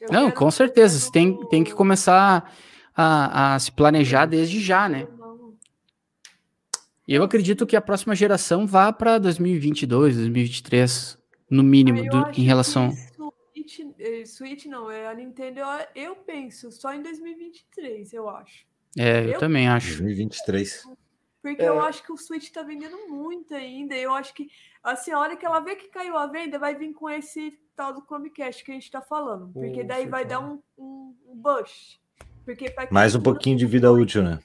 Eu Não, com certeza. Você tem, tem que começar a, a se planejar desde já, né? E eu acredito que a próxima geração vá para 2022, 2023, no mínimo, do, em relação. Switch, eh, Switch não, é a Nintendo, eu, eu penso só em 2023, eu acho. É, eu, eu também acho. 2023. Porque é. eu acho que o Switch tá vendendo muito ainda. Eu acho que, assim, a hora que ela vê que caiu a venda, vai vir com esse tal do Chromecast que a gente tá falando. Porque daí vai dar um, um, um bush. Porque Mais um pouquinho de vida útil, né?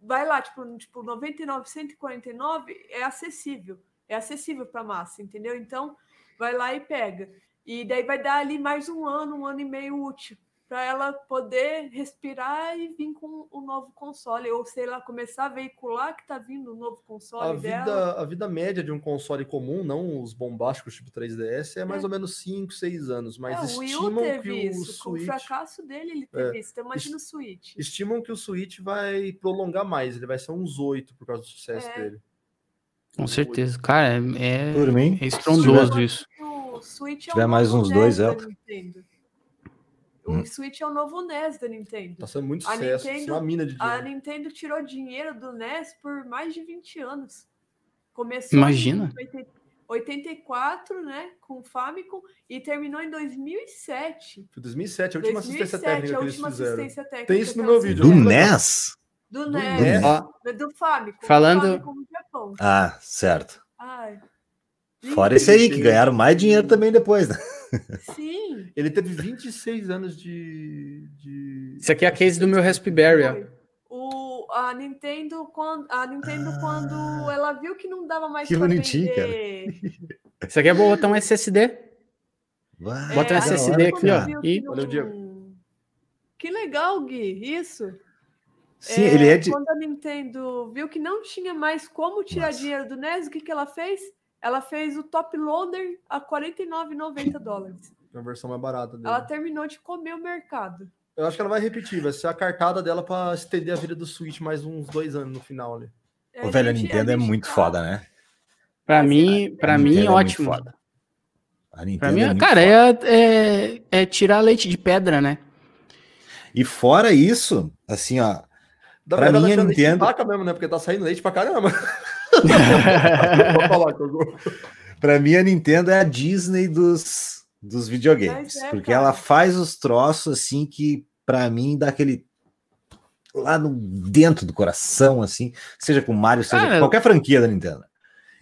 Vai lá, tipo, tipo 99, 149 é acessível. É acessível para massa, entendeu? Então, vai lá e pega. E daí vai dar ali mais um ano, um ano e meio útil para ela poder respirar e vir com o um novo console, ou sei lá, começar a veicular que está vindo o um novo console a vida, dela. A vida média de um console comum, não os bombásticos tipo 3DS, é mais é. ou menos 5, 6 anos, mas é, estimam que o isso. Switch... Com o fracasso dele, ele teve é. isso, então imagina o Switch. Estimam que o Switch vai prolongar mais, ele vai ser uns 8 por causa do sucesso é. dele. Com certeza, cara, é, Por mim, é estrondoso isso. O Switch Se tiver mais uns dois, é. O hum. Switch é o novo NES da Nintendo. Tá sendo muito sucesso, a Nintendo, uma mina de dinheiro. A Nintendo tirou dinheiro do NES por mais de 20 anos. Começou Imagina. em 84, né, com o Famicom e terminou em 2007. Foi 2007, a última 2007, assistência técnica que eles fizeram. Técnica, Tem isso no meu vídeo. Do NES? Do NES. Do, do Famicom. Falando... Do Famicom ah, certo. Ai. Fora esse aí, que ganharam mais dinheiro também depois, né? Sim. Ele teve 26 anos de. de... Isso aqui é a case do meu Raspberry. O, a Nintendo, quando, a Nintendo ah, quando ela viu que não dava mais que pra bonitinho, vender... cara. Isso aqui é botar um SSD. Uau, Bota um SSD aqui, ó. E... Não... Olha o Diego. Que legal, Gui, isso. Sim, é, ele é de. Quando a Nintendo viu que não tinha mais como tirar Nossa. dinheiro do NES, o que, que ela fez? Ela fez o top loader a 49,90 dólares. É a versão mais barata dele. Ela terminou de comer o mercado. Eu acho que ela vai repetir, vai ser a cartada dela para estender a vida do Switch mais uns dois anos no final ali. É, o velho a Nintendo a é muito tá... foda, né? Para mim, para mim, é ótimo. A Nintendo pra mim, é cara, é, é, é, tirar leite de pedra, né? E fora isso, assim, ó. Para mim, a Nintendo. Mesmo, né? Porque tá saindo leite pra caramba. Para mim, a Nintendo é a Disney dos, dos videogames. É, porque cara. ela faz os troços assim que, para mim, dá aquele. lá no dentro do coração, assim, seja com Mario, seja com qualquer franquia da Nintendo.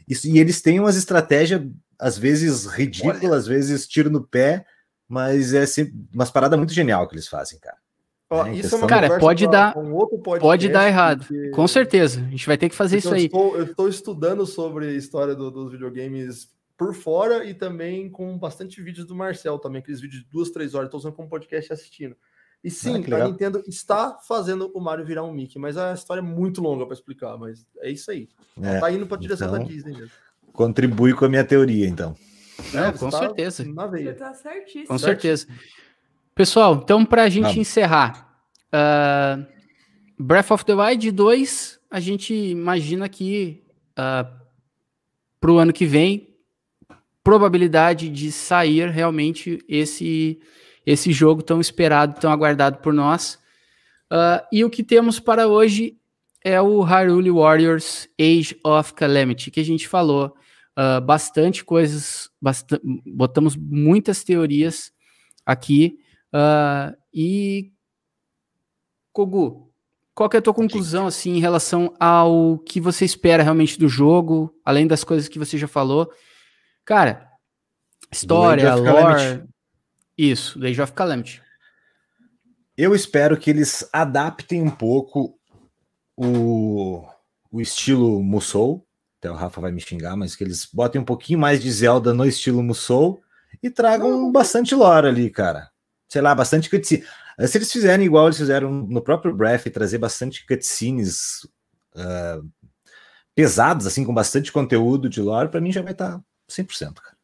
Isso, e eles têm umas estratégias, às vezes ridículas, às vezes tiro no pé, mas é sempre umas paradas muito genial que eles fazem, cara. Ó, é, isso é uma cara, pode dar, um pode dar errado, porque... com certeza. A gente vai ter que fazer isso aí. Estou, eu estou estudando sobre a história do, dos videogames por fora e também com bastante vídeos do Marcel também, aqueles vídeos de duas, três horas, estou usando como podcast assistindo. E ah, sim, ah, a Nintendo está fazendo o Mario virar um Mickey, mas a história é muito longa para explicar, mas é isso aí. É, tá indo para a direção então, da Disney mesmo. Contribui com a minha teoria, então. É, com tá certeza. Na veia. Você tá certíssimo. Com certeza. Pessoal, então para a gente encerrar, uh, Breath of the Wild 2, a gente imagina que uh, para o ano que vem, probabilidade de sair realmente esse, esse jogo tão esperado, tão aguardado por nós. Uh, e o que temos para hoje é o Hyrule Warriors Age of Calamity, que a gente falou uh, bastante coisas, bast botamos muitas teorias aqui. Uh, e, Kogu, qual que é a tua conclusão assim em relação ao que você espera realmente do jogo, além das coisas que você já falou? Cara, história, lore, isso, do Age of Calamity. Eu espero que eles adaptem um pouco o, o estilo Musou. Até o Rafa vai me xingar, mas que eles botem um pouquinho mais de Zelda no estilo Musou e tragam bastante lore ali, cara sei lá, bastante cutscene. Se eles fizerem igual eles fizeram no próprio Breath e trazer bastante cutscenes uh, pesados, assim, com bastante conteúdo de lore, para mim já vai estar tá 100%, cara.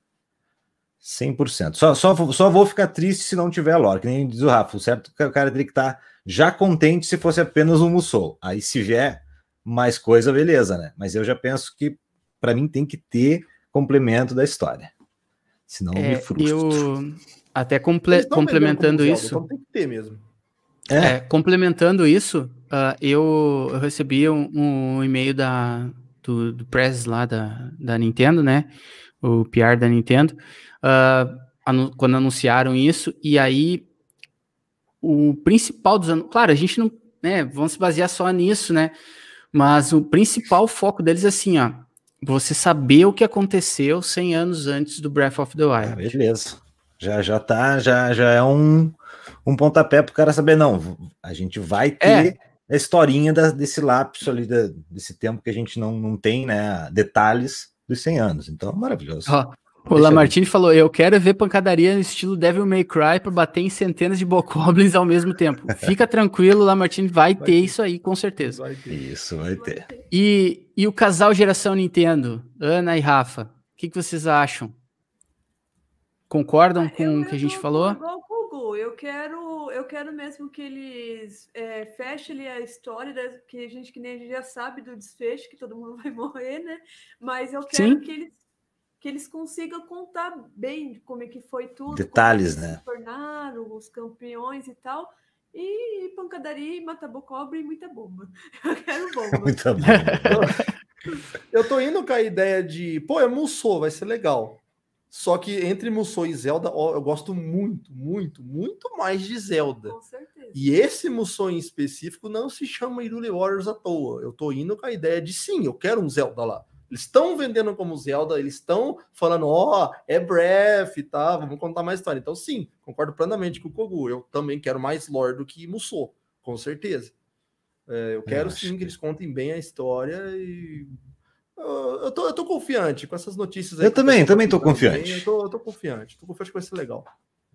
100%. Só, só, só vou ficar triste se não tiver lore, que nem diz o Rafa, certo? O cara teria que estar tá já contente se fosse apenas um Musou. Aí se vier mais coisa, beleza, né? Mas eu já penso que para mim tem que ter complemento da história. Senão é, me frustro. Eu até comple complementando isso. Então tem que ter mesmo. É. é complementando isso, uh, eu, eu, recebi um, um e-mail da, do, do press lá da, da Nintendo, né? O PR da Nintendo, uh, anu quando anunciaram isso, e aí o principal dos anos. Claro, a gente não. Né, vamos se basear só nisso, né? Mas o principal foco deles é assim, ó. Você saber o que aconteceu 100 anos antes do Breath of the Wild. Ah, beleza. Já, já tá, já, já é um, um pontapé pro cara saber, não, a gente vai ter é. a historinha da, desse lapso ali, da, desse tempo que a gente não, não tem, né, detalhes dos 100 anos. Então, maravilhoso. Ó, o Lamartine falou: Eu quero ver pancadaria no estilo Devil May Cry para bater em centenas de Bokoblins ao mesmo tempo. Fica tranquilo, o Lamartine vai, vai ter, ter, isso aí, com certeza. Vai isso, vai ter. E, e o casal geração Nintendo, Ana e Rafa, o que, que vocês acham? Concordam ah, com o que a gente falou? Igual o eu quero, eu quero mesmo que eles é, fechem a história, que a gente que nem a gente já sabe do desfecho, que todo mundo vai morrer, né? Mas eu quero Sim. que eles que eles consigam contar bem como é que foi tudo. Detalhes, né? Se tornaram os campeões e tal. E pancadaria, mata-bocobre e muita bomba. Eu quero bomba. muita bomba. eu tô indo com a ideia de, pô, é Musou, vai ser legal. Só que entre Musou e Zelda, eu gosto muito, muito, muito mais de Zelda. Com certeza. E esse Musou em específico não se chama Irule Warriors à toa. Eu tô indo com a ideia de sim, eu quero um Zelda lá. Eles estão vendendo como Zelda, eles estão falando, ó, oh, é Breath, tá? Vamos contar mais história. Então, sim, concordo plenamente com o Kogu. Eu também quero mais lore do que Musou, com certeza. É, eu quero eu sim que... que eles contem bem a história e. Eu, eu, tô, eu tô confiante com essas notícias aí. Eu também, também tô confiante. eu, tô, eu tô confiante. Tô confiante que vai ser legal.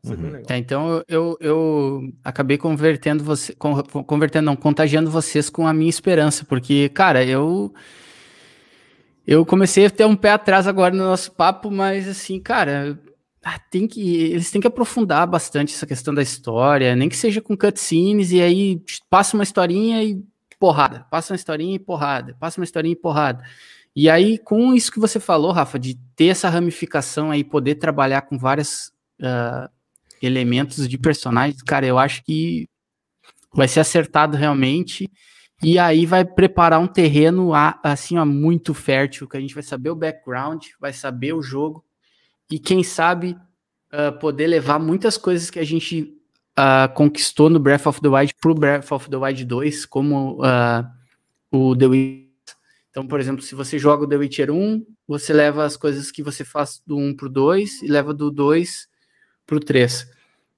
Uhum. É, então eu, eu acabei convertendo você, convertendo, não, contagiando vocês com a minha esperança, porque, cara, eu eu comecei a ter um pé atrás agora no nosso papo, mas assim, cara, ah, tem que eles têm que aprofundar bastante essa questão da história, nem que seja com cutscenes e aí passa uma historinha e porrada, passa uma historinha e porrada, passa uma historinha e porrada. E aí com isso que você falou, Rafa, de ter essa ramificação aí, poder trabalhar com vários uh, elementos de personagens, cara, eu acho que vai ser acertado realmente. E aí vai preparar um terreno assim, ó, muito fértil, que a gente vai saber o background, vai saber o jogo, e quem sabe uh, poder levar muitas coisas que a gente uh, conquistou no Breath of the Wild pro Breath of the Wild 2, como uh, o The Witcher. Então, por exemplo, se você joga o The Witcher 1, você leva as coisas que você faz do 1 pro 2 e leva do 2 pro 3.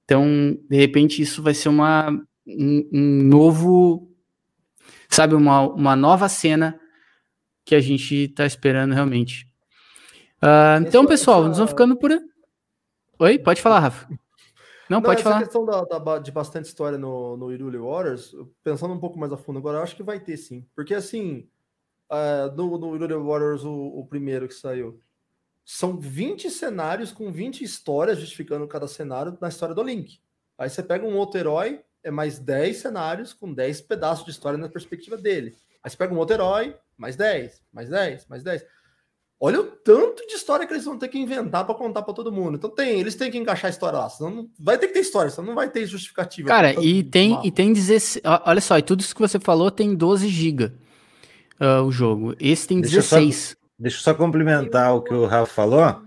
Então, de repente, isso vai ser uma, um, um novo sabe, uma, uma nova cena que a gente está esperando realmente. Uh, então, pessoal, nós vamos ficando por. Oi, pode falar, Rafa. Não, Não pode essa falar. questão da, da, de bastante história no, no Irule Waters, pensando um pouco mais a fundo agora, eu acho que vai ter sim. Porque assim, uh, no, no Irule Waters, o, o primeiro que saiu, são 20 cenários com 20 histórias justificando cada cenário na história do Link. Aí você pega um outro herói, é mais 10 cenários com 10 pedaços de história na perspectiva dele. Aí você pega um outro herói, mais 10, mais 10, mais 10. Olha o tanto de história que eles vão ter que inventar para contar para todo mundo. Então tem, eles têm que encaixar a história lá, senão não, vai ter que ter história, senão não vai ter justificativa. Cara, e tem e tem 16, olha só, e tudo isso que você falou tem 12 GB uh, o jogo. Esse tem deixa 16. Só, deixa eu só complementar o que o Rafa falou.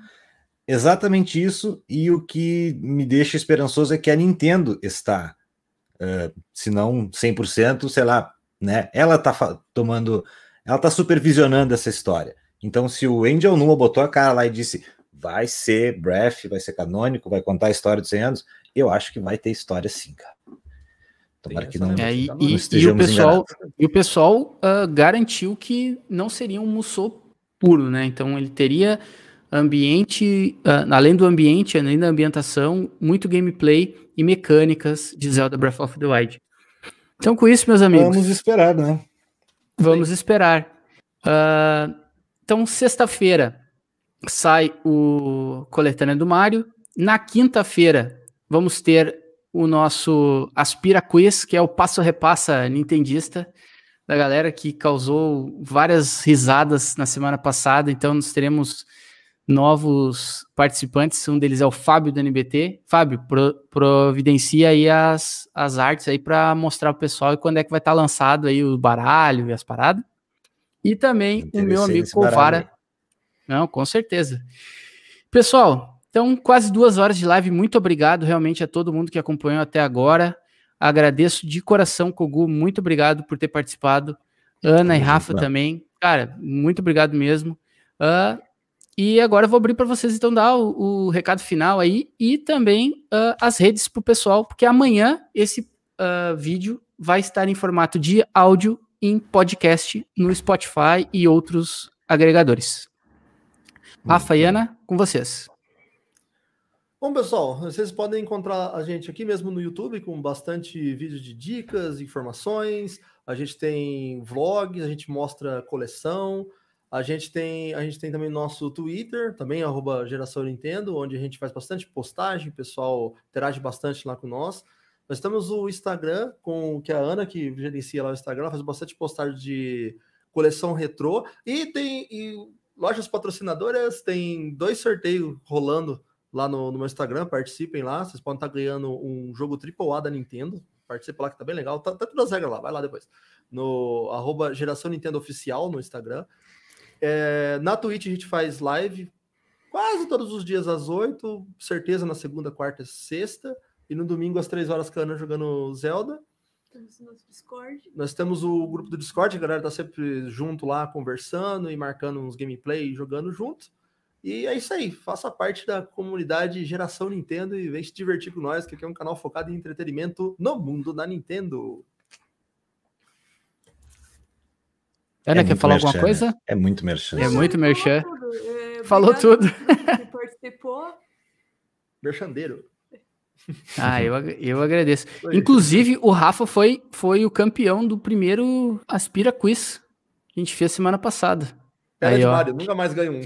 Exatamente isso, e o que me deixa esperançoso é que a Nintendo está uh, se não 100%, sei lá, né? Ela tá tomando, ela tá supervisionando essa história. Então, se o Angel Numa botou a cara lá e disse vai ser Breath, vai ser canônico, vai contar a história dos 100 anos, eu acho que vai ter história sim, cara. Tomara que não, é, e, não e, e, o pessoal, e o pessoal uh, garantiu que não seria um Musou puro, né? Então ele teria ambiente, uh, além do ambiente, além da ambientação, muito gameplay e mecânicas de Zelda Breath of the Wild. Então, com isso, meus amigos. Vamos esperar, né? Vamos Sim. esperar. Uh, então, sexta-feira sai o Coletânea do Mario. Na quinta-feira, vamos ter o nosso Aspira Quiz, que é o passo-repassa nintendista da galera que causou várias risadas na semana passada. Então, nós teremos novos participantes. Um deles é o Fábio do NBT. Fábio, pro, providencia aí as, as artes aí para mostrar pro pessoal e quando é que vai estar tá lançado aí o baralho e as paradas. E também o meu amigo Covara. Não, com certeza. Pessoal, então quase duas horas de live. Muito obrigado realmente a todo mundo que acompanhou até agora. Agradeço de coração, Kogu. Muito obrigado por ter participado. Ana e Rafa também. Cara, muito obrigado mesmo. Uh, e agora eu vou abrir para vocês então dar o, o, recado final aí e também uh, as redes para o pessoal, porque amanhã esse uh, vídeo vai estar em formato de áudio em podcast no Spotify e outros agregadores. Rafa e Ana, com vocês. Bom, pessoal, vocês podem encontrar a gente aqui mesmo no YouTube com bastante vídeos de dicas, informações. A gente tem vlogs, a gente mostra coleção, a gente tem, a gente tem também nosso Twitter, também arroba Geração Nintendo, onde a gente faz bastante postagem, o pessoal interage bastante lá com nós. Nós temos o Instagram, com que é a Ana, que gerencia lá o Instagram, faz bastante postagem de coleção retrô. E tem e lojas patrocinadoras, tem dois sorteios rolando lá no, no meu Instagram, participem lá. Vocês podem estar ganhando um jogo AAA da Nintendo. Participa lá que tá bem legal. Tá, tá tudo as regras lá, vai lá depois. No arroba Geração Nintendo Oficial no Instagram. É, na Twitch a gente faz live quase todos os dias às 8, certeza na segunda, quarta e sexta. E no domingo às 3 horas com a Ana jogando Zelda. Temos Discord. Nós temos o grupo do Discord, a galera tá sempre junto lá, conversando e marcando uns gameplay jogando junto. E é isso aí, faça parte da comunidade Geração Nintendo e vem se divertir com nós, que aqui é um canal focado em entretenimento no mundo da Nintendo. Ana, é quer falar alguma coisa? Né? É muito merchan. É muito merchan. Falou tudo. É, participou. Merchandeiro. Ah, eu, eu agradeço. Inclusive, o Rafa foi, foi o campeão do primeiro Aspira Quiz que a gente fez semana passada. Pera Aí, de Mário, nunca mais ganho um.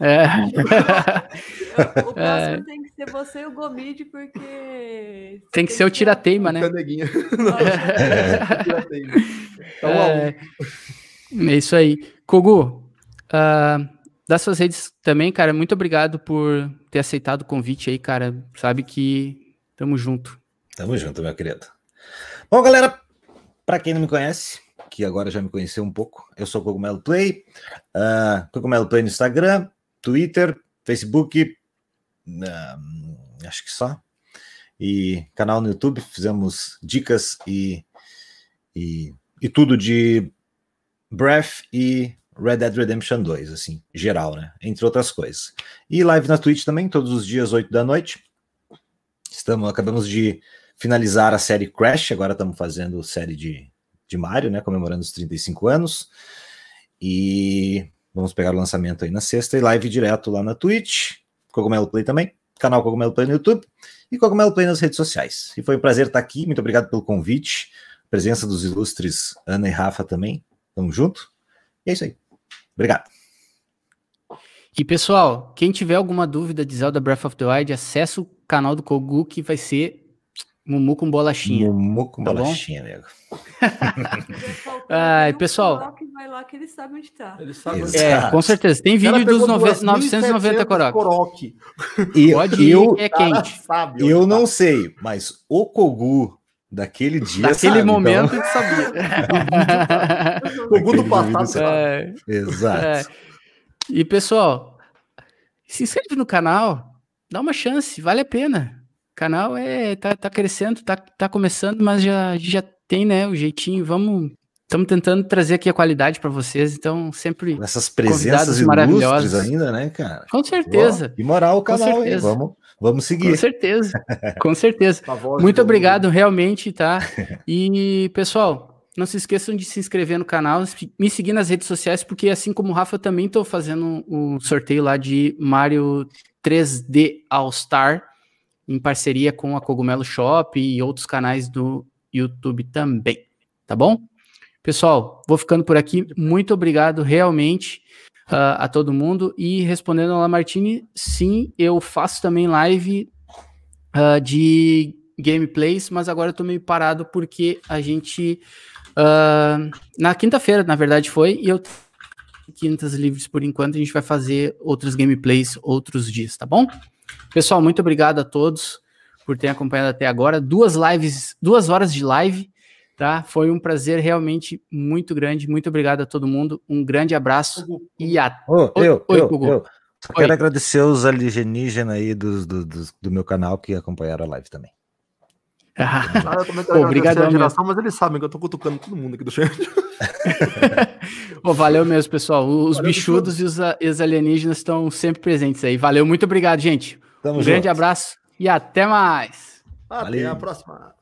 É. o próximo é. tem que ser você e o Gomide, porque. Tem, tem que ser o tirateima, né? Então, é. é isso aí. Kogu, uh, das suas redes também, cara, muito obrigado por ter aceitado o convite aí, cara. Sabe que tamo junto. Tamo junto, meu querido. Bom, galera, para quem não me conhece, que agora já me conheceu um pouco, eu sou Cogumelo Play, uh, Cogumelo Play no Instagram, Twitter, Facebook, uh, acho que só. E canal no YouTube, fizemos dicas e, e, e tudo de Breath e Red Dead Redemption 2, assim, geral, né? Entre outras coisas. E live na Twitch também, todos os dias, 8 da noite. Estamos, acabamos de finalizar a série Crash, agora estamos fazendo série de, de Mario, né? Comemorando os 35 anos. E Vamos pegar o lançamento aí na sexta e live direto lá na Twitch, Cogumelo Play também, canal Cogumelo Play no YouTube e Cogumelo Play nas redes sociais. E foi um prazer estar aqui, muito obrigado pelo convite, presença dos ilustres Ana e Rafa também. Tamo junto. E é isso aí. Obrigado. E pessoal, quem tiver alguma dúvida de Zelda Breath of the Wild, acessa o canal do Kogu que vai ser Mumu com bolachinha. Mumu com tá bolachinha, amigo. Ai, pessoal. Vai lá que ele sabe onde tá. Ele sabe onde é, tá. com certeza. Tem vídeo dos 990 Korok. E, Pode ir, eu, é quente. eu não sei, mas o Kogu daquele dia. Daquele sabe, momento então... ele sabia. Kogu do passado, é, Exato. É. E pessoal, se inscreve no canal, dá uma chance, vale a pena canal é tá, tá crescendo, tá, tá começando, mas já, já tem, né, o jeitinho. Vamos Estamos tentando trazer aqui a qualidade para vocês, então sempre essas presenças maravilhosas ainda, né, cara? Com certeza. e moral o canal, hein? Vamos, vamos seguir. Com certeza. Com certeza. Muito obrigado, realmente, tá? E pessoal, não se esqueçam de se inscrever no canal, me seguir nas redes sociais, porque assim como o Rafa, eu também estou fazendo um sorteio lá de Mario 3D All Star, em parceria com a Cogumelo Shop e outros canais do YouTube também, tá bom? Pessoal, vou ficando por aqui. Muito obrigado realmente uh, a todo mundo. E respondendo a Lamartine, sim, eu faço também live uh, de gameplays, mas agora eu tô meio parado porque a gente. Uh, na quinta-feira, na verdade, foi, e eu quintas livres por enquanto, a gente vai fazer outros gameplays outros dias, tá bom? Pessoal, muito obrigado a todos por terem acompanhado até agora. Duas lives, duas horas de live, tá? Foi um prazer realmente muito grande. Muito obrigado a todo mundo. Um grande abraço e até. Oh, eu, Oi, eu, eu. Só quero agradecer os alienígenas aí do, do, do, do meu canal que acompanharam a live também. Ah, quero Obrigado, a geração, mas eles sabem que eu tô cutucando todo mundo aqui do chat. oh, valeu mesmo, pessoal. Os valeu, bichudos e os, os alienígenas estão sempre presentes aí. Valeu, muito obrigado, gente. Tamo um junto. grande abraço e até mais. Até Valeu. a próxima.